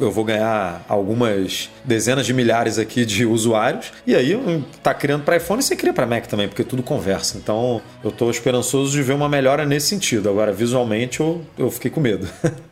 eu vou ganhar algumas dezenas de milhares aqui de usuários. E aí tá criando para iPhone você cria para Mac também, porque tudo conversa. Então eu estou esperançoso de ver uma melhora nesse sentido. Agora, visualmente, eu, eu fiquei com medo.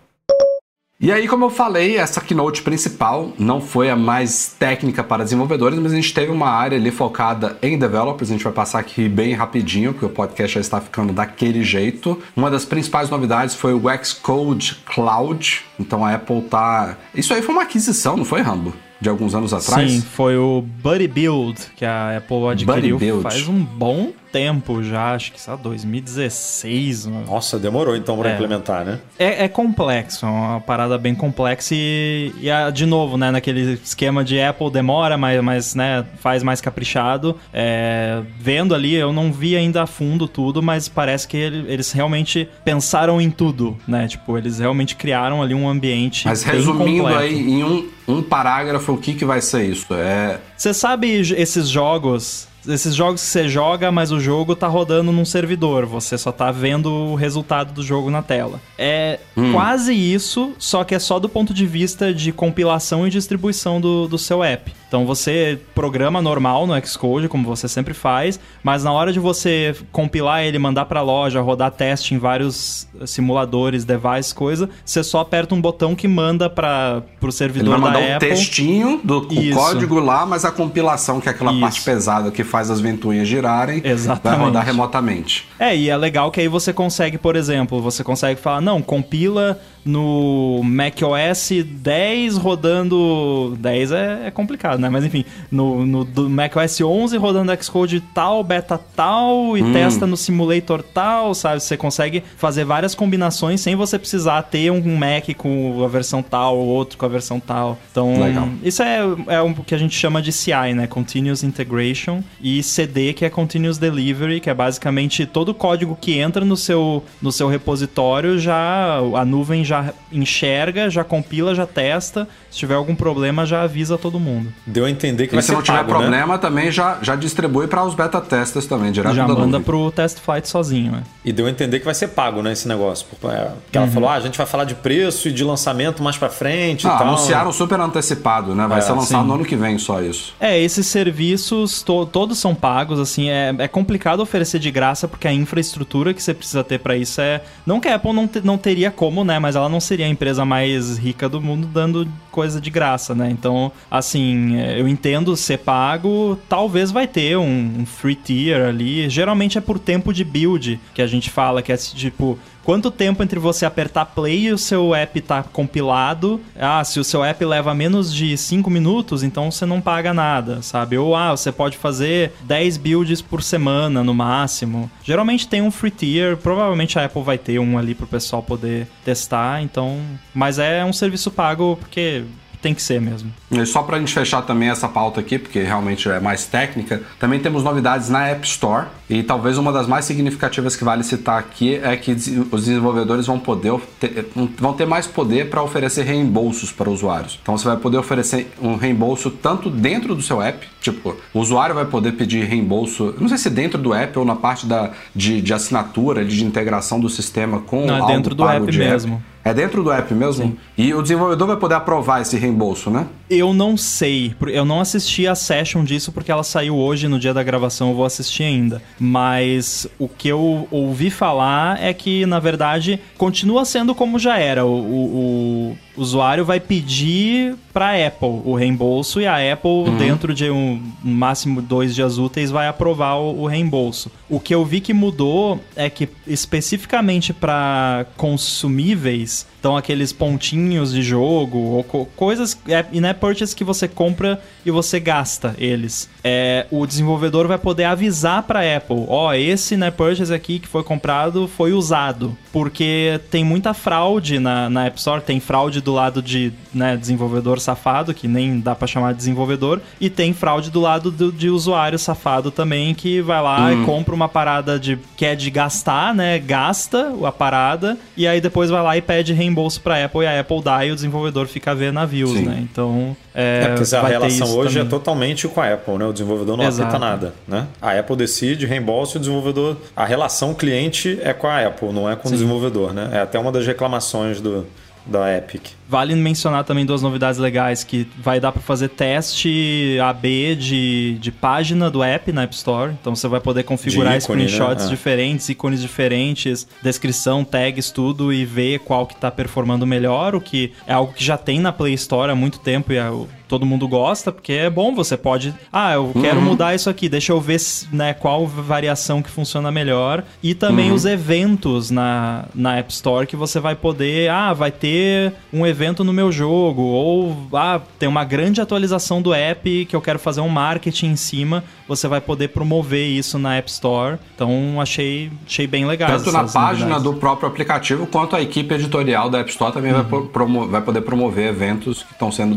E aí, como eu falei, essa keynote principal não foi a mais técnica para desenvolvedores, mas a gente teve uma área ali focada em developers. A gente vai passar aqui bem rapidinho, porque o podcast já está ficando daquele jeito. Uma das principais novidades foi o Xcode Cloud. Então a Apple tá. Isso aí foi uma aquisição, não foi, Rambo? De alguns anos atrás? Sim, foi o Buddy Build que a Apple adquiriu faz um bom tempo já, acho que sabe, 2016. Mano. Nossa, demorou então para é. implementar, né? É, é, complexo, é uma parada bem complexa e, e a, de novo, né, naquele esquema de Apple demora, mas, mas né, faz mais caprichado. É, vendo ali, eu não vi ainda a fundo tudo, mas parece que ele, eles realmente pensaram em tudo, né? Tipo, eles realmente criaram ali um ambiente. Mas resumindo completo. aí em um, um parágrafo, o que, que vai ser isso? É. Você sabe esses jogos esses jogos que você joga, mas o jogo tá rodando num servidor, você só tá vendo o resultado do jogo na tela. É quase isso, só que é só do ponto de vista de compilação e distribuição do, do seu app. Então você programa normal no Xcode, como você sempre faz, mas na hora de você compilar ele, mandar para a loja, rodar teste em vários simuladores, devices, coisa, você só aperta um botão que manda para o servidor ele vai mandar da um Apple. textinho do código lá, mas a compilação, que é aquela Isso. parte pesada que faz as ventoinhas girarem, Exatamente. vai rodar remotamente. É, e é legal que aí você consegue, por exemplo, você consegue falar, não, compila no macOS 10 rodando. 10 é, é complicado, né? Mas enfim, no, no do macOS 11 rodando Xcode tal, beta tal, e testa no simulator tal, sabe? Você consegue fazer várias combinações sem você precisar ter um Mac com a versão tal, ou outro com a versão tal. Então, Legal. isso é, é o que a gente chama de CI, né? Continuous Integration. E CD, que é Continuous Delivery, que é basicamente todo o código que entra no seu, no seu repositório, já a nuvem já enxerga, já compila, já testa. Se tiver algum problema, já avisa todo mundo. Deu a entender que E vai se ser não tiver pago, né? problema, também já, já distribui para os beta testers também, direto já da manda nuvem. pro test flight sozinho, né? E deu a entender que vai ser pago, né, esse negócio. Porque porque Uhum. ela falou, ah, a gente vai falar de preço e de lançamento mais pra frente Ah, anunciaram super antecipado, né? Vai É, ser lançado sim. no ano que vem só isso. É, esses serviços to- todos são pagos, assim, é, é complicado oferecer de graça porque a infraestrutura que você precisa ter pra isso é. Não que a Apple não, te- não teria como, né? Mas ela não seria a empresa mais rica do mundo dando coisa de graça, né? Então, assim, é, eu entendo ser pago, talvez vai ter um, um free tier ali. Geralmente é por tempo de build que a gente fala, que é tipo. Quanto tempo entre você apertar play e o seu app tá compilado? Ah, se o seu app leva menos de 5 minutos, então você não paga nada, sabe? Ou ah, você pode fazer 10 builds por semana no máximo. Geralmente tem um free tier, provavelmente a Apple vai ter um ali pro pessoal poder testar, então, mas é um serviço pago porque tem que ser mesmo. E só pra gente fechar também essa pauta aqui, porque realmente é mais técnica, também temos novidades na App Store. E talvez uma das mais significativas que vale citar aqui é que os desenvolvedores vão poder ter, vão ter mais poder para oferecer reembolsos para usuários. Então você vai poder oferecer um reembolso tanto dentro do seu app, tipo, o usuário vai poder pedir reembolso, não sei se dentro do app ou na parte da, de, de assinatura, de integração do sistema com Não, é dentro do app de mesmo. É dentro do app mesmo? E o desenvolvedor vai poder aprovar esse reembolso, né? Eu não sei, eu não assisti a session disso porque ela saiu hoje no dia da gravação, eu vou assistir ainda. Mas o que eu ouvi falar é que, na verdade, continua sendo como já era. O, o- o usuário vai pedir para Apple o reembolso e a Apple, dentro de um máximo dois dias úteis, vai aprovar o, o reembolso. O que eu vi que mudou é que especificamente para consumíveis, então aqueles pontinhos de jogo ou co- coisas é, in-app purchase que você compra e você gasta eles. É, o desenvolvedor vai poder avisar para Apple, ó, esse in-app purchase aqui que foi comprado foi usado, porque tem muita fraude na, na App Store, tem fraude do lado de né, desenvolvedor safado, que nem dá para chamar de desenvolvedor, e tem fraude do lado do- de usuário safado também, que vai lá e compra uma parada de que é de gastar, né? Gasta a parada, e aí depois vai lá e pede reembolso pra Apple, e a Apple dá e o desenvolvedor fica a ver navios, Sim. né? Então. É, É, porque a relação hoje é também. totalmente com a Apple, né? O desenvolvedor não Exato. apita nada, né? A Apple decide reembolso e o desenvolvedor... A relação cliente é com a Apple, não é com o desenvolvedor, né? É até uma das reclamações do, da Epic. Vale mencionar também duas novidades legais, que vai dar para fazer teste AB de, de página do app na App Store. Então você vai poder configurar ícone, screenshots né? É. diferentes, ícones diferentes, descrição, tags, tudo, e ver qual que tá performando melhor, o que é algo que já tem na Play Store há muito tempo e é todo mundo gosta, porque é bom, você pode... Ah, eu quero mudar isso aqui, deixa eu ver né, qual variação que funciona melhor. E também os eventos na, na App Store que você vai poder... Ah, vai ter um evento no meu jogo, ou ah, tem uma grande atualização do app que eu quero fazer um marketing em cima, você vai poder promover isso na App Store. Então achei, achei bem legal. Tanto na página novidades. do próprio aplicativo, quanto a equipe editorial da App Store também vai, po- promo- vai poder promover eventos que estão sendo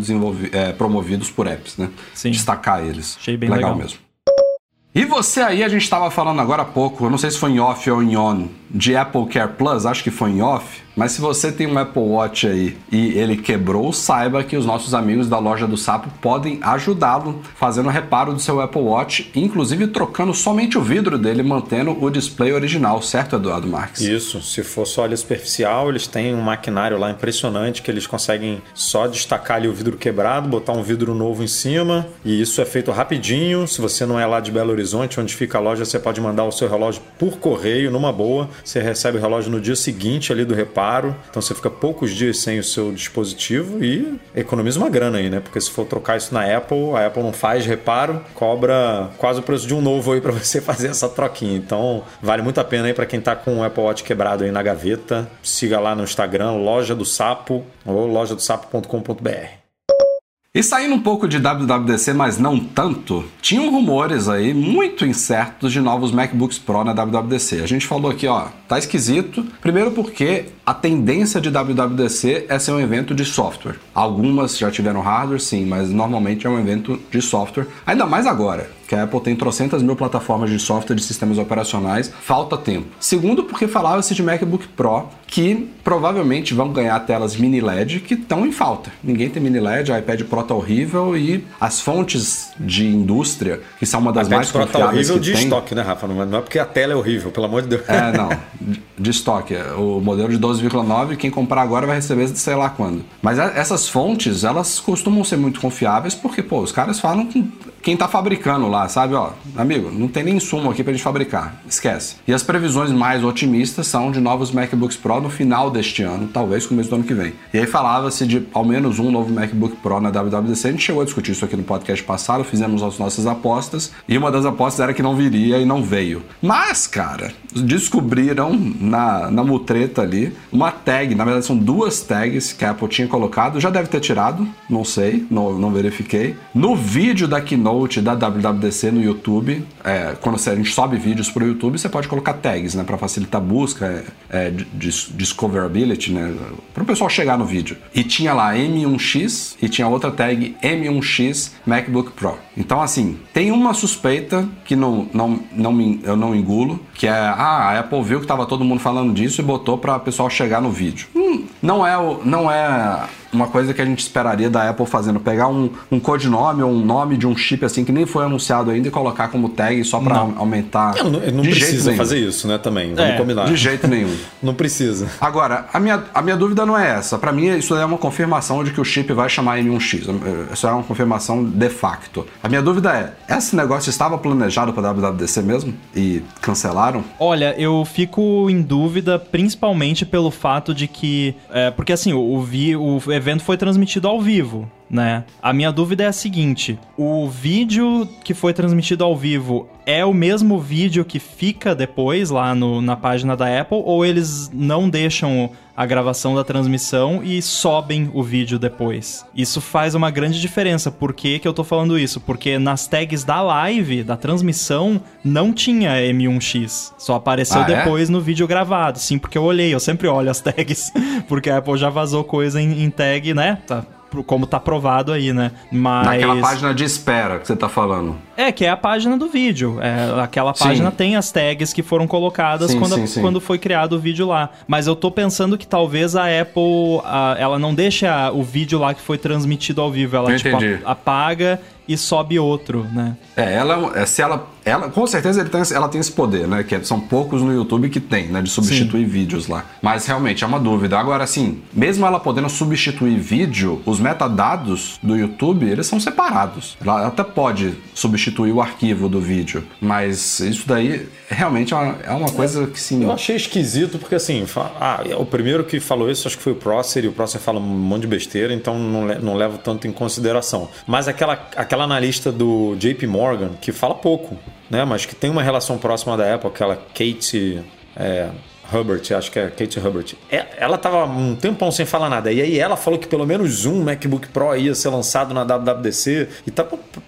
é, promovidos por apps, né? Sim. Destacar eles. Achei bem legal. mesmo. E você aí, a gente estava falando agora há pouco, eu não sei se foi em off ou em on, de Apple Care Plus, acho que foi em off, mas se você tem um Apple Watch aí e ele quebrou, saiba que os nossos amigos da loja do Sapo podem ajudá-lo fazendo reparo do seu Apple Watch, inclusive trocando somente o vidro dele, mantendo o display original, certo, Eduardo Marques? Isso, se for só ali superficial, eles têm um maquinário lá impressionante que eles conseguem só destacar ali o vidro quebrado, botar um vidro novo em cima, e isso é feito rapidinho. Se você não é lá de Belo Horizonte, onde fica a loja, você pode mandar o seu relógio por correio, numa boa. Você recebe o relógio no dia seguinte ali do reparo então você fica poucos dias sem o seu dispositivo e economiza uma grana aí, né? Porque se for trocar isso na Apple, a Apple não faz reparo, cobra quase o preço de um novo aí para você fazer essa troquinha. Então vale muito a pena aí para quem tá com o Apple Watch quebrado aí na gaveta. Siga lá no Instagram, loja do sapo ou loja do sapo.com.br. E saindo um pouco de WWDC, mas não tanto, tinham rumores aí muito incertos de novos MacBooks Pro na WWDC. A gente falou aqui, ó, tá esquisito. Primeiro porque a tendência de WWDC é ser um evento de software. Algumas já tiveram hardware, sim, mas normalmente é um evento de software. Ainda mais agora que a Apple tem trocentas mil plataformas de software de sistemas operacionais, falta tempo. Segundo, porque falava-se de MacBook Pro que provavelmente vão ganhar telas mini LED que estão em falta. Ninguém tem mini LED, iPad Pro tá horrível e as fontes de indústria, que são uma das iPad mais Pro confiáveis tá horrível que de tem... estoque, né, Rafa? Não é porque a tela é horrível, pelo amor de Deus. É, não. De estoque. O modelo de 12,9, quem comprar agora vai receber sei lá quando. Mas essas fontes, elas costumam ser muito confiáveis porque, pô, os caras falam com quem tá fabricando lá, sabe? Ó, amigo, não tem nem insumo aqui pra gente fabricar. Esquece. E as previsões mais otimistas são de novos MacBooks Pro no final deste ano, talvez começo do ano que vem. E aí falava-se de ao menos um novo MacBook Pro na WWDC. A gente chegou a discutir isso aqui no podcast passado, fizemos as nossas apostas, e uma das apostas era que não viria e não veio. Mas, cara, descobriram na, na mutreta ali uma tag, na verdade são duas tags que a Apple tinha colocado, já deve ter tirado, não sei, não, não verifiquei. No vídeo da Keynote da WWDC no YouTube, é, quando a gente sobe vídeos para o YouTube, você pode colocar tags, né, para facilitar a busca, é, é, discoverability, né, para o pessoal chegar no vídeo. E tinha lá M1X e tinha outra tag M1X MacBook Pro. Então, assim, tem uma suspeita que não, não, não me, eu não engulo, que é, ah, a Apple viu que estava todo mundo falando disso e botou para o pessoal chegar no vídeo. Hum, não é o, não é uma coisa que a gente esperaria da Apple fazendo, pegar um, um codinome ou um nome de um chip assim que nem foi anunciado ainda e colocar como tag só para aumentar. Não, não, não de precisa jeito fazer isso, né? Também, vamos É, combinar. De jeito nenhum. Não precisa. Agora, a minha, a minha dúvida não é essa. Para mim, isso é uma confirmação de que o chip vai chamar M1X. Isso é uma confirmação de facto. A minha dúvida é: esse negócio estava planejado para WWDC mesmo? E cancelaram? Olha, eu fico em dúvida principalmente pelo fato de que. é, porque assim, o, o vi, o evento foi transmitido ao vivo. Né? A minha dúvida é a seguinte: o vídeo que foi transmitido ao vivo é o mesmo vídeo que fica depois lá no- na página da Apple ou eles não deixam a gravação da transmissão e sobem o vídeo depois? Isso faz uma grande diferença. Por que, que eu tô falando isso? Porque nas tags da live, da transmissão, não tinha M1X. Só apareceu Ah, é? depois no vídeo gravado. Sim, porque eu olhei, eu sempre olho as tags, porque a Apple já vazou coisa em, em tag, né? Tá, como tá provado aí, né? Mas. Naquela página de espera que você tá falando. É, que é a página do vídeo. É, aquela Sim. página tem as tags que foram colocadas Sim, quando, sim, sim. quando foi criado o vídeo lá. Mas eu tô pensando que talvez a Apple, a- ela não deixe a- o vídeo lá que foi transmitido ao vivo. Ela, Eu tipo, entendi. apaga e sobe outro, né? É, ela, é, se ela, ela, com certeza ele tem, ela tem esse poder, né? Que são poucos no YouTube que tem, né? De substituir vídeos lá. Mas realmente é uma dúvida. Agora, assim, mesmo ela podendo substituir vídeo, os metadados do YouTube, eles são separados. Ela até pode substituir o arquivo do vídeo, mas isso daí realmente é uma, é uma coisa que, sim... Eu achei esquisito porque assim, ah, o primeiro que falou isso acho que foi o Prosser e o Prosser fala um monte de besteira, então não, le- não levo tanto em consideração. Mas aquela, aquela analista do JP Morgan que fala pouco, né? Mas que tem uma relação próxima da Apple, aquela Kate é, Hubbard, acho que é Kate Hubbard. É, ela tava um tempão sem falar nada. E aí ela falou que pelo menos um MacBook Pro ia ser lançado na WWDC. E tá,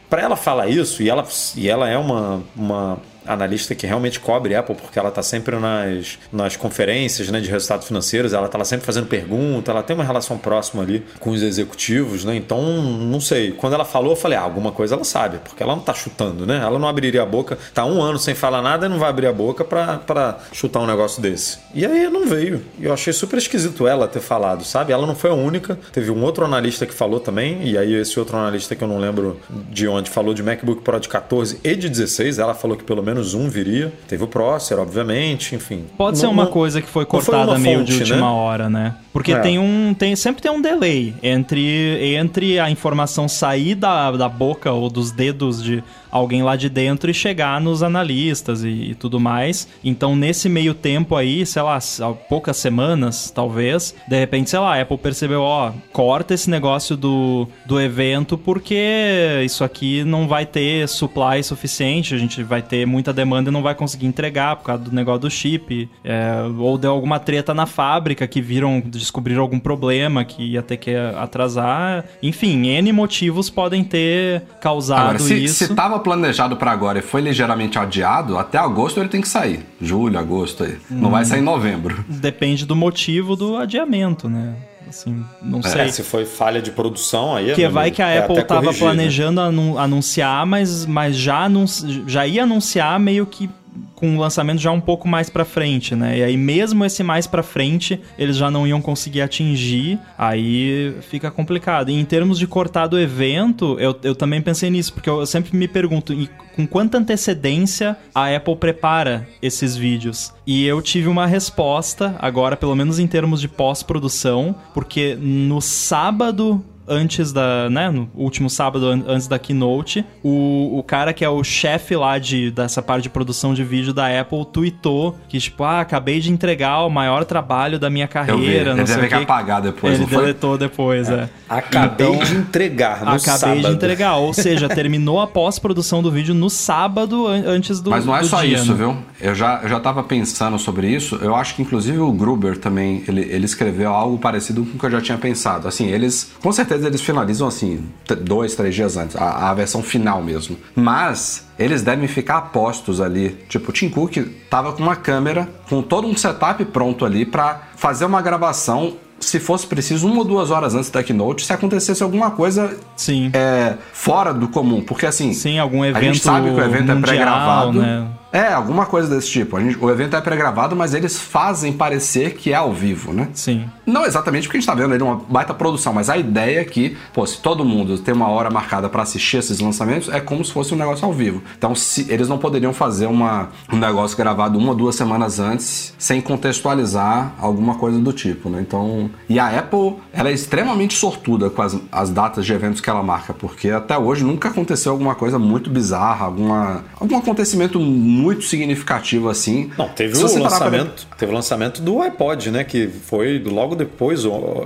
pra ela falar isso, e ela, e ela é uma, uma analista que realmente cobre Apple, porque ela tá sempre nas, nas conferências né, de resultados financeiros, ela tá lá sempre fazendo pergunta, ela tem uma relação próxima ali com os executivos, né? Então, não sei. Quando ela falou, eu falei, ah, alguma coisa ela sabe, porque ela não tá chutando, né? Ela não abriria a boca, tá um ano sem falar nada e não vai abrir a boca para chutar um negócio desse. E aí não veio. Eu achei super esquisito ela ter falado, sabe? Ela não foi a única. Teve um outro analista que falou também, e aí esse outro analista que eu não lembro de onde falou de MacBook Pro de 14 e de 16, ela falou que pelo menos um viria. Teve o Prócer, obviamente, enfim. Pode ser uma coisa que foi cortada meio fonte, de última né? hora, né? Porque é. tem um. Tem, sempre tem um delay entre, entre a informação sair da, da boca ou dos dedos de alguém lá de dentro e chegar nos analistas e, e, tudo mais. Então, nesse meio tempo aí, sei lá, poucas semanas, talvez, de repente, sei lá, a Apple percebeu, ó, corta esse negócio do, do evento porque isso aqui não vai ter supply suficiente, a gente vai ter muita demanda e não vai conseguir entregar por causa do negócio do chip. É, ou deu alguma treta na fábrica que viram, descobriram algum problema que ia ter que atrasar. Enfim, N motivos podem ter causado Agora, se, isso. Se tava planejado para agora e foi ligeiramente adiado, até agosto ele tem que sair. Julho, agosto aí. Não hum, vai sair em novembro. Depende do motivo do adiamento, né? Assim, não é, sei. Se foi falha de produção, aí Que vai que a é Apple estava né? planejando né? anunciar, mas, mas já, anunci... já ia anunciar meio que com o lançamento já um pouco mais para frente, né? E aí mesmo esse mais para frente, eles já não iam conseguir atingir, aí fica complicado. E em termos de cortar do evento, eu, eu também pensei nisso, porque eu sempre me pergunto com quanta antecedência a Apple prepara esses vídeos. E eu tive uma resposta agora, pelo menos em termos de pós-produção, porque no sábado antes da, né, no último sábado antes da keynote, o, o cara que é o chefe lá de, dessa parte de produção de vídeo da Apple tweetou que, tipo, ah, acabei de entregar o maior trabalho da minha carreira, não Ele sei deve o que. apagar depois, Ele deletou depois, é. é. Acabei então, de entregar no Acabei sábado. de entregar, ou seja, terminou a pós-produção do vídeo no sábado antes do Mas não é só dia, isso, né? viu? Eu já, eu já tava pensando sobre isso, eu acho que inclusive o Gruber também, ele, ele escreveu algo parecido com o que eu já tinha pensado. Assim, eles, com certeza eles finalizam assim, dois, três dias antes, a, a versão final mesmo. Mas eles devem ficar postos ali. Tipo, o Tim Cook tava com uma câmera, com todo um setup pronto ali para fazer uma gravação se fosse preciso, uma ou duas horas antes da keynote, se acontecesse alguma coisa Sim. É, fora do comum. Porque assim. Sim, algum evento. A gente sabe que o evento mundial, é pré-gravado. Né? É, alguma coisa desse tipo. Gente, o evento é pré-gravado, mas eles fazem parecer que é ao vivo, né? Sim. Não exatamente porque a gente tá vendo ali uma baita produção, mas a ideia é que, pô, se todo mundo tem uma hora marcada para assistir esses lançamentos, é como se fosse um negócio ao vivo. Então, se eles não poderiam fazer uma, um negócio gravado uma ou duas semanas antes, sem contextualizar alguma coisa do tipo, né? Então, e a Apple, ela é extremamente sortuda com as, as datas de eventos que ela marca, porque até hoje nunca aconteceu alguma coisa muito bizarra, alguma, algum acontecimento muito significativo assim. Não, teve o lançamento, pra... teve o lançamento do iPod, né, que foi logo depois,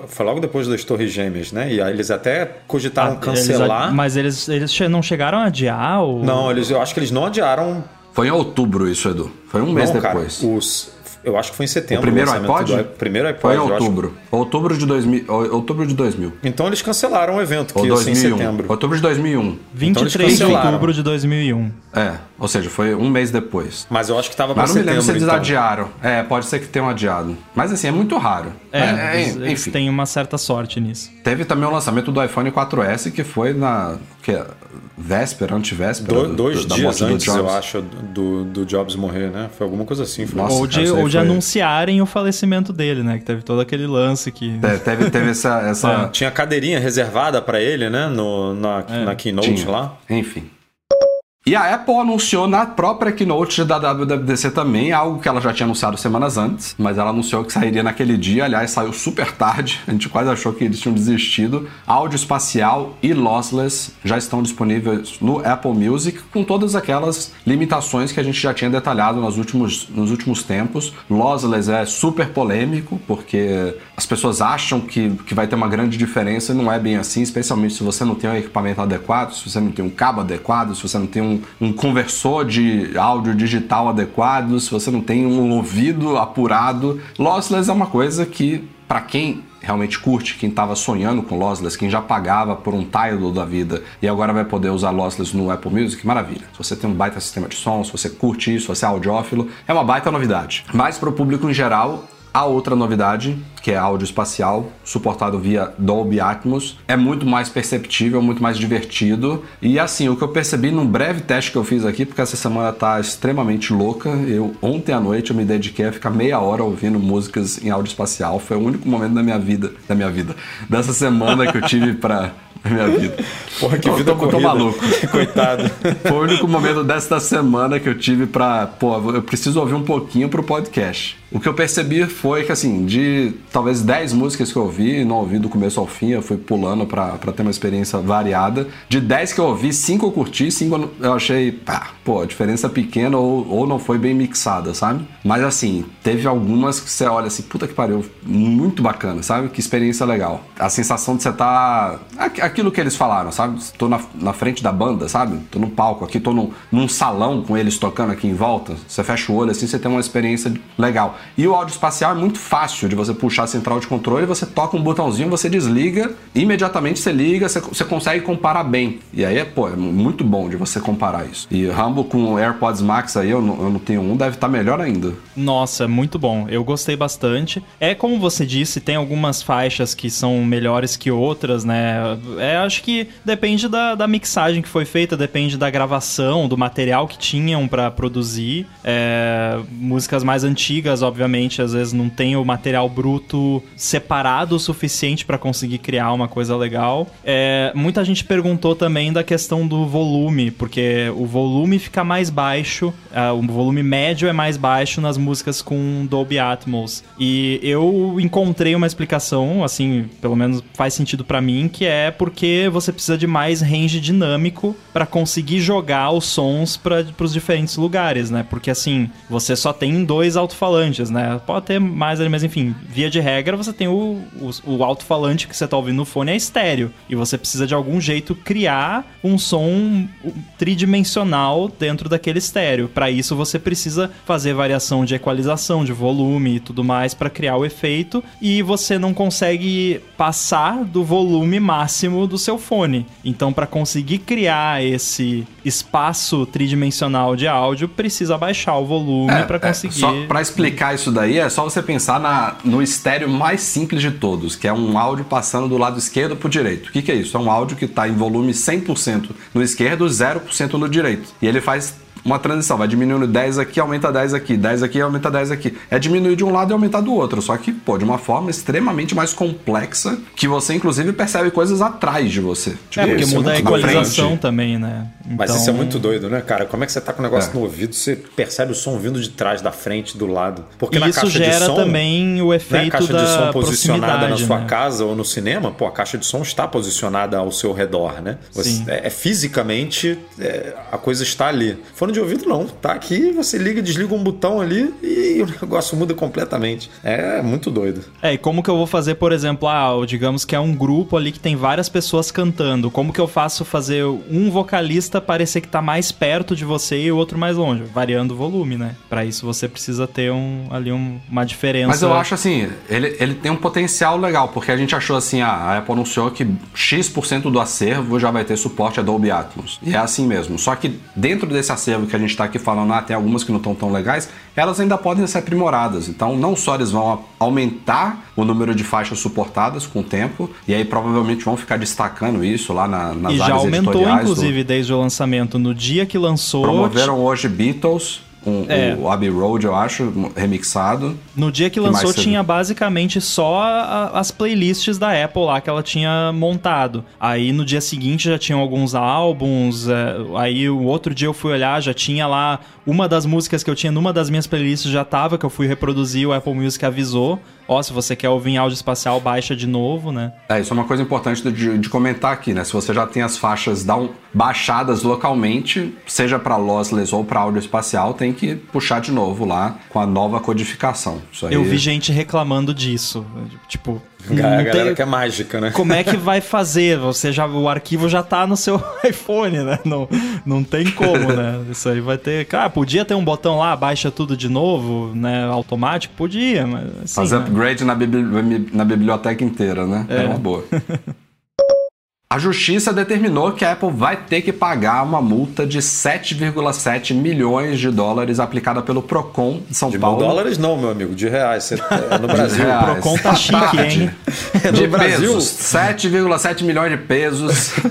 foi logo depois das Torres Gêmeas, né? E aí eles até cogitaram ah, cancelar. Eles, mas eles, eles não chegaram a adiar ou... Não, eles, eu acho que eles não adiaram foi em outubro isso, Edu. Foi um mês não, depois. Cara, os, eu acho que foi em setembro. O primeiro o iPod? Do, primeiro iPod. Foi em outubro. Acho... Outubro de 2000. Outubro de 2000. Então eles cancelaram o evento, que ia ser em setembro. Outubro de 2001. 23 então de outubro de 2001. É, ou seja, foi um mês depois. Mas eu acho que tava pra Mas não me lembro se eles então. adiaram. É, pode ser que tenham adiado. Mas assim, é muito raro. É, é, é eles, enfim. têm uma certa sorte nisso. Teve também o lançamento do iPhone 4S, que foi na... Que, véspera, antevéspera. Do, dois do, dias antes, eu acho, do, do Jobs morrer, né? Foi alguma coisa assim. Nossa, ou de, ou de foi... anunciarem o falecimento dele, né? Que teve todo aquele lance que. É, teve, teve essa. essa... É. Tinha cadeirinha reservada para ele, né? No, na, é. na keynote Tinha. lá. Enfim. E a Apple anunciou na própria keynote da WWDC também algo que ela já tinha anunciado semanas antes, mas ela anunciou que sairia naquele dia. Aliás, saiu super tarde. A gente quase achou que eles tinham desistido. Áudio espacial e lossless já estão disponíveis no Apple Music, com todas aquelas limitações que a gente já tinha detalhado nos últimos, nos últimos tempos. Lossless é super polêmico, porque as pessoas acham que, que vai ter uma grande diferença e não é bem assim, especialmente se você não tem um equipamento adequado, se você não tem um cabo adequado, se você não tem um um, conversor de áudio digital adequado, se você não tem um ouvido apurado. Lossless é uma coisa que para quem realmente curte, quem estava sonhando com lossless, quem já pagava por um Tidal da vida e agora vai poder usar lossless no Apple Music, maravilha. Se você tem um baita sistema de som, se você curte isso, se você é audiófilo, é uma baita novidade. Mas para o público em geral, a outra novidade, que é áudio espacial, suportado via Dolby Atmos, é muito mais perceptível, muito mais divertido. E assim, o que eu percebi num breve teste que eu fiz aqui, porque essa semana tá extremamente louca, eu ontem à noite eu me dediquei a ficar meia hora ouvindo músicas em áudio espacial. Foi o único momento da minha vida, da minha vida, dessa semana que eu tive para minha vida. Porra, que vida tô, tô maluco. Coitado. Foi o único momento desta semana que eu tive pra. Pô, eu preciso ouvir um pouquinho pro podcast. O que eu percebi foi que, assim, de talvez 10 músicas que eu ouvi, não ouvi do começo ao fim, eu fui pulando pra ter uma experiência variada. De 10 que eu ouvi, 5 eu curti, 5 eu achei, pá, pô, a diferença pequena ou, ou não foi bem mixada, sabe? Mas, assim, teve algumas que você olha assim, puta que pariu, muito bacana, sabe? Que experiência legal. A sensação de você tá. Aquilo que eles falaram, sabe? Tô na, na frente da banda, sabe? Tô no palco aqui, tô num, num salão com eles tocando aqui em volta. Você fecha o olho assim, você tem uma experiência legal. E o áudio espacial é muito fácil de você puxar a central de controle, você toca um botãozinho, você desliga, imediatamente você liga, você, você consegue comparar bem. E aí é, pô, é muito bom de você comparar isso. E Rambo com AirPods Max aí, eu não, eu não tenho um, deve estar tá melhor ainda. Nossa, muito bom. Eu gostei bastante. É como você disse, tem algumas faixas que são melhores que outras, né? É, acho que depende da, da mixagem que foi feita, depende da gravação, do material que tinham para produzir. É, músicas mais antigas, obviamente, às vezes não tem o material bruto separado o suficiente para conseguir criar uma coisa legal. É, muita gente perguntou também da questão do volume, porque o volume fica mais baixo, uh, o volume médio é mais baixo nas músicas com Dolby Atmos. E eu encontrei uma explicação, assim, pelo menos faz sentido para mim, que é porque você precisa de mais range dinâmico para conseguir jogar os sons para os diferentes lugares, né? Porque assim, você só tem dois alto-falantes, né? Pode ter mais ali, mas enfim, via de regra, você tem o, o, o alto-falante que você tá ouvindo no fone é estéreo. E você precisa de algum jeito criar um som tridimensional dentro daquele estéreo. Para isso, você precisa fazer variação de equalização, de volume e tudo mais para criar o efeito. E você não consegue passar do volume máximo do seu fone. Então, para conseguir criar esse espaço tridimensional de áudio, precisa baixar o volume é, para é, conseguir. É, só para explicar isso daí, é só você pensar na, no estéreo mais simples de todos, que é um áudio passando do lado esquerdo para o direito. O que, que é isso? É um áudio que está em volume 100% no esquerdo, 0% no direito. E ele faz uma transição, vai diminuindo 10 aqui, aumenta 10 aqui, 10 aqui, aumenta 10 aqui. É diminuir de um lado e aumentar do outro, só que, pô, de uma forma extremamente mais complexa, que você inclusive percebe coisas atrás de você. Tipo, é, porque muda é a equalização também, né? Então... Mas isso é então muito doido, né, cara? Como é que você tá com o negócio é. no ouvido, você percebe o som vindo de trás, da frente, do lado. Porque na isso caixa gera de som, também o efeito né, a caixa de som posicionada na sua né? casa ou no cinema, pô, a caixa de som está posicionada ao seu redor, né? Você, é, é, fisicamente é, a coisa está ali. Fone de ouvido não, tá aqui, você liga, desliga um botão ali e o negócio muda completamente. É muito doido. É, e como que eu vou fazer, por exemplo, ah, digamos que é um grupo ali que tem várias pessoas cantando. Como que eu faço fazer um vocalista parecer que tá mais perto de você e o outro mais longe, variando o volume, né? Para isso você precisa ter um, ali um, uma diferença. Mas eu acho assim, ele, ele tem um potencial legal, porque a gente achou assim, ah, a Apple anunciou que X% do acervo já vai ter suporte a Dolby Atmos. E é assim mesmo. Só que dentro desse acervo que a gente está aqui falando, ah, tem algumas que não estão tão legais, elas ainda podem ser aprimoradas. Então, não só eles vão aumentar o número de faixas suportadas com o tempo, e aí provavelmente vão ficar destacando isso lá na, nas e áreas já aumentou, inclusive, do... desde o lançamento. No dia que lançou... Promoveram hoje Beatles, um, é. o Abbey Road, eu acho, remixado. No dia que, que lançou, tinha basicamente só a, as playlists da Apple lá que ela tinha montado. Aí no dia seguinte já tinham alguns álbuns. É, aí o outro dia eu fui olhar, já tinha lá uma das músicas que eu tinha numa das minhas playlists já tava, que eu fui reproduzir, o Apple Music avisou. Ó, se você quer ouvir em áudio espacial, baixa de novo, né? É, isso é uma coisa importante de, de comentar aqui, né? Se você já tem as faixas down, baixadas localmente, seja para lossless ou para áudio espacial, tem que puxar de novo lá com a nova codificação. Isso aí... Eu vi gente reclamando disso. Tipo, a galera tem- que é mágica, né? como é que vai fazer? Você já, o arquivo já tá no seu iPhone, né? Não, não tem como, né? Isso aí vai ter. Cara, podia ter um botão lá, baixa tudo de novo, né? Automático? Podia, mas. Assim, Fazer né? upgrade na, bibli- na biblioteca inteira, né? É, É. uma boa. A justiça determinou que a Apple vai ter que pagar uma multa de 7,7 milhões de dólares aplicada pelo Procon de São De Paulo. dólares não, meu amigo, de reais. Você- é no Brasil. reais. Procon tá chique, Tarde. hein? É no De Brasil. pesos. 7,7 milhões de pesos.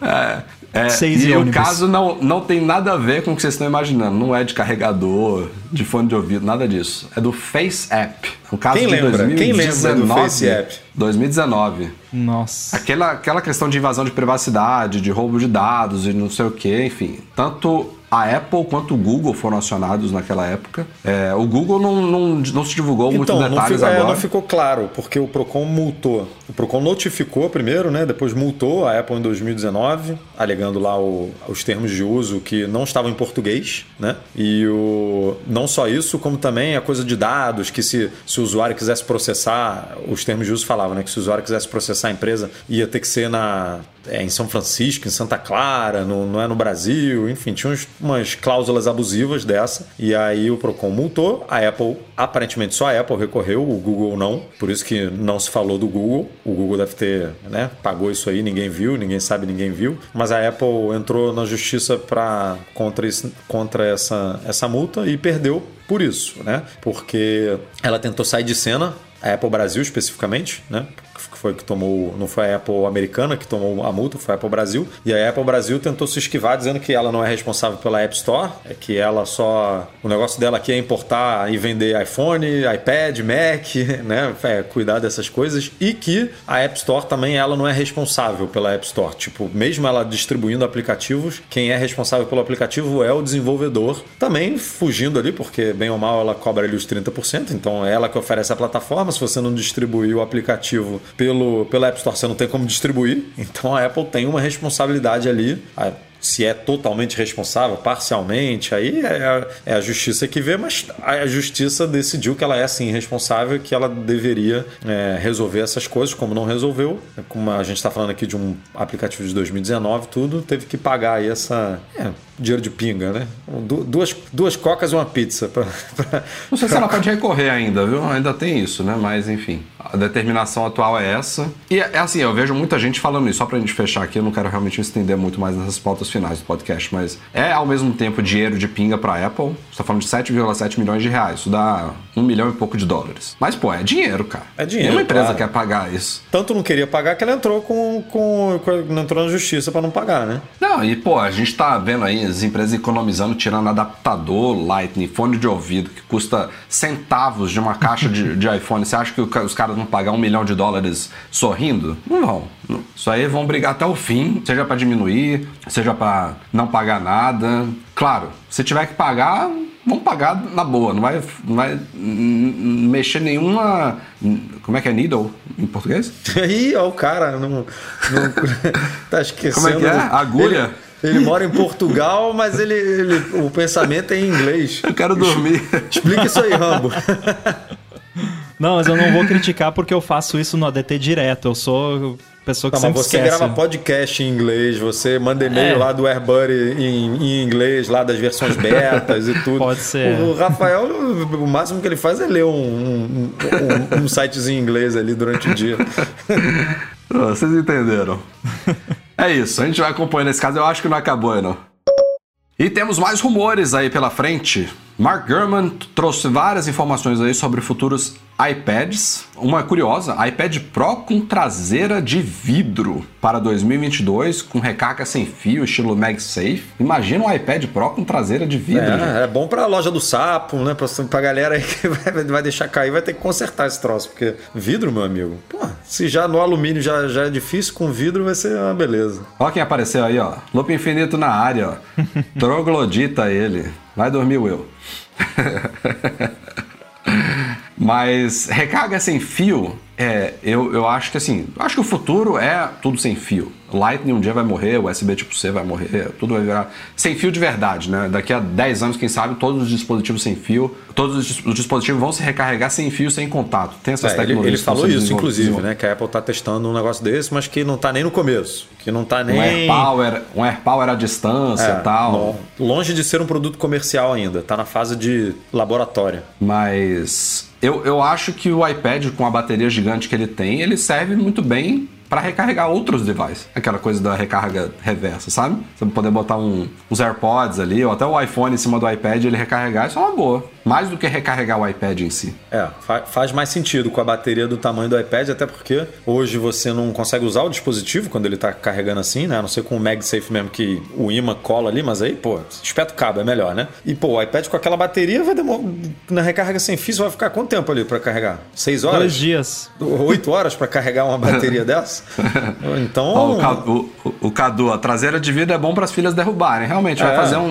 é, é, Seis e o ônibus. caso não, não tem nada a ver com o que vocês estão imaginando. Não é de carregador, de fone de ouvido, nada disso. É do Face App. Um caso Quem de lembra? Quem 2019. lembra do Face App? 2019. Nossa. Aquela, aquela questão de invasão de privacidade, de roubo de dados e não sei o que, enfim. Tanto a Apple quanto o Google foram acionados naquela época. É, o Google não, não, não se divulgou Então, muitos não, detalhes ficou, é, agora. não ficou claro, porque o Procon multou. O Procon notificou primeiro, né? Depois multou a Apple em 2019, alegando lá o- os termos de uso que não estavam em português, né? E o, não só isso, como também a coisa de dados, que se, se o usuário quisesse processar, os termos de uso falavam, né? Que se o usuário quisesse processar a empresa, ia ter que ser na, é, em São Francisco, em Santa Clara, no- não é no Brasil, enfim, tinha uns- umas cláusulas abusivas dessa. E aí o Procon multou, a Apple, aparentemente só a Apple recorreu, o Google não, por isso que não se falou do Google. O Google deve ter, né, pagou isso aí, ninguém viu, ninguém sabe, ninguém viu. Mas a Apple entrou na justiça para contra, contra essa, essa multa e perdeu por isso, né? Porque ela tentou sair de cena, a Apple Brasil especificamente, né? Que foi que tomou, não foi a Apple americana que tomou a multa, foi a Apple Brasil. E a Apple Brasil tentou se esquivar dizendo que ela não é responsável pela App Store, é que ela só. O negócio dela aqui é importar e vender iPhone, iPad, Mac, né? É, cuidar dessas coisas. E que a App Store também ela não é responsável pela App Store. Tipo, mesmo ela distribuindo aplicativos, quem é responsável pelo aplicativo é o desenvolvedor. Também fugindo ali, porque bem ou mal ela cobra ali os 30%, então é ela que oferece a plataforma. Se você não distribuir o aplicativo pelo, pela App Store, você não tem como distribuir. Então a Apple tem uma responsabilidade ali. A- se é totalmente responsável, parcialmente, aí é a, é a justiça que vê, mas a justiça decidiu que ela é sim responsável, que ela deveria é, resolver essas coisas, como não resolveu, como a gente está falando aqui de um aplicativo de 2019, tudo, teve que pagar aí essa. é, dinheiro de pinga, né? Du- Duas, duas cocas e uma pizza. Pra, pra- Não sei se ela pode recorrer ainda, viu? Ainda tem isso, né? Mas enfim, a determinação atual é essa. E é assim, eu vejo muita gente falando isso. Só pra gente fechar aqui, eu não quero realmente me estender muito mais nessas pautas finais do podcast, mas é ao mesmo tempo dinheiro de pinga pra Apple. Você tá falando de 7,7 milhões de reais. Isso dá um milhão e pouco de dólares. Mas, pô, é dinheiro, cara. É dinheiro, Nenhuma empresa claro. quer pagar isso. Tanto não queria pagar que ela entrou com, com, com- entrou na justiça para não pagar, né? Não, e pô, a gente tá vendo aí as empresas economizando, tirando adaptador Lightning, fone de ouvido, que custa centavos de uma caixa de, de iPhone. Você acha que os caras vão pagar um milhão de dólares sorrindo? Não vão. Isso aí vão brigar até o fim, seja pra diminuir, seja pra não pagar nada. Claro, se tiver que pagar, vamos pagar na boa, não vai, não vai mexer nenhuma. Como é que é needle em português? Aí, ó, o cara não, não tá esquecendo. Como é que é? Agulha? Ele, ele mora em Portugal, mas ele, ele- o pensamento é em inglês. Eu quero dormir. Explica isso aí, Rambo. Não, mas eu não vou criticar porque eu faço isso no ADT direto. Eu sou pessoa que Não, mas sempre você esquece. grava podcast em inglês, você manda e-mail É. lá do AirBuddy em, em inglês, lá das versões betas e tudo. Pode ser. O, Rafael, o máximo que ele faz é ler um, um, um, um sitezinho em inglês ali durante o dia. Vocês entenderam. É isso, a gente vai acompanhando esse caso. Eu acho que não acabou, não. E temos mais rumores aí pela frente. Mark Gurman trouxe várias informações aí sobre futuros iPads. Uma curiosa, iPad Pro com traseira de vidro para 2022, com recarga sem fio, estilo MagSafe. Imagina um iPad Pro com traseira de vidro. É, é bom pra loja do sapo, né? Pra, pra galera aí que vai, vai deixar cair, vai ter que consertar esse troço. Porque vidro, meu amigo, pô, se já no alumínio já, já é difícil, com vidro vai ser uma beleza. Ó quem apareceu aí, ó. Loop Infinito na área, ó. Troglodita ele. Vai dormir, Will. Mas recarga sem fio, é, eu, eu acho que assim, acho que o futuro é tudo sem fio. Lightning um dia vai morrer, o USB tipo C vai morrer, tudo vai virar sem fio de verdade, né? Daqui a 10 anos, quem sabe, todos os dispositivos sem fio, todos os dispositivos vão se recarregar sem fio, sem contato. Tem essas É, tecnologias. ele, ele falou isso, inclusive, né? Que a Apple tá testando um negócio desse, mas que não tá nem no começo. Que não tá nem. Um AirPower, um AirPower à distância É, e tal. longe de ser um produto comercial ainda, tá na fase de laboratório. Mas eu, eu acho que o iPad, com a bateria gigante que ele tem, ele serve muito bem para recarregar outros devices. Aquela coisa da recarga reversa, sabe? Você poder botar um, uns AirPods ali, ou até o iPhone em cima do iPad ele recarregar, isso é uma boa. Mais do que recarregar o iPad em si. É, fa- faz mais sentido com a bateria do tamanho do iPad, até porque hoje você não consegue usar o dispositivo quando ele tá carregando assim, né? A não ser com o MagSafe mesmo, que o imã cola ali, mas aí, pô, espeta o cabo, é melhor, né? E, pô, o iPad com aquela bateria vai demorar. Na recarga sem fio, vai ficar quanto tempo ali pra carregar? Seis horas? Dois dias. Oito horas pra carregar uma bateria dessa? Então. Ó, o, Cadu, o, o Cadu, a traseira de vidro é bom para as filhas derrubarem. Realmente, vai É. fazer um-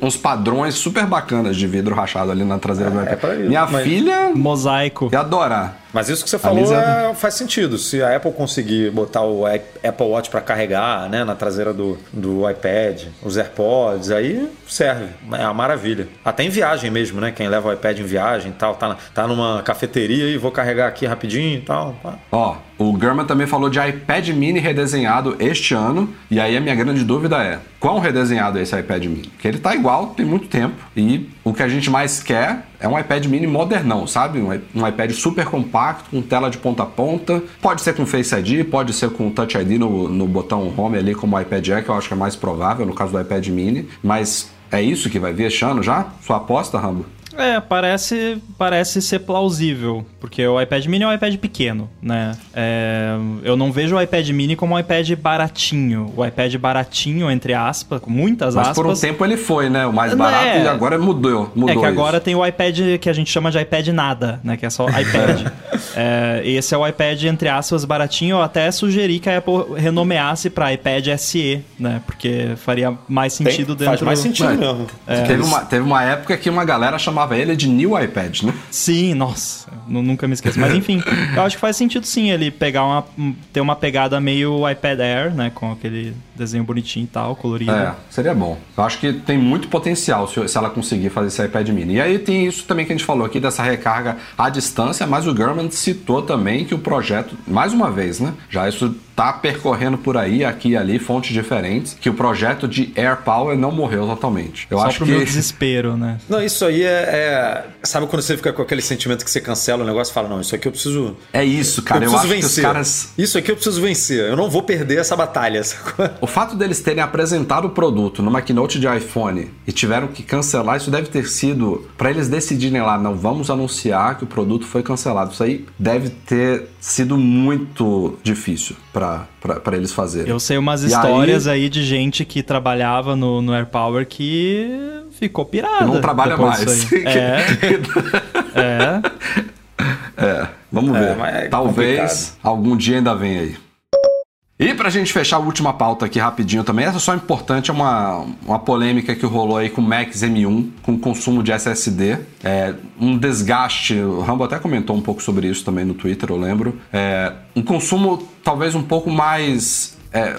um- uns padrões super bacanas de vidro rachado ali na traseira do iPad. pra isso, Minha mas- filha Mosaico. ia adorar. Mas isso que você falou Lisa- é- faz sentido. Se a Apple conseguir botar o Apple Watch para carregar né, na traseira do, do iPad, os AirPods, aí serve. É uma maravilha. Até em viagem mesmo, né? Quem leva o iPad em viagem e tal, tá, na- tá numa cafeteria e vou carregar aqui rapidinho e tal. Ó, o German também falou de iPad mini redesenhado este ano. E aí a minha grande dúvida é: quão redesenhado é esse iPad mini? Porque ele tá igual tem muito tempo. E o que a gente mais quer é um iPad mini modernão, sabe? Um, iPad super compacto, com tela de ponta a ponta. Pode ser com Face ID, pode ser com Touch ID no, no botão Home ali, como o iPad é, que eu acho que é mais provável no caso do iPad mini. Mas é isso que vai vir este ano já? Sua aposta, Rambo? É, parece, parece ser plausível, porque o iPad mini é um iPad pequeno, né? É, eu não vejo o iPad mini como um iPad baratinho. O iPad baratinho, entre aspas, com muitas Mas aspas. por um tempo ele foi, né? O mais Não, barato é. e agora mudou. mudou É que agora isso. tem o iPad que a gente chama de iPad nada, né? Que é só iPad. É, esse é o iPad, entre aspas, baratinho. Eu até sugeri que a Apple renomeasse para iPad SE, né? Porque faria mais Tem- sentido dentro... faz mais sentido mesmo. teve, uma, teve uma época que uma galera chamava ele de New iPad, né? Sim, nossa, nu- nunca me esqueço. Mas enfim, eu acho que faz sentido sim ele pegar uma. um- ter uma pegada meio iPad Air, né? Com aquele desenho bonitinho e tal, colorido. É, seria bom. Eu acho que tem muito potencial se, se ela conseguir fazer esse iPad mini. E aí tem isso também que a gente falou aqui dessa recarga à distância, mas o German citou também que o projeto, mais uma vez, né? Já isso tá percorrendo por aí, aqui e ali, fontes diferentes, que o projeto de Air Power não morreu totalmente. Eu Só acho pro que. meu desespero, né? Não, isso aí é, é- Sabe quando você fica com aquele sentimento que você cancela o negócio e fala: Não, isso aqui eu preciso. É isso, cara. Eu, preciso acho que os caras. Isso aqui eu preciso vencer. Eu não vou perder essa batalha. sacou? O fato deles terem apresentado o produto numa keynote de iPhone e tiveram que cancelar, isso deve ter sido para eles decidirem lá, não vamos anunciar que o produto foi cancelado. Isso aí deve ter sido muito difícil para eles fazerem. Eu sei umas E histórias aí... de gente que trabalhava no, no AirPower que ficou pirada. Não trabalha mais. aí. É, é. É, vamos É, ver. é Talvez complicado. algum dia ainda venha aí. E pra gente fechar a última pauta aqui rapidinho também, essa só é importante, é uma, uma polêmica que rolou aí com o Max M1, com consumo de SSD. É, um desgaste, o Rambo até comentou um pouco sobre isso também no Twitter, eu lembro. É, um consumo talvez um pouco mais... É,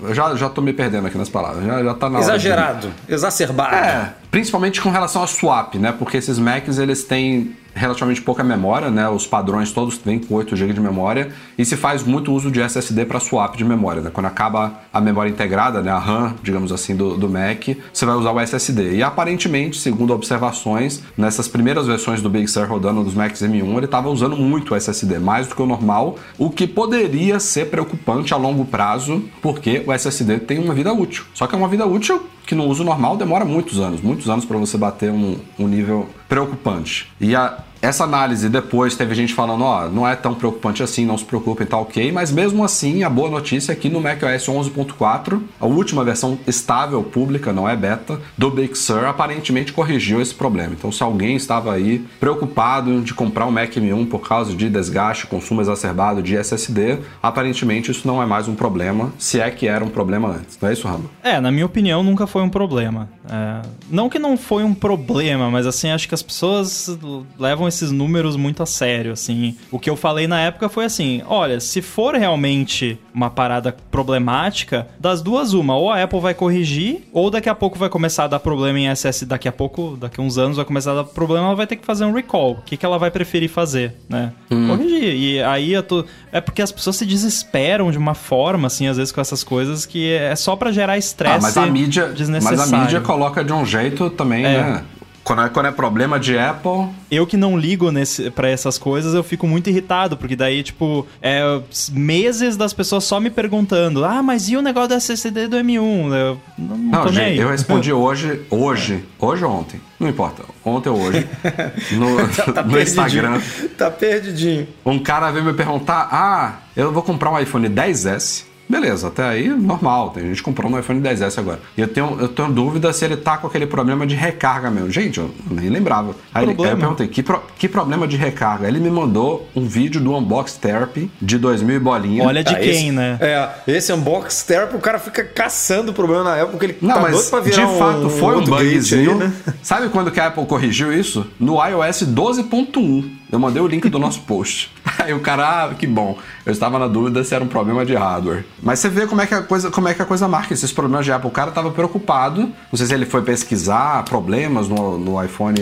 eu já, já tô me perdendo aqui nas palavras, já, já tá na hora de- Exagerado, exacerbado. é, principalmente com relação a swap, né? Porque esses Macs eles têm relativamente pouca memória, né? Os padrões todos vêm com 8 GB de memória e se faz muito uso de SSD para swap de memória, né? Quando acaba a memória integrada, né? A RAM, digamos assim, do, do Mac, você vai usar o SSD. E aparentemente, segundo observações, nessas primeiras versões do Big Sur rodando dos Macs M1, ele estava usando muito o SSD, mais do que o normal, o que poderia ser preocupante a longo prazo, porque o SSD tem uma vida útil. Só que é uma vida útil que no uso normal demora muitos anos, muitos anos para você bater um, um nível preocupante. E a, essa análise depois teve gente falando, ó, não é tão preocupante assim, não se preocupem, tá ok, mas mesmo assim a boa notícia é que no macOS 11.4, a última versão estável pública, não é beta, do Big Sur aparentemente corrigiu esse problema. Então se alguém estava aí preocupado de comprar um Mac M1 por causa de desgaste, consumo exacerbado de SSD, aparentemente isso não é mais um problema, se é que era um problema antes. Não é isso, Rambo? É, na minha opinião, nunca foi um problema. É, não que não foi um problema, mas assim, acho que as pessoas levam esses números muito a sério, assim. O que eu falei na época foi assim, olha, se for realmente uma parada problemática, das duas uma, ou a Apple vai corrigir, ou daqui a pouco vai começar a dar problema em SS, daqui a pouco, daqui a uns anos vai começar a dar problema, ela vai ter que fazer um recall. O que, que ela vai preferir fazer, né? Hum. Corrigir. E aí eu tô... É porque as pessoas se desesperam de uma forma, assim, às vezes com essas coisas, que é só para gerar estresse ah, mas a mídia, Mas a mídia coloca de um jeito também, é. né? Quando é, quando é problema de Apple. Eu que não ligo nesse, pra essas coisas, eu fico muito irritado, porque daí, tipo, é, meses das pessoas só me perguntando: ah, mas e o negócio do SSD do M1? Eu não, não, não gente, eu respondi hoje, hoje, hoje ou ontem, não importa, ontem ou hoje, no, tá no Instagram. Tá perdidinho. Um cara veio me perguntar: ah, eu vou comprar um iPhone 10S Beleza, até aí normal. Tem gente comprando um iPhone 10S agora. E eu tenho, eu tenho dúvida se ele tá com aquele problema de recarga mesmo. Gente, eu nem lembrava. Aí, ele, aí eu perguntei, que, pro, que problema de recarga? Ele me mandou um vídeo do Unbox Therapy de 2000 e bolinha. Olha de ah, quem, esse, né? É, esse Unbox Therapy, o cara fica caçando o problema na época, ele Não, tá mas pra virar de fato um, foi um bugzinho. Aí, né? Sabe quando que a Apple corrigiu isso? No iOS 12.1. Eu mandei o link do nosso post. Aí o cara, ah, que bom. Eu estava na dúvida se era um problema de hardware. Mas você vê como é que a coisa, como é que a coisa marca esses problemas de Apple. O cara estava preocupado. Não sei se ele foi pesquisar problemas no, no iPhone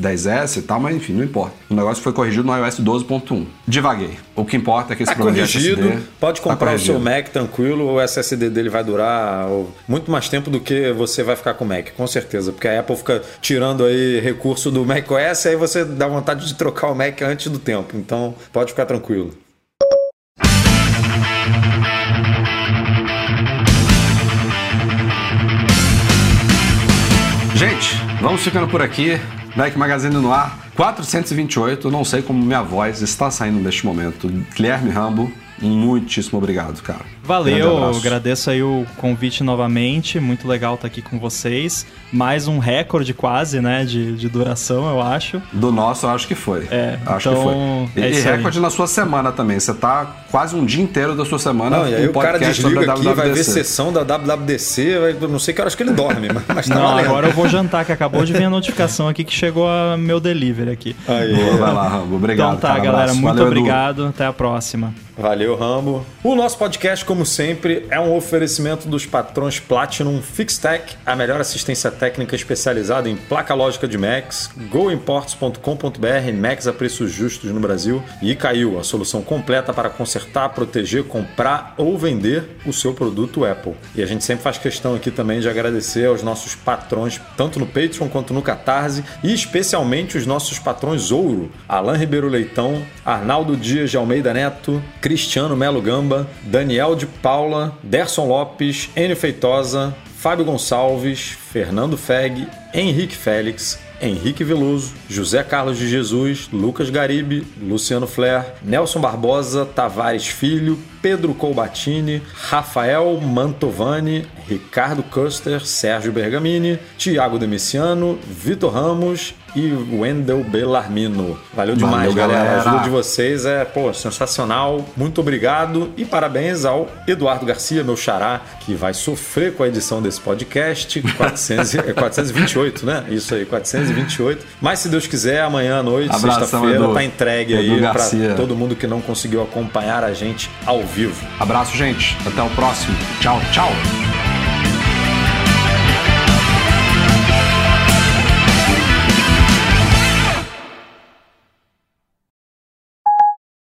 10S e tal, mas enfim, não importa. O negócio foi corrigido no iOS 12.1. Divaguei. O que importa é que esse tá problema corrigido, de SSD Pode tá comprar tá o seu Mac tranquilo, o SSD dele vai durar muito mais tempo do que você vai ficar com o Mac, com certeza. Porque a Apple fica tirando aí recurso do macOS, aí você dá vontade de trocar trocar o Mac antes do tempo. Então pode ficar tranquilo. Gente, vamos ficando por aqui. Mac Magazine no ar 428. Não sei como minha voz está saindo neste momento. Guilherme Rambo, muitíssimo obrigado, cara. Valeu, agradeço aí o convite novamente, muito legal estar aqui com vocês. Mais um recorde quase, né, de, de duração, eu acho. Do nosso, eu acho que foi. É, acho então, que foi. E, é e recorde aí. na sua semana também, você tá quase um dia inteiro da sua semana Não, e aí o cara desliga aqui, vai ver sessão da WWDC, vai, não sei que horas que ele dorme, mas tá Não, valendo. agora eu vou jantar, que acabou de vir a notificação aqui que chegou a meu delivery aqui. Aí, Boa, vai lá, Rambo, obrigado. Então tá, cara, galera, muito Valeu, obrigado, Edu. até a próxima. Valeu, Rambo. O nosso podcast, como sempre, é um oferecimento dos patrões Platinum Fixtech, a melhor assistência técnica especializada em placa lógica de Macs, goimports.com.br, Macs a preços justos no Brasil e caiu a solução completa para consertar, proteger, comprar ou vender o seu produto Apple. E a gente sempre faz questão aqui também de agradecer aos nossos patrões, tanto no Patreon quanto no Catarse, e especialmente os nossos patrões Ouro, Alain Ribeiro Leitão, Arnaldo Dias de Almeida Neto, Cristiano Melo Gamba, Daniel de Paula, Derson Lopes, Enio Feitosa, Fábio Gonçalves, Fernando Feg, Henrique Félix, Henrique Veloso, José Carlos de Jesus, Lucas Garibe, Luciano Flair, Nelson Barbosa, Tavares Filho, Pedro Colbatini, Rafael Mantovani, Ricardo Custer, Sérgio Bergamini, Tiago Demiciano, Vitor Ramos e Wendel Bellarmino. Valeu demais, Valeu, galera. galera. A ajuda de vocês é, pô, sensacional. Muito obrigado e parabéns ao Eduardo Garcia, meu xará, que vai sofrer com a edição desse podcast. 400, 428, né? Isso aí, 428. Mas se Deus quiser, amanhã à noite, sexta-feira, tá entregue Edu aí para todo mundo que não conseguiu acompanhar a gente ao vivo. Abraço, gente. Até o próximo. Tchau, tchau.